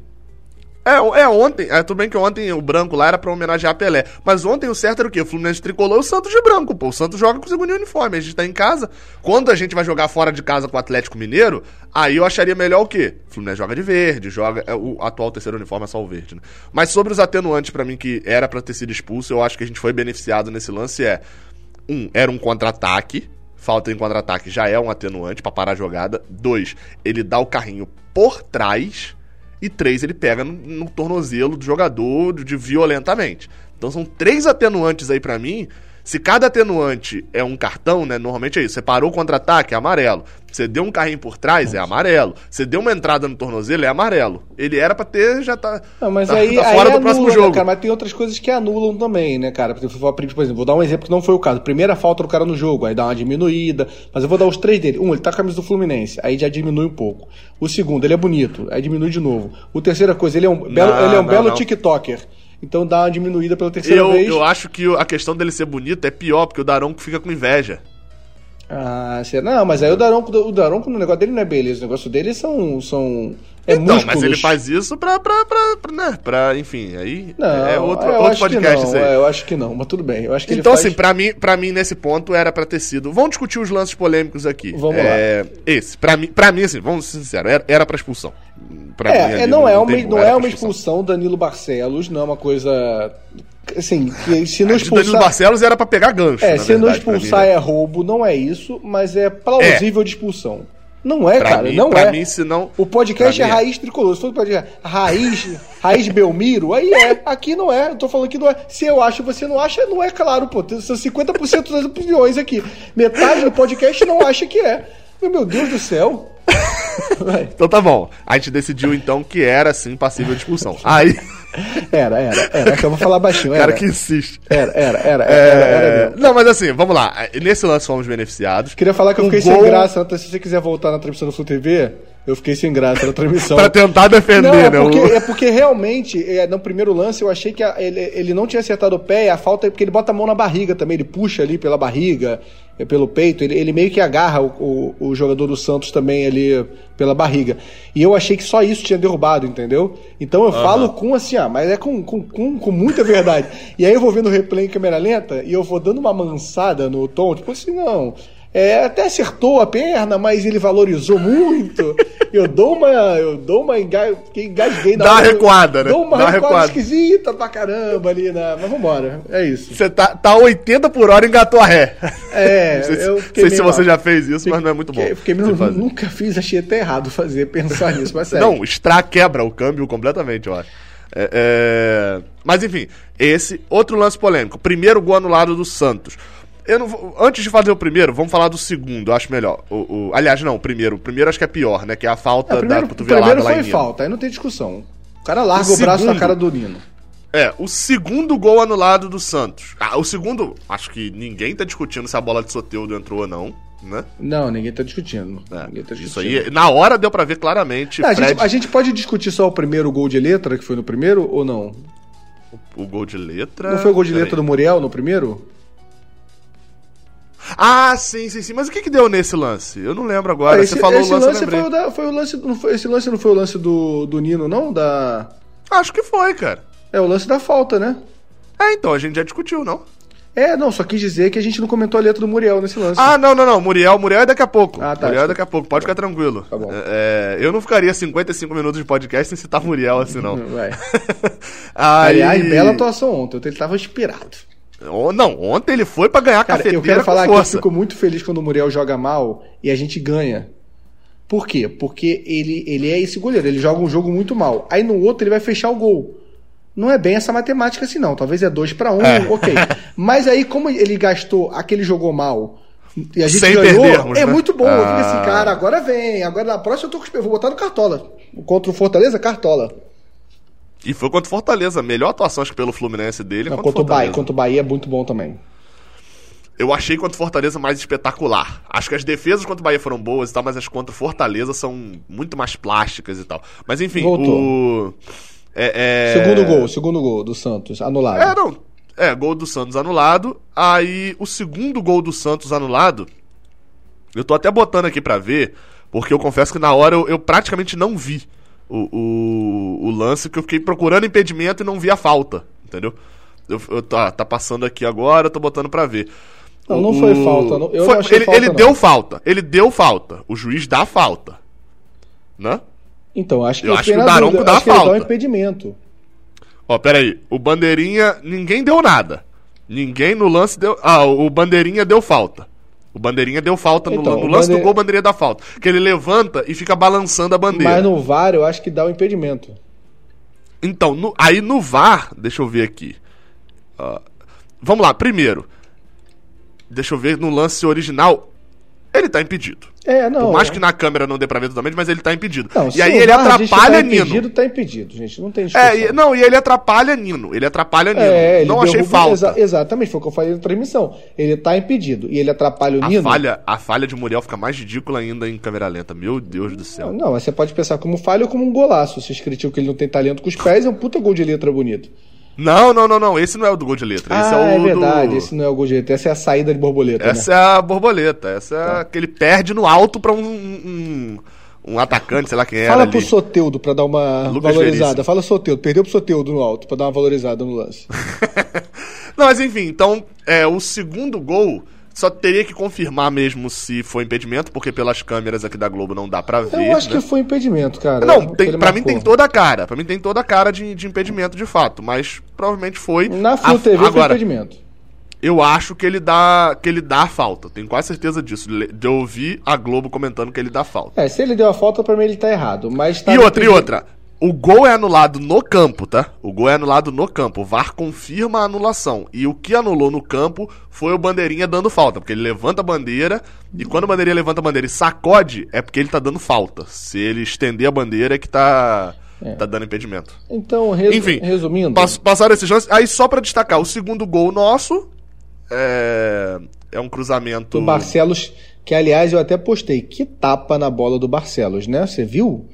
É, é ontem, é, tudo bem que ontem o branco lá era pra homenagear Pelé. Mas ontem o certo era o quê? O Fluminense tricolor e o Santos de branco, pô. O Santos joga com o segundo uniforme. A gente tá em casa. Quando a gente vai jogar fora de casa com o Atlético Mineiro, aí eu acharia melhor o quê? O Fluminense joga de verde, joga. É, o atual terceiro uniforme é só o verde, né? Mas sobre os atenuantes, para mim, que era para ter sido expulso, eu acho que a gente foi beneficiado nesse lance é. Um, era um contra-ataque. Falta em contra-ataque já é um atenuante para parar a jogada. Dois, ele dá o carrinho por trás e três, ele pega no, no tornozelo do jogador de, de violentamente. Então são três atenuantes aí para mim se cada atenuante é um cartão, né? Normalmente é isso. Você parou o contra-ataque, é amarelo. Você deu um carrinho por trás, é amarelo. Você deu uma entrada no tornozelo, é amarelo. Ele era pra ter, já tá, não, mas tá, aí, tá fora aí do anula, próximo né, jogo. Né, cara? Mas tem outras coisas que anulam também, né, cara? Por exemplo, vou dar um exemplo que não foi o caso. Primeira falta do cara no jogo, aí dá uma diminuída. Mas eu vou dar os três dele. Um, ele tá com a camisa do Fluminense, aí já diminui um pouco. O segundo, ele é bonito, aí diminui de novo. O terceira coisa, ele é um belo, não, ele é um não, belo TikToker. Então dá uma diminuída pela terceira eu, vez. Eu acho que a questão dele ser bonito é pior, porque o Daronco fica com inveja. Ah, será? Não, mas aí o Daronco, o Daronco no negócio dele não é beleza. O negócio dele são. são é então, músculos. mas ele faz isso pra, pra, pra, pra, né, pra enfim, aí Não, é outro, outro podcast não, aí. é, eu acho que não, mas tudo bem. Eu acho que Então, ele assim, faz... pra mim, pra mim, nesse ponto, era pra ter sido. Vamos discutir os lances polêmicos aqui. Vamos é, Esse, pra mim, pra mim, assim, vamos ser sinceros, era, era pra expulsão. Pra mim, É, ali é, não, é uma, não era é uma expulsão Danilo Barcelos, não é uma coisa. Assim, que se não de Danilo expulsar. Barcelos era pra pegar gancho. É, se não verdade, mim, expulsar é roubo, não é isso, mas é plausível de expulsão. Não é, Pra cara, mim- não pra é. mim, se não- O podcast é é. raiz tricolor. Se for podcast raiz, raiz Belmiro, aí é. Aqui não é. Eu tô falando que não é. Se eu acho você não acha, não é claro, pô. São 50% das opiniões aqui. Metade do podcast não acha que é. Meu Deus do céu. Então tá bom. A gente decidiu então que era sim passível de expulsão. Aí, Era, era, era. Que eu vou falar baixinho. Era, cara que insiste. era, era, era, É, era, era mesmo. Não, mas assim, vamos lá. Nesse lance fomos beneficiados. Queria falar que eu Um fiquei gol- sem graça. Então, se você quiser voltar na transmissão do Flu TV, eu fiquei sem graça na transmissão. Pra tentar defender, Não, é né? porque, é porque realmente, é, no primeiro lance, eu achei que a- ele, ele não tinha acertado o pé, e a falta é porque ele bota a mão na barriga também, ele puxa ali pela barriga, é, pelo peito, ele, ele meio que agarra o, o, o jogador do Santos também ali pela barriga. E eu achei que só isso tinha derrubado, entendeu? Então eu falo com assim, ah, mas é com, com, com, com muita verdade. e aí eu vou vendo o replay em câmera lenta e eu vou dando uma mansada no tom, tipo assim, não. É, até acertou a perna, mas ele valorizou muito. Eu dou uma. Eu dou uma enga... fiquei engasguei na Dá uma recuada, né? Dou uma Dá uma recuada, recuada. esquisita pra caramba ali, né? Mas vambora. É isso. Você tá, tá 80 por hora e engatou a ré. É, não sei, se- eu não fiquei sei se você já fez isso, mas não é muito bom. Fiquei, fiquei meio- nunca fiz, achei até errado fazer, pensar nisso, mas sério. Não, o Stra quebra o câmbio completamente, eu acho. É, é, Mas enfim, esse outro lance polêmico. Primeiro gol anulado do Santos. Eu não vou- Antes de fazer o primeiro, vamos falar do segundo, eu acho melhor. O, o- Aliás, não, o primeiro. O primeiro acho que é pior, né? Que é a falta É, primeiro, da o cotovelada primeiro lá foi em Nino. falta, aí não tem discussão. O cara larga O o, braço na segundo- cara do Nino. É, o segundo gol anulado do Santos. Ah, o segundo, acho que ninguém tá discutindo se a bola de Soteudo entrou ou não, né? Não, ninguém tá discutindo. É, ninguém tá isso discutindo. aí, na hora deu pra ver claramente Não, a, Fred, gente, a gente pode discutir só o primeiro gol de letra, que foi no primeiro, ou não? o gol de letra. Não foi o gol de Peraí. letra do Muriel no primeiro? Ah, sim, sim, sim. Mas o que que deu nesse lance? Eu não lembro agora. Ah, esse, Você falou esse o lance, lance, foi o, da, foi o lance. Não foi, esse lance não foi o lance do, do Nino, não? Da. Acho que foi, cara. É o lance da falta, né? É, então, a gente já discutiu, não? É, não, só quis dizer que a gente não comentou a letra do Muriel nesse lance. Ah, não, não, não. Muriel, Muriel é daqui a pouco. Ah, tá, Muriel é daqui a pouco. Pode ficar tranquilo. Tá bom. É, é, eu não ficaria 55 minutos de podcast sem citar Muriel assim, não. Vai. Aí... Aliás, bela atuação ontem. Ele tava inspirado. Oh, Não, ontem ele foi pra ganhar Cara, cafeteira eu quero falar que eu fico muito feliz quando o Muriel joga mal e a gente ganha. Por quê? Porque ele, ele é esse goleiro, ele joga um jogo muito mal. Aí no outro ele vai fechar o gol. Não é bem essa matemática assim, não. Talvez é 2 para 1, um, É. ok. Mas aí, como ele gastou aquele jogou mal e a gente Sem ganhou, perdermos, é né? muito bom. Eu fico Ah. assim, cara, agora vem. Agora na próxima eu tô eu vou botar no Cartola. Contra o Fortaleza, Cartola. E foi contra o Fortaleza. Melhor atuação, acho que pelo Fluminense dele. Não, contra o contra, o Bahia, contra o Bahia é muito bom também. Eu achei contra o Fortaleza mais espetacular. Acho que as defesas contra o Bahia foram boas e tal, mas as contra o Fortaleza são muito mais plásticas e tal. Mas enfim, Voltou. o. É, é- Segundo gol, segundo gol do Santos, anulado. É, não. É, gol do Santos anulado. Aí o segundo gol do Santos anulado. Eu tô até botando aqui pra ver, porque eu confesso que na hora eu, eu praticamente não vi o, o, o lance, que eu fiquei procurando impedimento e não vi a falta, entendeu? Eu, eu- tá, tá passando aqui agora, eu tô botando pra ver. Não, não foi falta, não- eu Foi- não achei ele, falta, ele não. deu falta, ele deu falta. O juiz dá falta. Né? Então, acho que Eu eu acho que o Daronco dúvida. dá acho que ele dá um falta. impedimento. Ó, peraí. O Bandeirinha, ninguém deu nada. Ninguém no lance deu. Ah, o Bandeirinha deu falta. O Bandeirinha deu falta no, Então, no o lance do gol, o Bandeirinha dá falta. Que ele levanta e fica balançando a bandeira. Mas no VAR eu acho que dá o impedimento. Então, no- aí no VAR, deixa eu ver aqui. Ah, vamos lá, primeiro. Deixa eu ver no lance original. Ele tá impedido. É, não. Por mais que na câmera não dê pra ver totalmente, mas ele tá impedido. Não, e aí ele atrapalha tá Nino. impedido, tá impedido, gente. Não tem discussão. É, e- não, e ele atrapalha Nino. Ele atrapalha Nino. É, não achei derruba- falta. exa- exatamente, foi o que eu falei na transmissão. Ele tá impedido e ele atrapalha o A Nino. falha, a falha de Muriel fica mais ridícula ainda em câmera lenta. Meu Deus do céu. Não, mas você pode pensar como falha ou como um golaço. Vocês criticam que ele não tem talento com os pés, é um puta gol de letra bonito. Não, não, não, não. Esse não é o do gol de letra. Esse ah, é é verdade. do... Esse não é o gol de letra. Essa é a saída de borboleta. Essa né? é a borboleta. Essa é Tá. a que ele perde no alto pra um, um, um atacante, sei lá quem era Fala ali. pro Soteudo pra dar uma Lucas valorizada. Veríssimo. Fala Soteudo. Perdeu pro Soteudo no alto pra dar uma valorizada no lance. Não, mas enfim, então, é, o segundo gol só teria que confirmar mesmo se foi impedimento, porque pelas câmeras aqui da Globo não dá pra ver. Eu acho né? que foi impedimento, cara. Não, tem, pra mim tem toda a cara. Pra mim tem toda a cara de, de impedimento de fato, mas provavelmente foi. Na Full TV foi agora, impedimento. eu acho que ele dá que ele dá falta. Tenho quase certeza disso. De ouvir a Globo comentando que ele dá falta. É, se ele deu a falta, pra mim ele tá errado. Mas tá e outra, e outra. O gol é anulado no campo, tá? O gol é anulado no campo. O VAR confirma a anulação. E o que anulou no campo foi o bandeirinha dando falta. Porque ele levanta a bandeira. E quando o bandeirinha levanta a bandeira e sacode, é porque ele tá dando falta. Se ele estender a bandeira, é que tá, tá dando impedimento. Então, resu- Enfim, resumindo. pass- passaram esses lances. Aí, só pra destacar, o segundo gol nosso é, é um cruzamento. do Barcelos, que aliás eu até postei. Que tapa na bola do Barcelos, né? Você viu?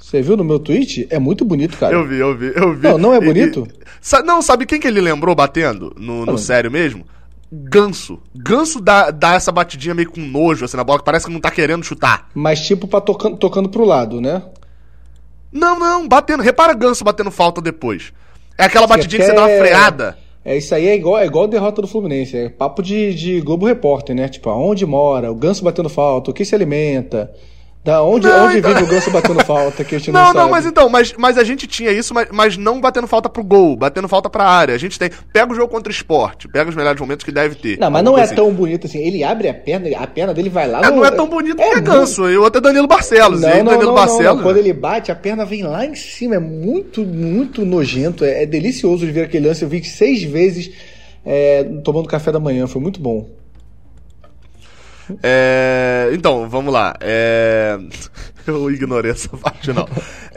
Você viu no meu tweet? É muito bonito, cara. Eu vi, eu vi, eu vi. Não, não é Ele- bonito? Sa- não, sabe quem que ele lembrou batendo? No, no Ah. sério mesmo? Ganso. Ganso dá, dá essa batidinha meio com nojo, assim, na bola, que parece que não tá querendo chutar. Mas tipo pra tocando, tocando pro lado, né? Não, não, batendo. Repara Ganso batendo falta depois. É aquela batidinha que você dá uma freada. É isso aí, é igual, é igual a derrota do Fluminense. É papo de, de Globo Repórter, né? Tipo, aonde mora, o ganso batendo falta, o que se alimenta. Da onde, Não, onde então- vive o ganso batendo falta, que a gente não, Não, sabe. não, mas então, mas, mas a gente tinha isso, mas, mas não batendo falta pro gol, batendo falta pra área. A gente tem. Pega o jogo contra o esporte, pega os melhores momentos que deve ter. Não, mas não é assim. tão bonito assim. Ele abre a perna, a perna dele vai lá É, no- não é tão bonito É que é muito- Ganso. E o outro é Danilo Barcelos. Não, e aí não, Danilo não, não, Barcelos. não. Quando ele bate, a perna vem lá em cima. É muito, muito nojento. É, é delicioso de ver aquele lance. Eu vi seis vezes é, tomando café da manhã. Foi muito bom. É, então, vamos lá. É, eu ignorei essa parte, não.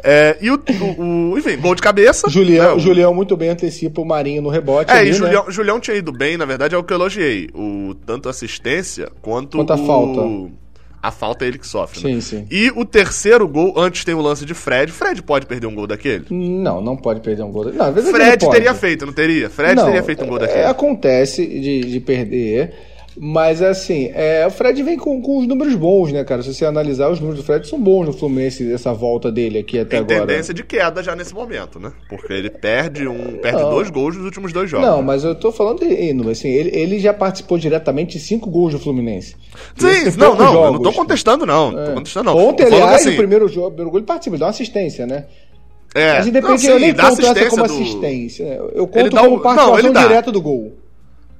É, e o, o- o- Enfim, gol de cabeça. Julião, né, o- Julião muito bem antecipa o Marinho no rebote. É, ali, e né? Julião, Julião tinha ido bem, na verdade, é o que eu elogiei. O, tanto a assistência quanto, Quanto a o- falta. A falta é ele que sofre. né? Sim, sim. E o terceiro gol, antes tem o lance de Fred. Fred pode perder um gol daquele? Não, não pode perder um gol. Não, às vezes ele Fred teria feito, não teria? Fred Não, teria feito um gol é, daquele. acontece de, de perder, mas assim, é, o Fred vem com, com os números bons, né, cara? Se você analisar, os números do Fred são bons no Fluminense, essa volta dele aqui até Tem agora. tendência de queda já nesse momento, né? Porque ele perde um perde Não. dois gols nos últimos dois jogos. Não, mas eu tô falando de assim, ele, ele já participou diretamente de cinco gols do Fluminense. Sim, não, não, eu não jogos. tô contestando, não. É. tô contestando, não. Ontem, aliás, assim, o primeiro jogo, o primeiro gol ele participa, ele dá uma assistência, né? É, Mas independente, não, sim, eu nem conto essa como do- assistência. né? Eu conto Ele dá como participação não, direta do gol.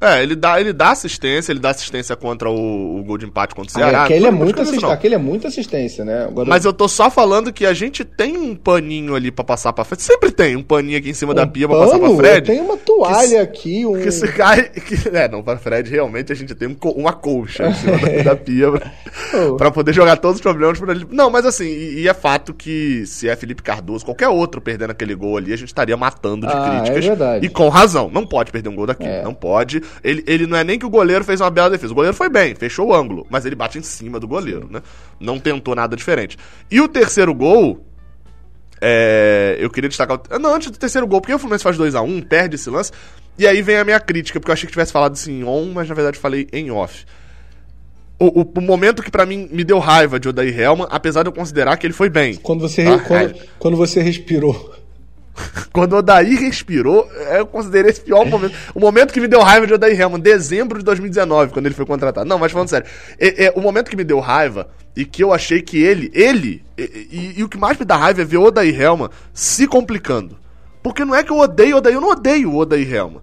É, ele dá, ele dá assistência, ele dá assistência contra o, o gol de empate contra o Ceará. Ah, aquele, é muito não. aquele é muita assistência, né? Agora, Mas eu tô só falando que a gente tem um paninho ali pra passar pra frente. Sempre tem um paninho aqui em cima da pia pra passar pra pano, Fred. Tem uma toalha aqui, um... Que se cai. Que, é, não, pra Fred realmente a gente tem um uma colcha em cima da, da pia pra, Oh. pra poder jogar todos os problemas pra ele. Não, mas assim, e, e é fato que se é Felipe Cardoso, qualquer outro perdendo aquele gol ali, a gente estaria matando de Ah, é críticas. verdade. E com razão. Não pode perder um gol daquele. É. Não pode. Ele, ele não é nem que o goleiro fez uma bela defesa. O goleiro foi bem, fechou o ângulo, mas ele bate em cima do goleiro, né? Não tentou nada diferente. E o terceiro gol. É, eu queria destacar. Não, antes do terceiro gol, porque o Fluminense faz 2x1, perde esse lance. E aí vem a minha crítica, porque eu achei que tivesse falado isso em on, mas na verdade falei em off. O, o- o momento que pra mim me deu raiva de Odair Helman, apesar de eu considerar que ele foi bem. Quando você, Tá? quando, quando você respirou. Quando o Odair respirou, eu considerei esse pior momento. O momento que me deu raiva de Odair Helman, dezembro de 2019, quando ele foi contratado. Não, mas falando sério, é, é, o momento que me deu raiva e que eu achei que ele, ele, e, e- e o que mais me dá raiva é ver o Odair Helman se complicando. Porque não é que eu odeio o Odair, eu não odeio o Odair Helman.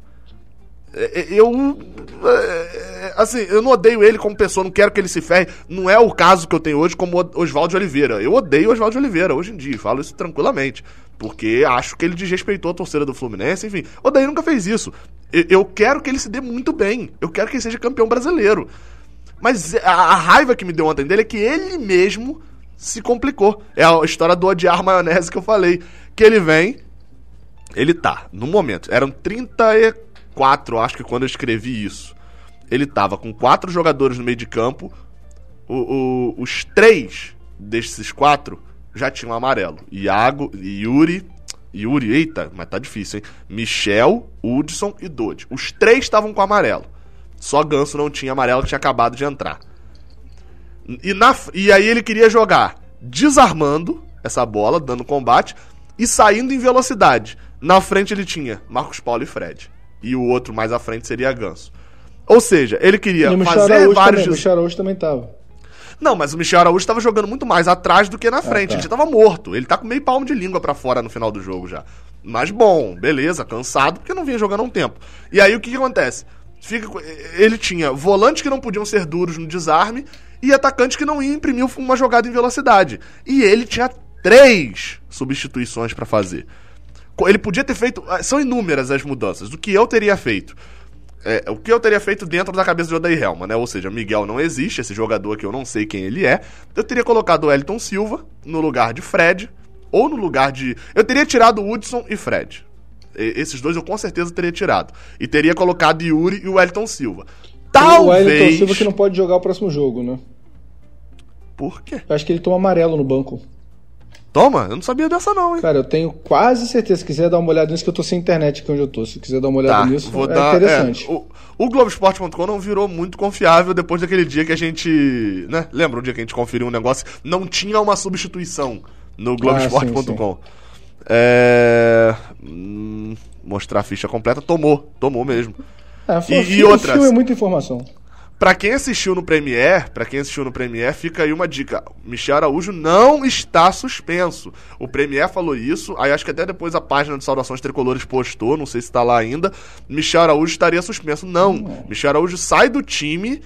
É, é, Eu. é, Assim, eu não odeio ele como pessoa, não quero que ele se ferre. Não é o caso que eu tenho hoje como Oswaldo Oliveira. Eu odeio Oswaldo Oliveira hoje em dia, falo isso tranquilamente. Porque acho que ele desrespeitou a torcida do Fluminense, enfim. O Odair nunca fez isso. Eu, quero que ele se dê muito bem. Eu quero que ele seja campeão brasileiro. Mas a, raiva que me deu ontem dele é que ele mesmo se complicou. É a história do odiar maionese que eu falei. Que ele vem, ele tá, no momento, eram 34, acho que quando eu escrevi isso. Ele tava com quatro jogadores no meio de campo. O, o- os três desses quatro já tinham amarelo. Iago, Yuri, Yuri, eita, mas tá difícil, hein? Michel, Hudson e Dodge. Os três estavam com amarelo. Só Ganso não tinha amarelo, que tinha acabado de entrar. E, na, e aí ele queria jogar desarmando essa bola, dando combate, e saindo em velocidade. Na frente ele tinha Marcos Paulo e Fred. E o outro mais à frente seria Ganso. Ou seja, ele queria E fazer Araújo vários. também, o Michel Araújo também tava. Não, mas o Michel Araújo estava jogando muito mais atrás do que na frente. tá. Ele estava morto. Ele tá com meio palmo de língua pra fora no final do jogo já. Mas bom, beleza, cansado, porque não vinha jogando há um tempo. E aí o que, que acontece? Fica, ele tinha volantes que não podiam ser duros no desarme e atacantes que não iam imprimir uma jogada em velocidade. E ele tinha três substituições pra fazer. Ele podia ter feito. ah, São inúmeras as mudanças. O que eu teria feito? É, o que eu teria feito dentro da cabeça do Odair Helman, né? Ou seja, Miguel não existe, esse jogador que eu não sei quem ele é. Eu teria colocado o Elton Silva no lugar de Fred, ou no lugar de. Eu teria tirado o Hudson e Fred. E- esses dois eu com certeza teria tirado. E teria colocado Yuri e o Elton Silva. O Wellington Talvez. Silva que não pode jogar o próximo jogo, né? Por quê? Eu acho que ele toma amarelo no banco. Toma, eu não sabia dessa não, hein? Cara, eu tenho quase certeza. Se quiser dar uma olhada nisso, que eu tô sem internet aqui onde eu tô. Se quiser dar uma olhada Tá, nisso, é dar. interessante. é, o, o Globoesporte.com não virou muito confiável depois daquele dia que a gente. né? Lembra um dia que a gente conferiu um negócio? Não tinha uma substituição no Ah, Globoesporte.com. É. hum, mostrar a ficha completa, tomou. Tomou mesmo. É, foi- e- e fio é muita informação. Pra quem assistiu no Premiere, para quem assistiu no Premiere, fica aí uma dica. Michel Araújo não está suspenso. O Premiere falou isso, aí acho que até depois a página de Saudações Tricolores postou, não sei se tá lá ainda. Michel Araújo estaria suspenso. Não. Michel Araújo sai do time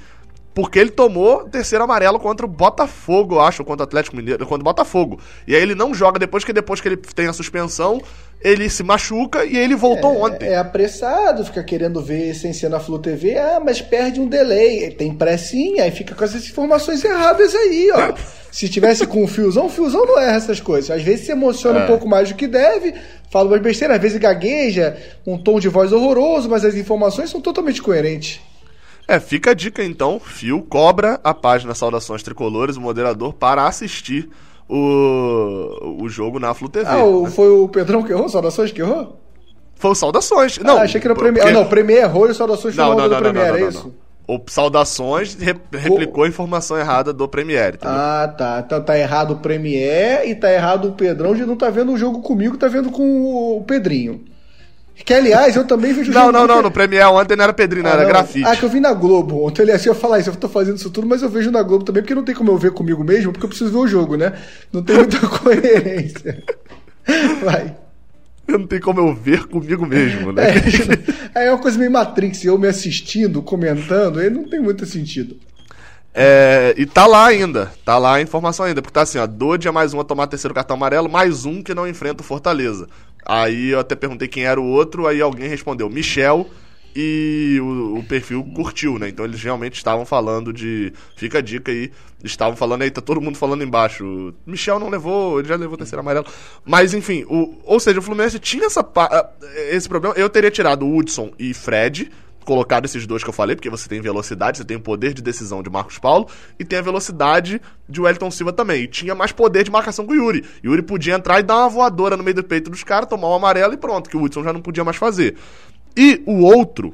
porque ele tomou terceiro amarelo contra o Botafogo, eu acho, contra o Atlético Mineiro, contra o Botafogo. E aí ele não joga depois que depois que ele tem a suspensão, ele se machuca e ele voltou ontem. É apressado, fica querendo ver sem ser na Flu TV. Ah, mas perde um delay. Tem pressinha, aí fica com essas informações erradas aí, ó. Se tivesse com o fiozão, o fiozão não erra essas coisas. Às vezes se emociona É. um pouco mais do que deve, fala umas besteiras, às vezes gagueja, um tom de voz horroroso, mas as informações são totalmente coerentes. É, fica a dica então, Fio cobra a página Saudações Tricolores, o moderador, para assistir o, o jogo na Flu TV. Ah, o- foi o Pedrão que errou? Saudações que errou? Foi o Saudações. Não, ah, achei que era o porque- Premier. Ah, não, o Premier errou e o Saudações Não, o não, nome não, do não, Premier, não, é não, isso? não. O Saudações re- replicou a informação errada do Premiere, entendeu? Ah, tá. Então tá errado o Premier e tá errado o Pedrão de não tá vendo o jogo comigo, tá vendo com o Pedrinho. Que, aliás, eu também vejo não, não, não, Pe- no Premiere ontem não era Pedrinho, Ah, era não. grafite. Ah, que eu vi na Globo. Ontem, eu ia falar isso, eu tô fazendo isso tudo, mas eu vejo na Globo também, porque não tem como eu ver comigo mesmo, porque eu preciso ver o jogo, né? Não tem muita coerência. Vai. Eu não tem como eu ver comigo mesmo, né? É, é uma coisa meio Matrix, eu me assistindo, comentando, aí não tem muito sentido. É, e tá lá ainda, tá lá a informação ainda, porque tá assim, ó, Dodge é mais um a tomar terceiro cartão amarelo, mais um que não enfrenta o Fortaleza. Aí eu até perguntei quem era o outro, aí alguém respondeu, Michel, e o, o perfil curtiu, né? Então eles realmente estavam falando de. Fica a dica aí, estavam falando aí, tá todo mundo falando embaixo. Michel não levou, ele já levou o terceiro amarelo. Mas enfim, o, ou seja, o Fluminense tinha essa, esse problema. Eu teria tirado Hudson e Fred, colocado esses dois que eu falei, porque você tem velocidade, você tem o poder de decisão de Marcos Paulo e tem a velocidade de Wellington Silva também. E tinha mais poder de marcação que o Yuri. Yuri podia entrar e dar uma voadora no meio do peito dos caras, tomar um amarelo e pronto, que o Hudson já não podia mais fazer. E o outro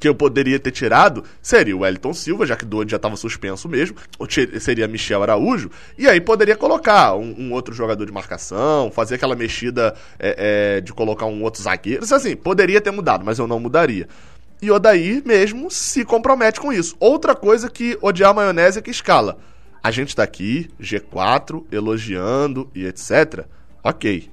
que eu poderia ter tirado seria o Wellington Silva, já que Doide já estava suspenso mesmo, ou seria Michel Araújo, e aí poderia colocar um, um outro jogador de marcação, fazer aquela mexida é, é, de colocar um outro zagueiro, assim, poderia ter mudado, mas eu não mudaria. E Odair mesmo se compromete com isso. Outra coisa que odiar maionese é que escala. A gente tá aqui, G4, elogiando e etc. Ok.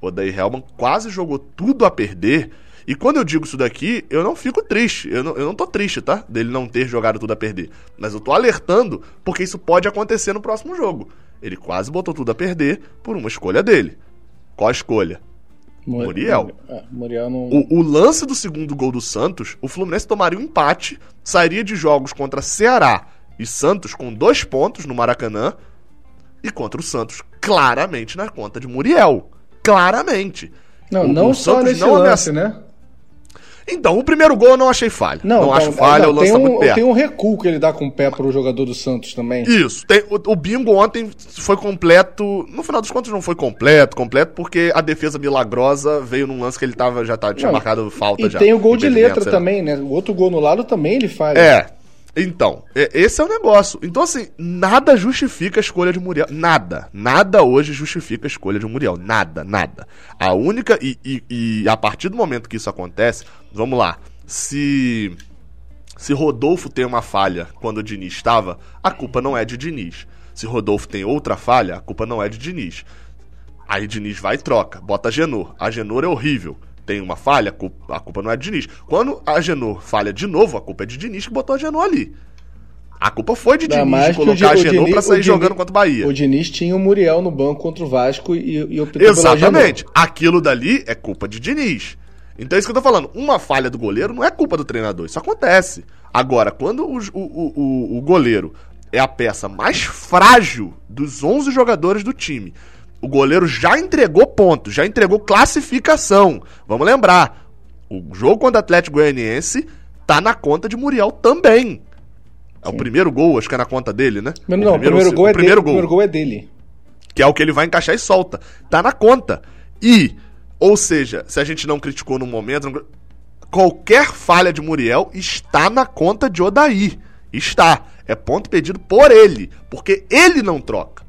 Odair Helman quase jogou tudo a perder. E quando eu digo isso daqui, eu não fico triste. Eu não, eu não tô triste, tá? Dele não ter jogado tudo a perder. Mas eu tô alertando porque isso pode acontecer no próximo jogo. Ele quase botou tudo a perder por uma escolha dele. Qual a escolha? Muriel. É, Muriel não. O, o lance do segundo gol do Santos, o Fluminense tomaria um empate, sairia de jogos contra Ceará e Santos com dois pontos no Maracanã e contra o Santos claramente na conta de Muriel. Claramente. Não, o- não o só Santos nesse não lance, ameaça- né? Então, o primeiro gol eu não achei falha. Não, não então, acho falha, não, o lance tem tá um, Tem um recuo que ele dá com o pé pro jogador do Santos também. Isso. Tem, o, o, bingo ontem foi completo. No final dos contos não foi completo, completo, porque a defesa milagrosa veio num lance que ele tava, já tá, tinha não, marcado falta e já. E tem o gol de letra também, né? O outro gol no lado também ele faz. É. Então, esse é o negócio. Então, assim, nada justifica a escolha de Muriel. Nada. Nada hoje justifica a escolha de Muriel. Nada, nada. A única. E, e, e a partir do momento que isso acontece, vamos lá. Se. Se Rodolfo tem uma falha quando o Diniz estava, a culpa não é de Diniz. Se Rodolfo tem outra falha, a culpa não é de Diniz. Aí Diniz vai e troca, bota Genor. A Genor é horrível tem uma falha, a culpa não é de Diniz. Quando a Genor falha de novo, a culpa é de Diniz que botou a Genor ali. A culpa foi de Diniz mais colocar a Genor pra sair jogando contra o Bahia. O Diniz tinha o Muriel no banco contra o Vasco e, e optou Exatamente. Aquilo dali é culpa de Diniz. Então é isso que eu tô falando. Uma falha do goleiro não é culpa do treinador. Isso acontece. Agora, quando o, o, o, o goleiro é a peça mais frágil dos 11 jogadores do time o goleiro já entregou ponto, já entregou classificação. Vamos lembrar, o jogo contra o Atlético Goianiense tá na conta de Muriel também. É Sim. o primeiro gol, acho que é na conta dele, né? Não, não o primeiro, o primeiro, gol, é primeiro, dele, gol. primeiro gol é dele. Que é o que ele vai encaixar e solta. Tá na conta. E, ou seja, se a gente não criticou no momento, não... qualquer falha de Muriel está na conta de Odaí. Está. É ponto pedido por ele. Porque ele não troca.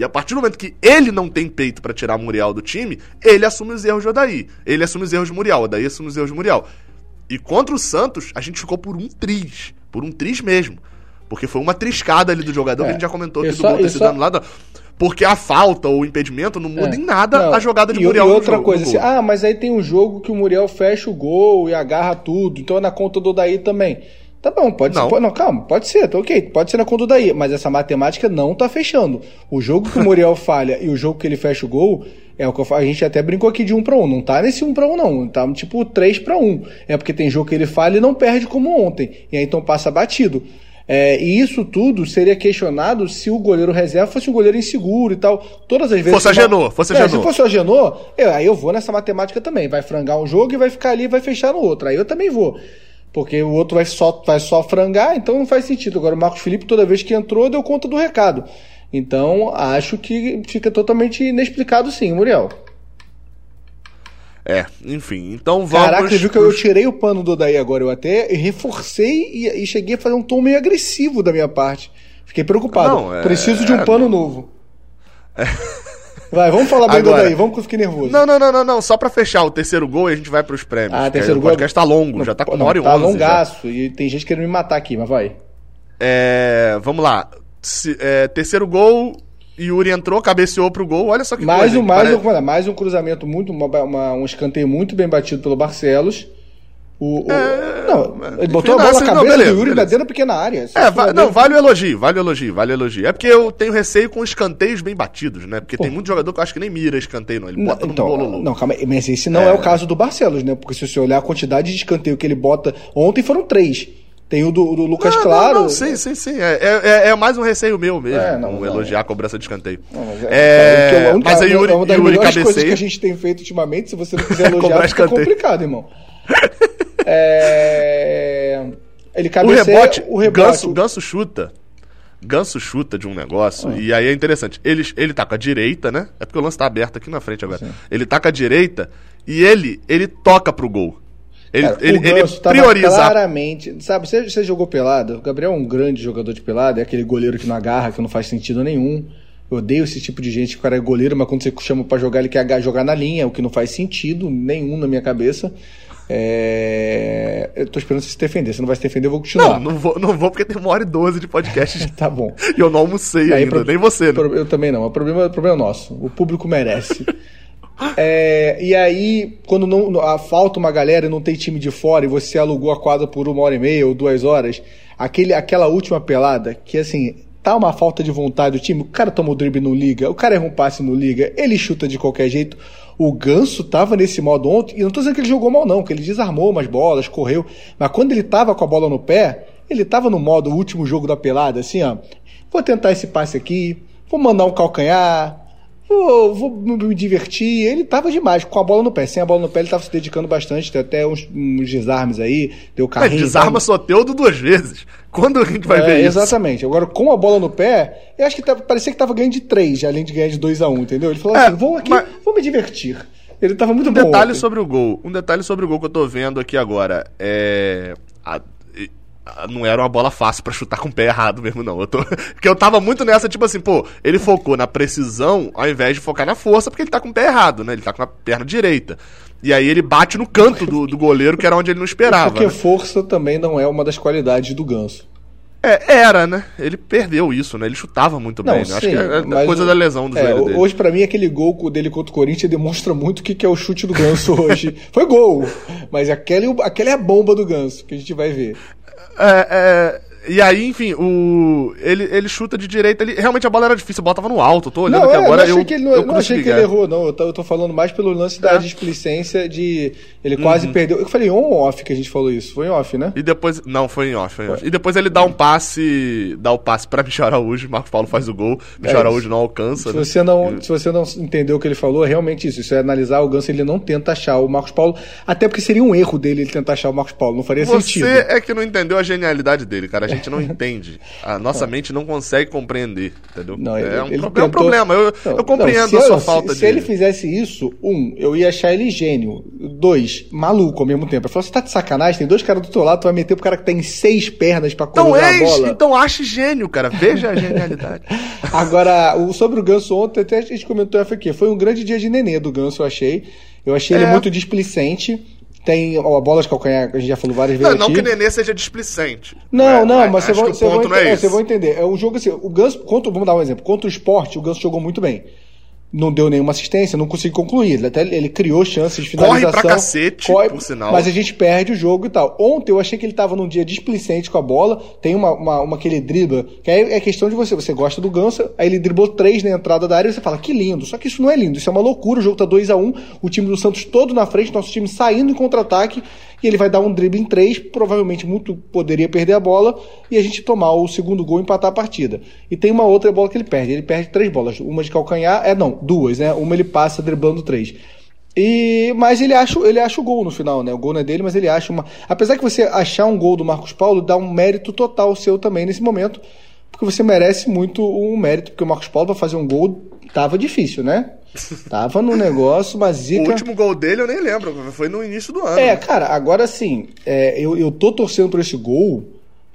E a partir do momento que ele não tem peito para tirar Muriel do time, ele assume os erros de Odaí. Ele assume os erros de Muriel, Odaí assume os erros de Muriel. E contra o Santos, a gente ficou por um triz. Por um triz mesmo. Porque foi uma triscada ali do jogador, é, que a gente já comentou aqui do gol ter sido anulado. Porque a falta ou o impedimento não muda é, em nada não, a jogada de e, Muriel. E outra jogo, coisa, assim, ah, mas aí tem um jogo que o Muriel fecha o gol e agarra tudo, então é na conta do Odaí também. Tá bom, pode não. ser. Não, calma, pode ser, tá ok. Pode ser na conta daí, mas essa matemática não tá fechando. O jogo que o Muriel falha e o jogo que ele fecha o gol, é o que eu a gente até brincou aqui de 1 para 1. Não tá nesse 1 para 1, não. Tá tipo 3 para 1. É porque tem jogo que ele falha e não perde como ontem. E aí então passa batido. É, e isso tudo seria questionado se o goleiro reserva fosse um goleiro inseguro e tal. Todas as vezes. Fosse a Genô, fosse a é, Se fosse a Genô, eu, aí eu vou nessa matemática também. Vai frangar um jogo e vai ficar ali e vai fechar no outro. Aí eu também vou. Porque o outro vai só, vai só frangar, então não faz sentido. Agora o Marcos Felipe, toda vez que entrou, deu conta do recado. Então, acho que fica totalmente inexplicado sim, Muriel. É, enfim, então vamos. Caraca, você viu que eu tirei o pano do Daí agora, eu até reforcei e, e, cheguei a fazer um tom meio agressivo da minha parte. Fiquei preocupado. Não, é... Preciso de um pano novo. É. Vai, vamos falar bem Agora, do daí, vamos que eu fiquei nervoso. Não, não, não, não, não, só pra fechar o terceiro gol e a gente vai pros prêmios. Ah, terceiro gol. O podcast tá longo, não, já tá com uma hora e tá onze. Tá longaço, já. e tem gente querendo me matar aqui, mas vai. É, vamos lá. Se, é, terceiro gol, Yuri entrou, cabeceou pro gol, olha só que mais coisa. Um, mais, um, mais um cruzamento muito, uma, uma, um escanteio muito bem batido pelo Barcelos. O, o... É, não, ele botou a bola na cabeça não, beleza, do Yuri dentro da pequena área. É, va não, vale o elogio, vale o elogio, vale o elogio. É porque eu tenho receio com escanteios bem batidos, né? Porque Pô. tem muito jogador que eu acho que nem mira escanteio, não. Ele bota então, no. Não, calma aí, mas esse não é. é. o caso do Barcelos, né? Porque se você olhar a quantidade de escanteio que ele bota, ontem foram três. Tem o do, do Lucas não, Claro. Não, não, sim, sim, sim. É, é, é, mais um receio meu mesmo, é, não, um elogiar a cobrança de escanteio. mas é, é, mas aí Yuri, uma das Yuri melhores coisas que a gente tem feito ultimamente, se você não quiser elogiar, fica complicado, irmão. É... Ele cabeceia, o rebote, o rebote. Ganso, Ganso chuta. Ganso chuta de um negócio. Ah. E aí é interessante. Ele, ele tá com a direita, né? É porque o lance tá aberto aqui na frente agora. Sim. Ele tá com a direita e ele, ele toca pro gol. Ele, Cara, ele, ele prioriza. Claramente. Sabe, você, você jogou pelada? O Gabriel é um grande jogador de pelada, é aquele goleiro que não agarra, que não faz sentido nenhum. Eu odeio esse tipo de gente que o cara é goleiro, mas quando você chama para jogar, ele quer jogar na linha, o que não faz sentido nenhum na minha cabeça. É... Eu tô esperando você se defender. Você não vai se defender, eu vou continuar. Não, não vou, não vou porque tem uma hora e doze de podcast. tá bom. E eu não almocei Aí, ainda, pro... nem você, né? Eu também não. O problema, o problema é nosso. O público merece. é, e aí, quando não, a, falta uma galera e não tem time de fora e você alugou a quadra por uma hora e meia ou duas horas, aquele, aquela última pelada, que assim, tá uma falta de vontade do time, o cara toma o drible no liga, o cara erra um passe no liga, ele chuta de qualquer jeito. O Ganso tava nesse modo ontem, e não tô dizendo que ele jogou mal, não, que ele desarmou umas bolas, correu. Mas quando ele tava com a bola no pé, ele tava no modo último jogo da pelada, assim, ó. Vou tentar esse passe aqui, vou mandar um calcanhar, Vou, vou me divertir. Ele tava demais, com a bola no pé. Sem a bola no pé, ele tava se dedicando bastante. Tem até uns, uns desarmes aí, deu carrinho. Mas desarma tava... Soteudo duas vezes. Quando a gente vai é, ver isso? Exatamente. Agora, com a bola no pé, eu acho que tava, parecia que tava ganhando de três, além de ganhar de 2 a 1 um, entendeu? Ele falou é, assim: vou aqui, mas... vou me divertir. Ele tava muito um bom. Um detalhe ontem. sobre o gol. Um detalhe sobre o gol que eu tô vendo aqui agora. É. A não era uma bola fácil para chutar com o pé errado mesmo, não. Eu tô... Porque eu tava muito nessa, tipo assim, pô, ele focou na precisão ao invés de focar na força, porque ele tá com o pé errado, né? Ele tá com a perna direita. E aí ele bate no canto do, do goleiro, que era onde ele não esperava. Porque né? força também não é uma das qualidades do Ganso. É, era, né? Ele perdeu isso, né? Ele chutava muito não, bem, né? Acho que é coisa o, da lesão do é, joelho dele. Hoje, para mim, aquele gol dele contra o Corinthians demonstra muito o que é o chute do Ganso hoje. Foi gol, mas aquele, aquele é a bomba do Ganso, que a gente vai ver. É, é, e aí, enfim, o ele, ele chuta de direita. Ele, realmente a bola era difícil, a bola tava no alto. Eu tô olhando não, é, agora. Eu, eu, que ele, não, eu não achei que ele errou, não. Eu tô, eu tô falando mais pelo lance da é. displicência de. Ele quase uhum. perdeu. Eu falei on off que a gente falou isso. Foi em off, né? E depois. Não, foi em off, foi em off. E depois ele dá um passe. Dá o passe pra Michel Araújo. Marcos Paulo faz o gol. Michel é Araújo não alcança. Se, né? você não, se você não entendeu o que ele falou, é realmente isso. Isso é analisar o Ganso, ele não tenta achar o Marcos Paulo. Até porque seria um erro dele ele tentar achar o Marcos Paulo. Não faria você sentido. Você é que não entendeu a genialidade dele, cara. A gente não entende. A nossa mente não consegue compreender, entendeu? Não, ele, é, um, ele pro, tentou... é um problema. Eu, não, eu compreendo não, a sua eu, falta se, de. Se ele fizesse isso, um, eu ia achar ele gênio. Dois, maluco ao mesmo tempo. Eu falo, você tá de sacanagem? Tem dois caras do teu lado, tu vai meter pro cara que tem seis pernas pra então, então, a bola. Então ache gênio, cara. Veja a genialidade. Agora, o, sobre o Ganso ontem, até a gente comentou aqui. Foi um grande dia de nenê do Ganso, eu achei. Eu achei é. ele muito displicente. Tem a bola de calcanhar, a gente já falou várias vezes. Não, não que o Nenê seja displicente. Não, não, mas você vai, você, vai, é, você vai entender. É um jogo assim, o Ganso, contra, vamos dar um exemplo. Contra o esporte, o Ganso jogou muito bem não deu nenhuma assistência, não conseguiu concluir. Ele até ele criou chances de finalização. Corre pra cacete, corre, por sinal. Mas a gente perde o jogo e tal. Ontem eu achei que ele tava num dia displicente com a bola. Tem uma, uma, uma que ele dribla, que aí é questão de você. Você gosta do Ganso, aí ele driblou três na entrada da área e você fala, que lindo. Só que isso não é lindo, isso é uma loucura. O jogo tá 2 a 1 um, o time do Santos todo na frente, nosso time saindo em contra-ataque e ele vai dar um drible em três, provavelmente muito poderia perder a bola e a gente tomar o segundo gol e empatar a partida. E tem uma outra bola que ele perde, ele perde três bolas, uma de calcanhar, é não, duas, né? Uma ele passa driblando três. E, mas ele acha, ele acha o gol no final, né? O gol não é dele, mas ele acha uma. Apesar que você achar um gol do Marcos Paulo, dá um mérito total seu também nesse momento, porque você merece muito um mérito, porque o Marcos Paulo para fazer um gol tava difícil, né? Tava no negócio, mas zica... O último gol dele eu nem lembro, foi no início do ano. É, cara, agora sim, é, eu, eu tô torcendo por esse gol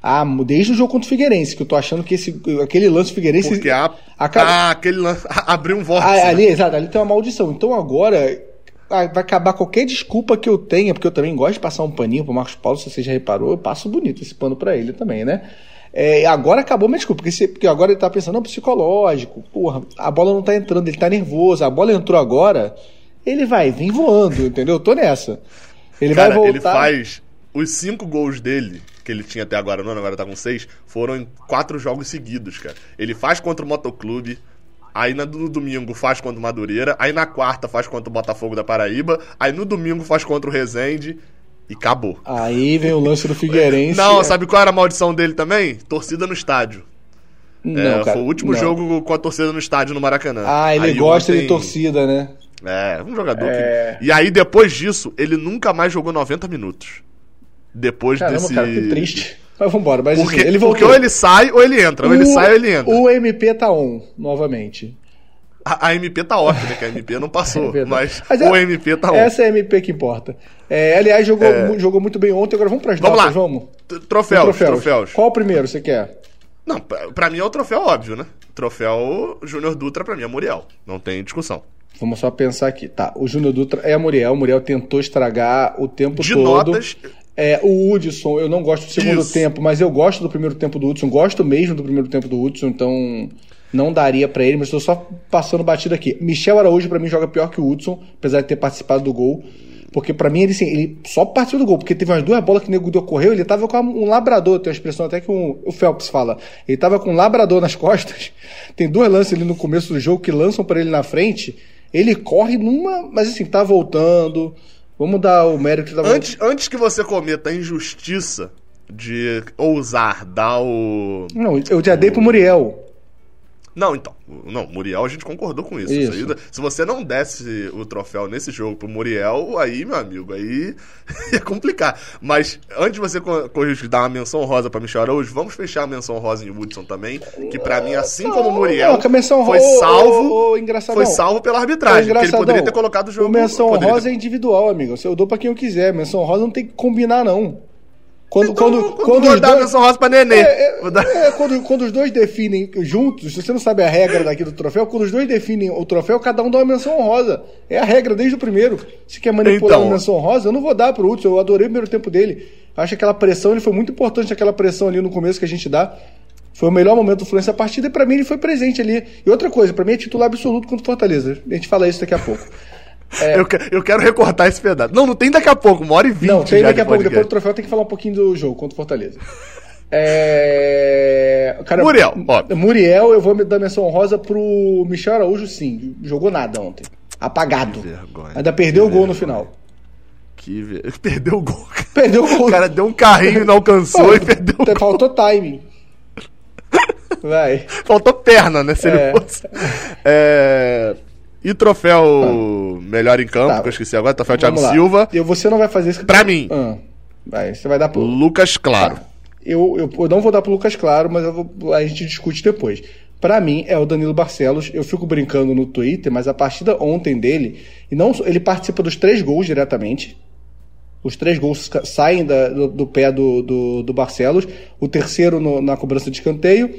ah, desde o jogo contra o Figueirense, que eu tô achando que esse, aquele lance do Figueirense. Porque a, acaba... ah, aquele lance abriu um vórtice. Ah, ali, né? exato, ali tem uma maldição. Então agora ah, vai acabar qualquer desculpa que eu tenha, porque eu também gosto de passar um paninho pro Marcos Paulo, se você já reparou, eu passo bonito esse pano para ele também, né? É, agora acabou minha desculpa, porque, porque agora ele tá pensando, não, psicológico, porra, a bola não tá entrando, ele tá nervoso, a bola entrou agora, ele vai vir voando, entendeu? Eu tô nessa. Ele Cara, vai voltar. Ele faz os cinco gols dele, que ele tinha até agora ano, agora tá com seis, foram em quatro jogos seguidos, cara. Ele faz contra o Motoclube, Aí no domingo faz contra o Madureira. Aí na quarta faz contra o Botafogo da Paraíba. Aí no domingo faz contra o Resende. E acabou. Aí vem o lance do Figueirense. Não, sabe qual era a maldição dele também? Torcida no estádio. Não, é, cara, foi o último não. jogo com a torcida no estádio no Maracanã. Ah, ele aí gosta ontem... de torcida, né? É, um jogador é... que... E aí, depois disso, ele nunca mais jogou 90 minutos. Depois Caramba, desse. Cara, que triste. Mas vambora, mas porque, assim, ele voltou. Porque ou ele sai ou ele entra. Ou ele sai ou ele entra. O MP tá on, novamente. A, a, MP tá ótima, né? Que a MP não passou, é mas, mas o é, MP tá ótimo. Essa é a MP que importa. É, aliás, jogou, é... jogou muito bem ontem, agora vamos para as vamos notas, lá. vamos? Troféus, troféus, troféus. Qual o primeiro você quer? Não, pra mim é o troféu óbvio, né? Troféu Júnior Dutra, pra mim, é Muriel. Não tem discussão. Vamos só pensar aqui. Tá, o Júnior Dutra é a Muriel. O Muriel tentou estragar o tempo De todo. Notas... É, o Hudson, eu não gosto do segundo Isso. tempo, mas eu gosto do primeiro tempo do Hudson. Gosto mesmo do primeiro tempo do Hudson, então não daria para ele, mas estou só passando batido aqui. Michel Araújo para mim joga pior que o Hudson, apesar de ter participado do gol. Porque para mim ele, assim, ele só partiu do gol, porque teve umas duas bolas que o nego ocorreu, ele tava com um labrador, tem uma expressão até que um, o Phelps fala. Ele tava com um labrador nas costas. Tem duas lances ali no começo do jogo que lançam para ele na frente. Ele corre numa, mas assim, tá voltando. Vamos dar o mérito da antes, antes que você cometa a injustiça de ousar dar o. Não, eu já dei pro Muriel. Não, então. Não, Muriel a gente concordou com isso. Isso. Isso aí, se você não desse o troféu nesse jogo pro Muriel, aí, meu amigo, aí ia complicar. Mas antes de você co- corrigir, dar uma menção rosa pra Michel Araújo, vamos fechar a menção rosa em Woodson também, que pra mim, assim como o Muriel, não, menção foi salvo, ô, engraçadão. foi salvo pela arbitragem, porque ele poderia ter colocado o jogo... O menção rosa ter- é individual, amigo. Eu dou pra quem eu quiser. Menção rosa não tem que combinar, não. Quando, Então, quando, quando quando vou os dar a dois... menção rosa pra Nenê. É, Vou dar- é, quando, quando os dois definem juntos, se você não sabe a regra daqui do troféu, quando os dois definem o troféu, cada um dá uma menção honrosa. É a regra desde o primeiro. Se quer manipular Então. uma menção honrosa, eu não vou dar pro Hudson. Eu adorei o primeiro tempo dele. Acho que aquela pressão, ele foi muito importante, aquela pressão ali no começo que a gente dá. Foi o melhor momento do Fluminense da partida e pra mim ele foi presente ali. E outra coisa, pra mim é titular absoluto contra o Fortaleza. A gente fala isso daqui a pouco. Eu, que- eu quero recortar esse pedaço. Não, não tem daqui a pouco, uma hora e vinte Não, tem daqui a pouco. Depois do troféu tem que falar um pouquinho do jogo contra o Fortaleza. É... Cara, Muriel, ó. Muriel, eu vou me dar menção honrosa pro Michel Araújo, sim. Jogou nada ontem. Apagado. Que vergonha. Ainda perdeu o gol no vergonha. final. Que ver... Perdeu o gol. Perdeu o gol. O cara deu um carrinho e não alcançou e perdeu o gol. Faltou timing. Vai. Faltou perna, né? Se É. ele fosse. É... E troféu melhor em campo, Tá. que eu esqueci agora, troféu Thiago lá. Silva. Eu, você não vai fazer isso. Pra mim, Ah, vai, você vai dar pro. Lucas Claro. Eu, eu, eu não vou dar pro Lucas Claro, mas eu vou- a gente discute depois. Pra mim, é o Danilo Barcelos. Eu fico brincando no Twitter, mas a partida ontem dele, e não ele participa dos três gols diretamente. Os três gols saem da- do, do pé do, do, do Barcelos. O terceiro no- na cobrança de escanteio.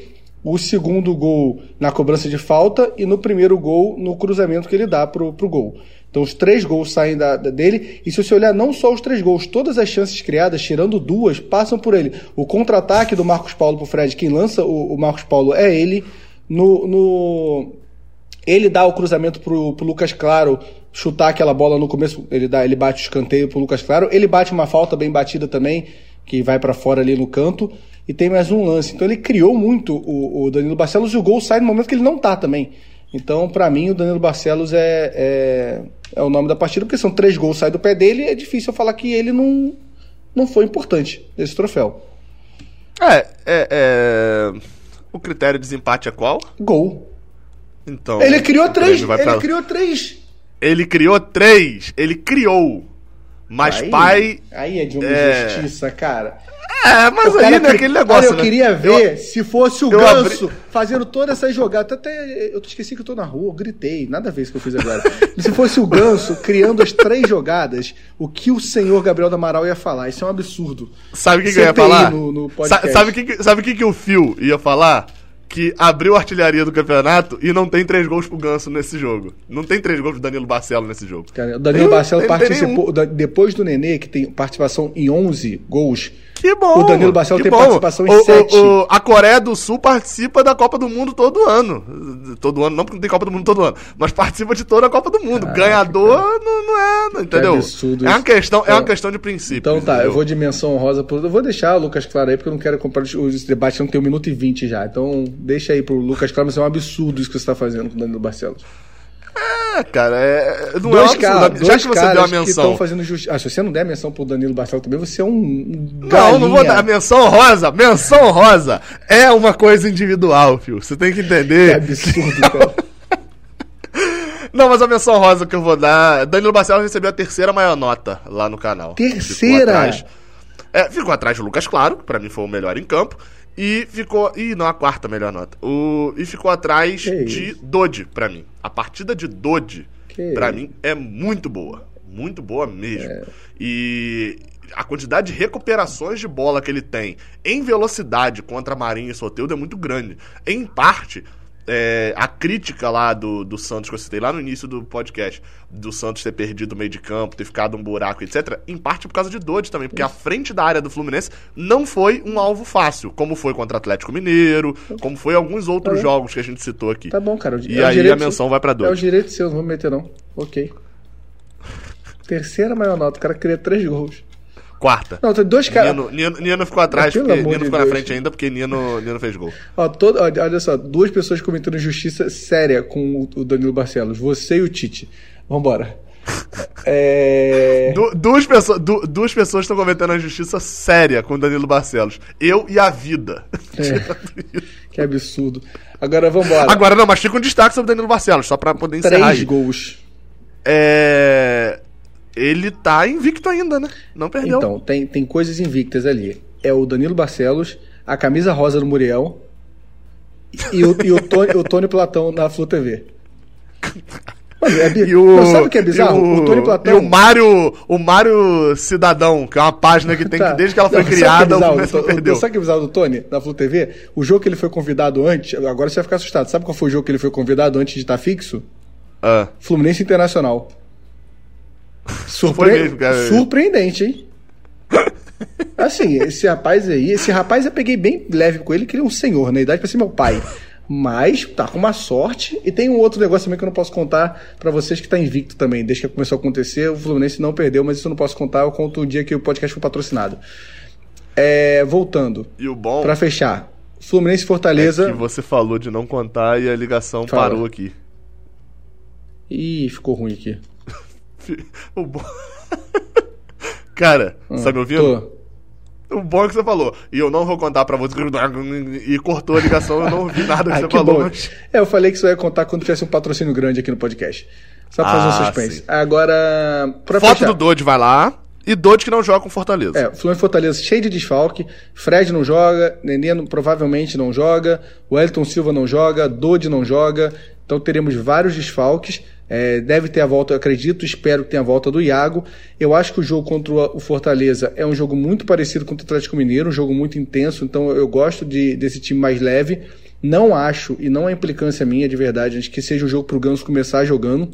O segundo gol na cobrança de falta. E no primeiro gol no cruzamento que ele dá pro, pro gol. Então os três gols saem da, da- dele. E se você olhar não só os três gols, todas as chances criadas, tirando duas, passam por ele. O contra-ataque do Marcos Paulo pro Fred, quem lança o, o Marcos Paulo é ele. No, no, ele dá o cruzamento pro, pro Lucas Claro chutar aquela bola no começo, ele dá, ele bate o escanteio pro Lucas Claro, ele bate uma falta bem batida também, que vai pra fora ali no canto, e tem mais um lance. Então ele criou muito o, o Danilo Barcelos e o gol sai no momento que ele não tá também. Então, pra mim, o Danilo Barcelos é, é, é o nome da partida, porque são três gols sai do pé dele, e é difícil eu falar que ele não, não foi importante nesse troféu. É, é, é... O critério de desempate é qual? Gol. Então. Ele criou três, ele pra- criou três. Ele criou três. Ele criou. Mas Aí- pai. Aí é de uma É. injustiça, cara. É, mas O aí não é aquele negócio. Cara, eu né? queria ver se fosse o eu Ganso fazendo toda essa jogada. Até eu esqueci que eu tô na rua, eu gritei, nada a ver isso que eu fiz agora. se fosse o Ganso criando as três jogadas, o que o senhor Gabriel da Amaral ia falar? Isso é um absurdo. Sabe o que, que eu ia falar? no- no Sa- sabe o que, que- sabe o que, que o Phil ia falar? Que abriu a artilharia do campeonato e não tem três gols pro Ganso nesse jogo. Não tem três gols pro Danilo Barcelo nesse jogo. Cara, o Danilo Tem- Barcelos tem- tem participou, da- depois do Nenê, que tem participação em 11 gols. Que bom! O Danilo Barcelos tem bom. participação em O- o- sete. o- a Coreia do Sul participa da Copa do Mundo todo ano. Todo ano, não porque não tem Copa do Mundo todo ano, mas participa de toda a Copa do Mundo. Ganhador não, não é, não- entendeu? absurdo é uma isso. questão, é uma questão de princípio. Então tá, entendeu? eu vou de menção honrosa pro. Eu vou deixar o Lucas Claro aí, porque eu não quero comprar os debates, não tem 1 minuto e 20 já. Então deixa aí pro Lucas Claro, mas é um absurdo isso que você tá fazendo com o Danilo Barcelos. É, cara, é, não é dois absurdo. caras, Já que você deu a menção. fazendo justiça. Ah, se você não der menção pro Danilo Barcelos também, você é um. um Não, não vou galinha. dar. Menção rosa, menção rosa é uma coisa individual, filho. Você tem que É entender. absurdo, cara. Não, mas a menção rosa que eu vou dar. Danilo Barcelos recebeu a terceira maior nota lá no canal. Terceira? Ficou atrás, é, ficou atrás do Lucas Claro, que pra mim foi o melhor em campo. E ficou. Ih, não, a quarta melhor nota. O, e ficou atrás Que de isso? Dodge, pra mim. A partida de Dodge, Que pra isso? mim, é muito boa. Muito boa mesmo. É. E a quantidade de recuperações de bola que ele tem em velocidade contra Marinho e Soteldo é muito grande. Em parte, é, a crítica lá do, do Santos que eu citei lá no início do podcast, do Santos ter perdido o meio de campo, ter ficado um buraco, etc., em parte por causa de Dodge também, porque a frente da área do Fluminense não foi um alvo fácil, como foi contra o Atlético Mineiro, como foi alguns outros Tá jogos que a gente citou aqui. Tá bom, cara. E É aí a menção vai pra É o Dodge. direito seu, não vou me meter, não. Ok. Terceira maior nota, o cara cria três gols. Quarta. Não, tem dois caras. Nino, Nino, Nino ficou atrás, Pelo porque Nino de ficou na Deus. frente ainda porque Nino, Nino fez gol. Ó, todo, olha só, duas pessoas cometendo injustiça séria com o, Danilo Barcelos. Você e o Tite. Vambora. É... Du- duas, pessoas, du- duas pessoas estão cometendo a justiça séria com o Danilo Barcelos. Eu e a vida. É. Que absurdo. Agora vambora. Agora não, mas fica um destaque sobre o Danilo Barcelos, só pra poder encerrar. Três aí. gols. É. Ele tá invicto ainda, né? Não perdeu. Então, tem, tem coisas invictas ali. É o Danilo Barcelos, a camisa rosa do Muriel e o, e o, Tony, o Tony Platão na Flu TV. Mano, é bi... O, Não, sabe o que é bizarro? O, o Tony Platão. E o Mário, o Mário Cidadão, que é uma página que tem Tá. que, desde que ela foi Não, sabe criada, que é o perdeu. Sabe o que é bizarro do Tony na Flu TV? O jogo que ele foi convidado antes, agora você vai ficar assustado. Sabe qual foi o jogo que ele foi convidado antes de estar fixo? Ah, Fluminense Internacional. Surpre... mesmo. Surpreendente, hein? Assim, esse rapaz aí, esse rapaz eu peguei bem leve com ele, que ele é um senhor, na idade pra ser meu pai. Mas tá com uma sorte. E tem um outro negócio também que eu não posso contar pra vocês que tá invicto também. Desde que começou a acontecer, o Fluminense não perdeu, mas isso eu não posso contar. Eu conto o dia que o podcast foi patrocinado. É, voltando, e o bom pra fechar. Fluminense e é Fortaleza. que você falou de não contar e a ligação Fala. parou aqui. Ih, ficou ruim aqui. O bom... Cara, tá me ouvindo? Hum, Tô. O bom é que você falou. E eu não vou contar pra você. E cortou a ligação, eu não ouvi nada que Ah, você que falou. mas- É, eu falei que isso ia contar quando tivesse um patrocínio grande aqui no podcast. Só pra fazer um Ah, suspense. sim. Agora, pra Foto fechar. do Dodge vai lá. E Dodge que não joga com Fortaleza. É, Fluminense Fortaleza cheio de desfalque. Fred não joga, Nenê não- provavelmente não joga, o Elton Silva não joga, Dodi não joga. Então teremos vários desfalques. É, deve ter a volta, eu acredito, espero que tenha a volta do Iago. Eu acho que o jogo contra o Fortaleza é um jogo muito parecido com o Atlético Mineiro, um jogo muito intenso, então eu gosto de, desse time mais leve. Não acho, e não é implicância minha de verdade, que seja o jogo pro Ganso começar jogando.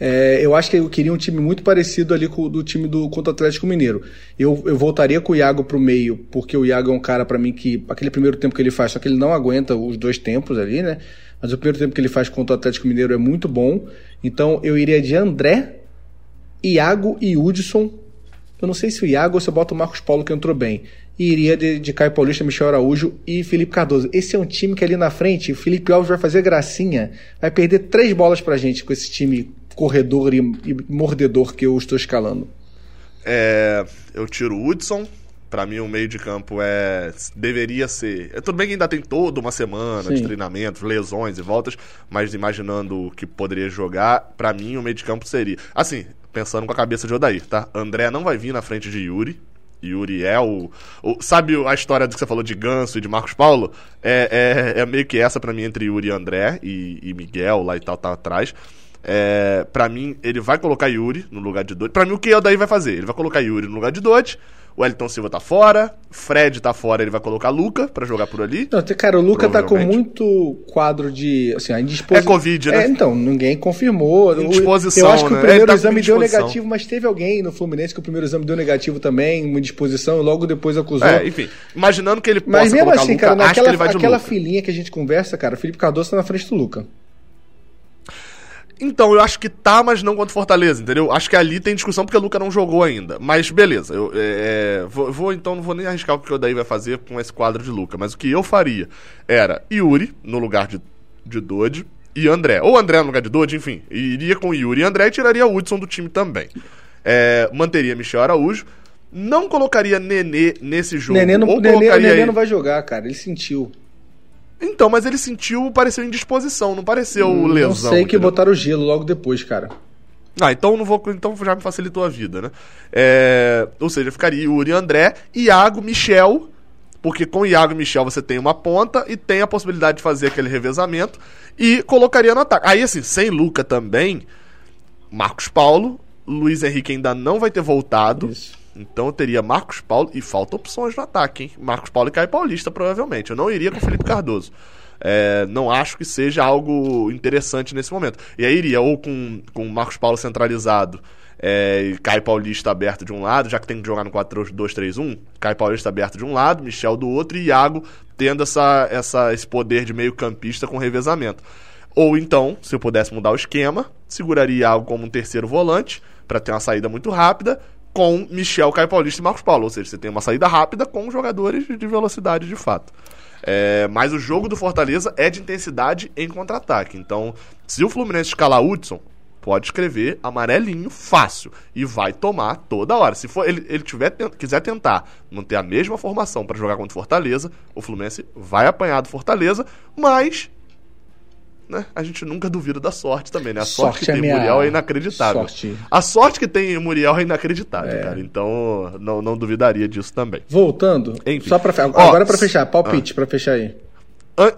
É, eu acho que eu queria um time muito parecido ali com o do time do contra o Atlético Mineiro. Eu, eu voltaria com o Iago pro meio, porque o Iago é um cara pra mim que aquele primeiro tempo que ele faz, só que ele não aguenta os dois tempos ali, né? Mas o primeiro tempo que ele faz contra o Atlético Mineiro é muito bom. Então eu iria de André, Iago e Hudson. Eu não sei se o Iago ou se eu boto o Marcos Paulo que entrou bem. E iria de, de Caio Paulista, Michel Araújo e Felipe Cardoso. Esse é um time que ali na frente, o Felipe Alves vai fazer gracinha. Vai perder três bolas pra gente com esse time corredor e, e mordedor que eu estou escalando. É, eu tiro o Hudson. Pra mim, o meio de campo é. Deveria ser. É, tudo bem que ainda tem toda uma semana de Sim. treinamentos, lesões e voltas, mas imaginando o que poderia jogar, pra mim, o meio de campo seria. Assim, pensando com a cabeça de Odair, tá? André não vai vir na frente de Yuri. Yuri é o, o- Sabe a história do que você falou de Ganso e de Marcos Paulo? É, é, é meio que essa pra mim entre Yuri e André e, e Miguel lá e tal, tá atrás. É, pra mim, ele vai colocar Yuri no lugar de Dodge. Pra mim, o que o Daí vai fazer? Ele vai colocar Yuri no lugar de Dodge. O Elton Silva tá fora. Fred tá fora, ele vai colocar Luca pra jogar por ali. Não, cara, o Luca tá com muito quadro de. Assim, a indisposição. É Covid, né? É, então, ninguém confirmou. Indisposição, Eu acho que né? o primeiro tá exame deu negativo, mas teve alguém no Fluminense que o primeiro exame deu negativo também, uma indisposição, e logo depois acusou. É, enfim. Imaginando que ele possa mas mesmo assim, Luca, cara, acho que naquela ele vai de aquela Luca. filinha que a gente conversa, cara, o Felipe Cardoso tá na frente do Luca. Então, eu acho que tá, mas não contra o Fortaleza, entendeu? Acho que ali tem discussão porque o Luca não jogou ainda. Mas beleza, eu é, é, vou, vou, então não vou nem arriscar o que o Daí vai fazer com esse quadro de Luca. Mas o que eu faria era Yuri no lugar de, de Dodge e André. Ou André no lugar de Dodge, enfim. Iria com Yuri e André e tiraria o Hudson do time também. É, manteria Michel Araújo. Não colocaria Nenê nesse jogo. Nenê não, Nenê, Nenê não vai jogar, cara, ele sentiu. Então, mas ele sentiu, pareceu indisposição, não pareceu lesão. não sei que entendeu? botaram o gelo logo depois, cara. Ah, então não vou. Então já me facilitou a vida, né? É, ou seja, ficaria Yuri e André, Iago, Michel. Porque com Iago e Michel você tem uma ponta e tem a possibilidade de fazer aquele revezamento. E colocaria no ataque. Aí, assim, sem Luca também, Marcos Paulo, Luiz Henrique ainda não vai ter voltado. Isso. Então teria Marcos Paulo e falta opções no ataque, hein? Marcos Paulo e Caio Paulista, provavelmente. Eu não iria com Felipe Cardoso. É, não acho que seja algo interessante nesse momento. E aí iria ou com, com Marcos Paulo centralizado é, e Caio Paulista aberto de um lado, já que tem que jogar no 4-2-3-1, Caio Paulista aberto de um lado, Michel do outro e Iago tendo essa, essa, esse poder de meio campista com revezamento. Ou então, se eu pudesse mudar o esquema, seguraria Iago como um terceiro volante para ter uma saída muito rápida com Michel, Caio Paulista e Marcos Paulo. Ou seja, você tem uma saída rápida com jogadores de velocidade de fato. É, mas o jogo do Fortaleza é de intensidade em contra-ataque. Então, se o Fluminense escalar Hudson, pode escrever amarelinho fácil e vai tomar toda hora. Se for ele, ele tiver, quiser tentar manter a mesma formação para jogar contra o Fortaleza, o Fluminense vai apanhar do Fortaleza, mas né, a gente nunca duvida da sorte também, né? A sorte, sorte que é tem minha... Muriel é inacreditável. Sorte. A sorte que tem Muriel é inacreditável, é. cara. Então, não, não duvidaria disso também. Voltando, Enfim. só para agora para fechar, palpite ah. para fechar aí.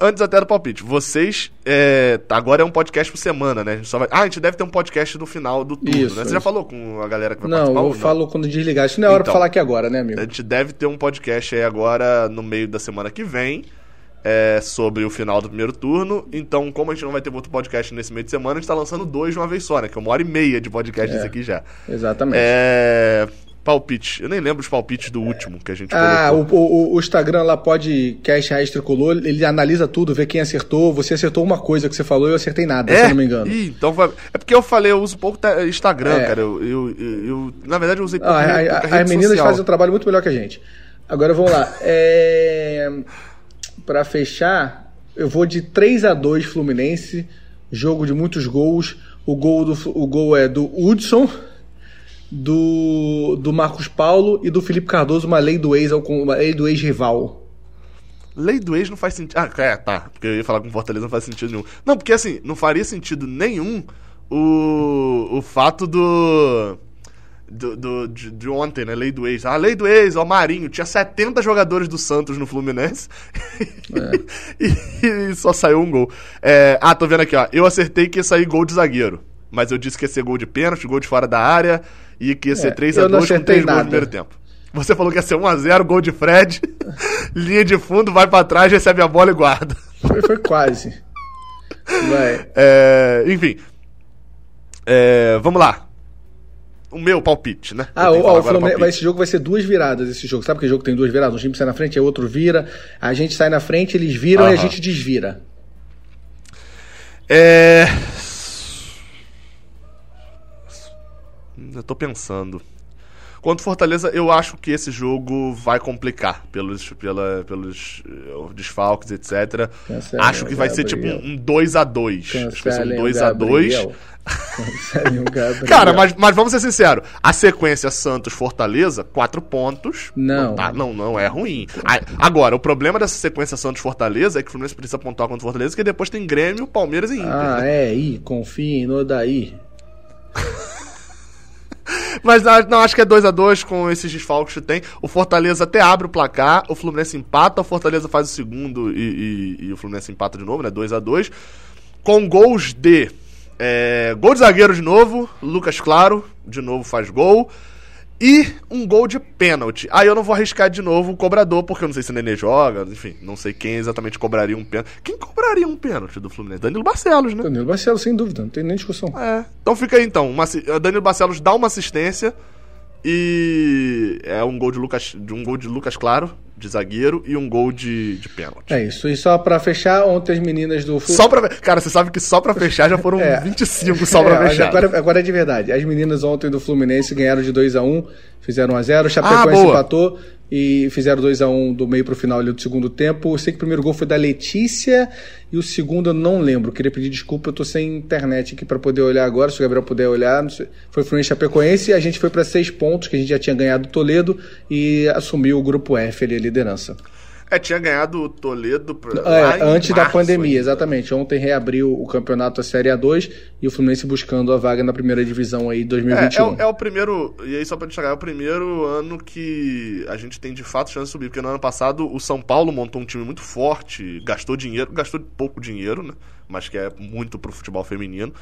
antes até do palpite, vocês. É, agora é um podcast por semana, né? A gente só vai, ah, a gente deve ter um podcast no final do turno, isso, né? Você isso. já falou com a galera que vai não, participar? Eu não, eu falo quando desligar. Isso não é hora então, pra falar aqui agora, né, amigo? A gente deve ter um podcast aí agora no meio da semana que vem é, sobre o final do primeiro turno. Então, como a gente não vai ter outro podcast nesse meio de semana, a gente tá lançando dois de uma vez só, né? Que é uma hora e meia de podcast é, aqui já. Exatamente. É. Palpite. Eu nem lembro os palpites do último que a gente Ah, o, o, o, Instagram lá pode cash raiz tricolor, ele analisa tudo, vê quem acertou. Você acertou uma coisa que você falou e eu acertei nada, é? se eu não me engano. Ih, então vai... É porque eu falei, eu uso pouco Instagram, é. cara. Eu, eu, eu, na verdade, eu usei pouco. Ah, as meninas social. fazem um trabalho muito melhor que a gente. Agora vamos lá. É para fechar, eu vou de 3 a 2 Fluminense, jogo de muitos gols. O gol, do, o gol é do Hudson, do, do Marcos Paulo e do Felipe Cardoso, uma lei do ex, uma lei do ex-rival. Lei do ex não faz sentido. Ah, é, tá. Porque eu ia falar com Fortaleza não faz sentido nenhum. Não, porque assim, não faria sentido nenhum o, o fato do do, do de, de, ontem, né? Lei do ex. A lei do ex, ó, Marinho, tinha 70 jogadores do Santos no Fluminense é. e, e, só saiu um gol. É, ah, tô vendo aqui, ó. Eu acertei que ia sair gol de zagueiro, mas eu disse que ia ser gol de pênalti, gol de fora da área e que ia ser é, 3x2 com 3 gols no primeiro tempo. Você falou que ia ser 1x0, gol de Fred, linha de fundo, vai para trás, recebe a bola e guarda. Foi, foi quase. Vai. É, enfim. É, vamos lá o meu palpite, né? Ah, o, o Flamengo, esse jogo vai ser duas viradas, esse jogo. Sabe que jogo tem duas viradas? Um time sai na frente, e outro vira. A gente sai na frente, eles viram Aham. e a gente desvira. É. Eu tô pensando. Quanto Fortaleza, eu acho que esse jogo vai complicar pelos, pela, pelos uh, desfalques, etc. Cancelem acho que vai Gabriel. ser tipo um 2x2. Acho que vai ser um 2x2. Cara, mas, mas vamos ser sinceros. A sequência Santos-Fortaleza, quatro pontos. Não. Não, tá, não, não é ruim. Agora, o problema dessa sequência Santos-Fortaleza é que o Fluminense precisa pontuar contra o Fortaleza, que depois tem Grêmio, Palmeiras e Inter. Ah, né? é, e confia no daí. Mas não, acho que é 2 a 2 com esses desfalques que tem. O Fortaleza até abre o placar, o Fluminense empata, o Fortaleza faz o segundo e, e, e o Fluminense empata de novo, né? 2 a 2 Com gols de é, gol de zagueiro de novo, Lucas Claro, de novo faz gol. E um gol de pênalti. Aí eu não vou arriscar de novo o cobrador, porque eu não sei se o Nenê joga, enfim, não sei quem exatamente cobraria um pênalti. Quem cobraria um pênalti do Fluminense? Danilo Barcelos, né? Danilo Barcelos, sem dúvida, não tem nem discussão. É. Então fica aí então. Uma, Danilo Barcelos dá uma assistência e é um gol de Lucas, um gol de Lucas Claro, de zagueiro, e um gol de, de pênalti. É isso. E só pra fechar, ontem as meninas do Só pra. Cara, você sabe que só pra fechar já foram é. 25 só pra é, fechar. Agora, agora é de verdade. As meninas ontem do Fluminense ganharam de 2 a 1 fizeram 1x0, o Chapecoense ah, empatou e fizeram 2 a 1 do meio pro final ali do segundo tempo. Eu sei que o primeiro gol foi da Letícia e o segundo eu não lembro. Queria pedir desculpa, eu tô sem internet aqui para poder olhar agora, se o Gabriel puder olhar. Foi Fluminense Chapecoense e a gente foi para seis pontos, que a gente já tinha ganhado o Toledo e assumiu o grupo F ali, a liderança. É, tinha ganhado o Toledo pra, é, antes da pandemia, ainda. exatamente. Ontem reabriu o campeonato a Série A2 e o Fluminense buscando a vaga na primeira divisão aí 2021. É, é, é o primeiro, e aí só pra destacar, é o primeiro ano que a gente tem de fato chance de subir, porque no ano passado o São Paulo montou um time muito forte, gastou dinheiro, gastou pouco dinheiro, né? Mas que é muito pro futebol feminino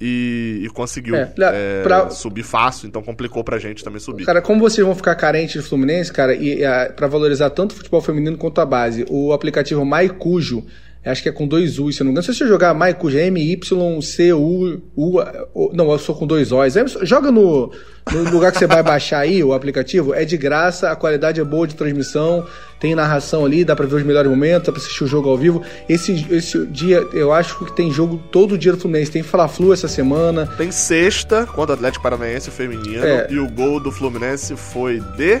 e, e conseguiu é, é, pra... subir fácil, então complicou pra gente também subir. Cara, como vocês vão ficar carentes de Fluminense, cara, e, e para valorizar tanto o futebol feminino quanto a base, o aplicativo MyCujo Acho que é com dois U, se não me engano. Se você jogar Maico M-Y-C-U, U, não, eu sou com dois O's. Joga no, no lugar que você vai baixar aí o aplicativo, é de graça, a qualidade é boa de transmissão, tem narração ali, dá pra ver os melhores momentos, dá pra assistir o jogo ao vivo. Esse, esse dia, eu acho que tem jogo todo dia do Fluminense. Tem Fla-Flu essa semana. Tem sexta contra o Atlético Paranaense feminino é. e o gol do Fluminense foi de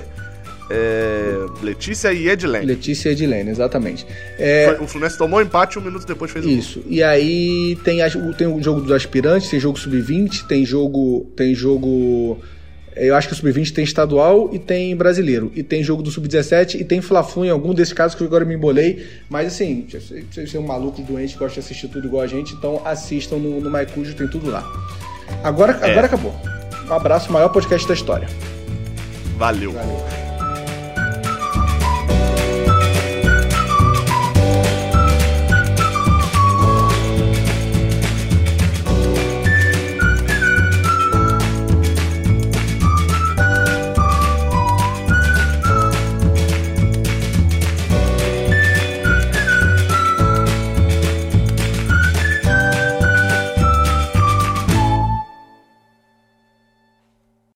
é, Letícia e Edilene. Letícia e Edilene, exatamente. É, o Fluminense tomou empate um minuto depois fez o gol. Isso. E aí tem, as- tem o jogo dos aspirantes, tem jogo sub-20, tem jogo. Tem jogo. Eu acho que o sub-20 tem estadual e tem brasileiro. E tem jogo do sub-17 e tem Fla-Flu em algum desses casos que eu agora me embolei. Mas assim, vocês são um maluco doente que gosta de assistir tudo igual a gente, então assistam no, no Maicujo, tem tudo lá. Agora, É. agora acabou. Um abraço, maior podcast da história. Valeu. Valeu.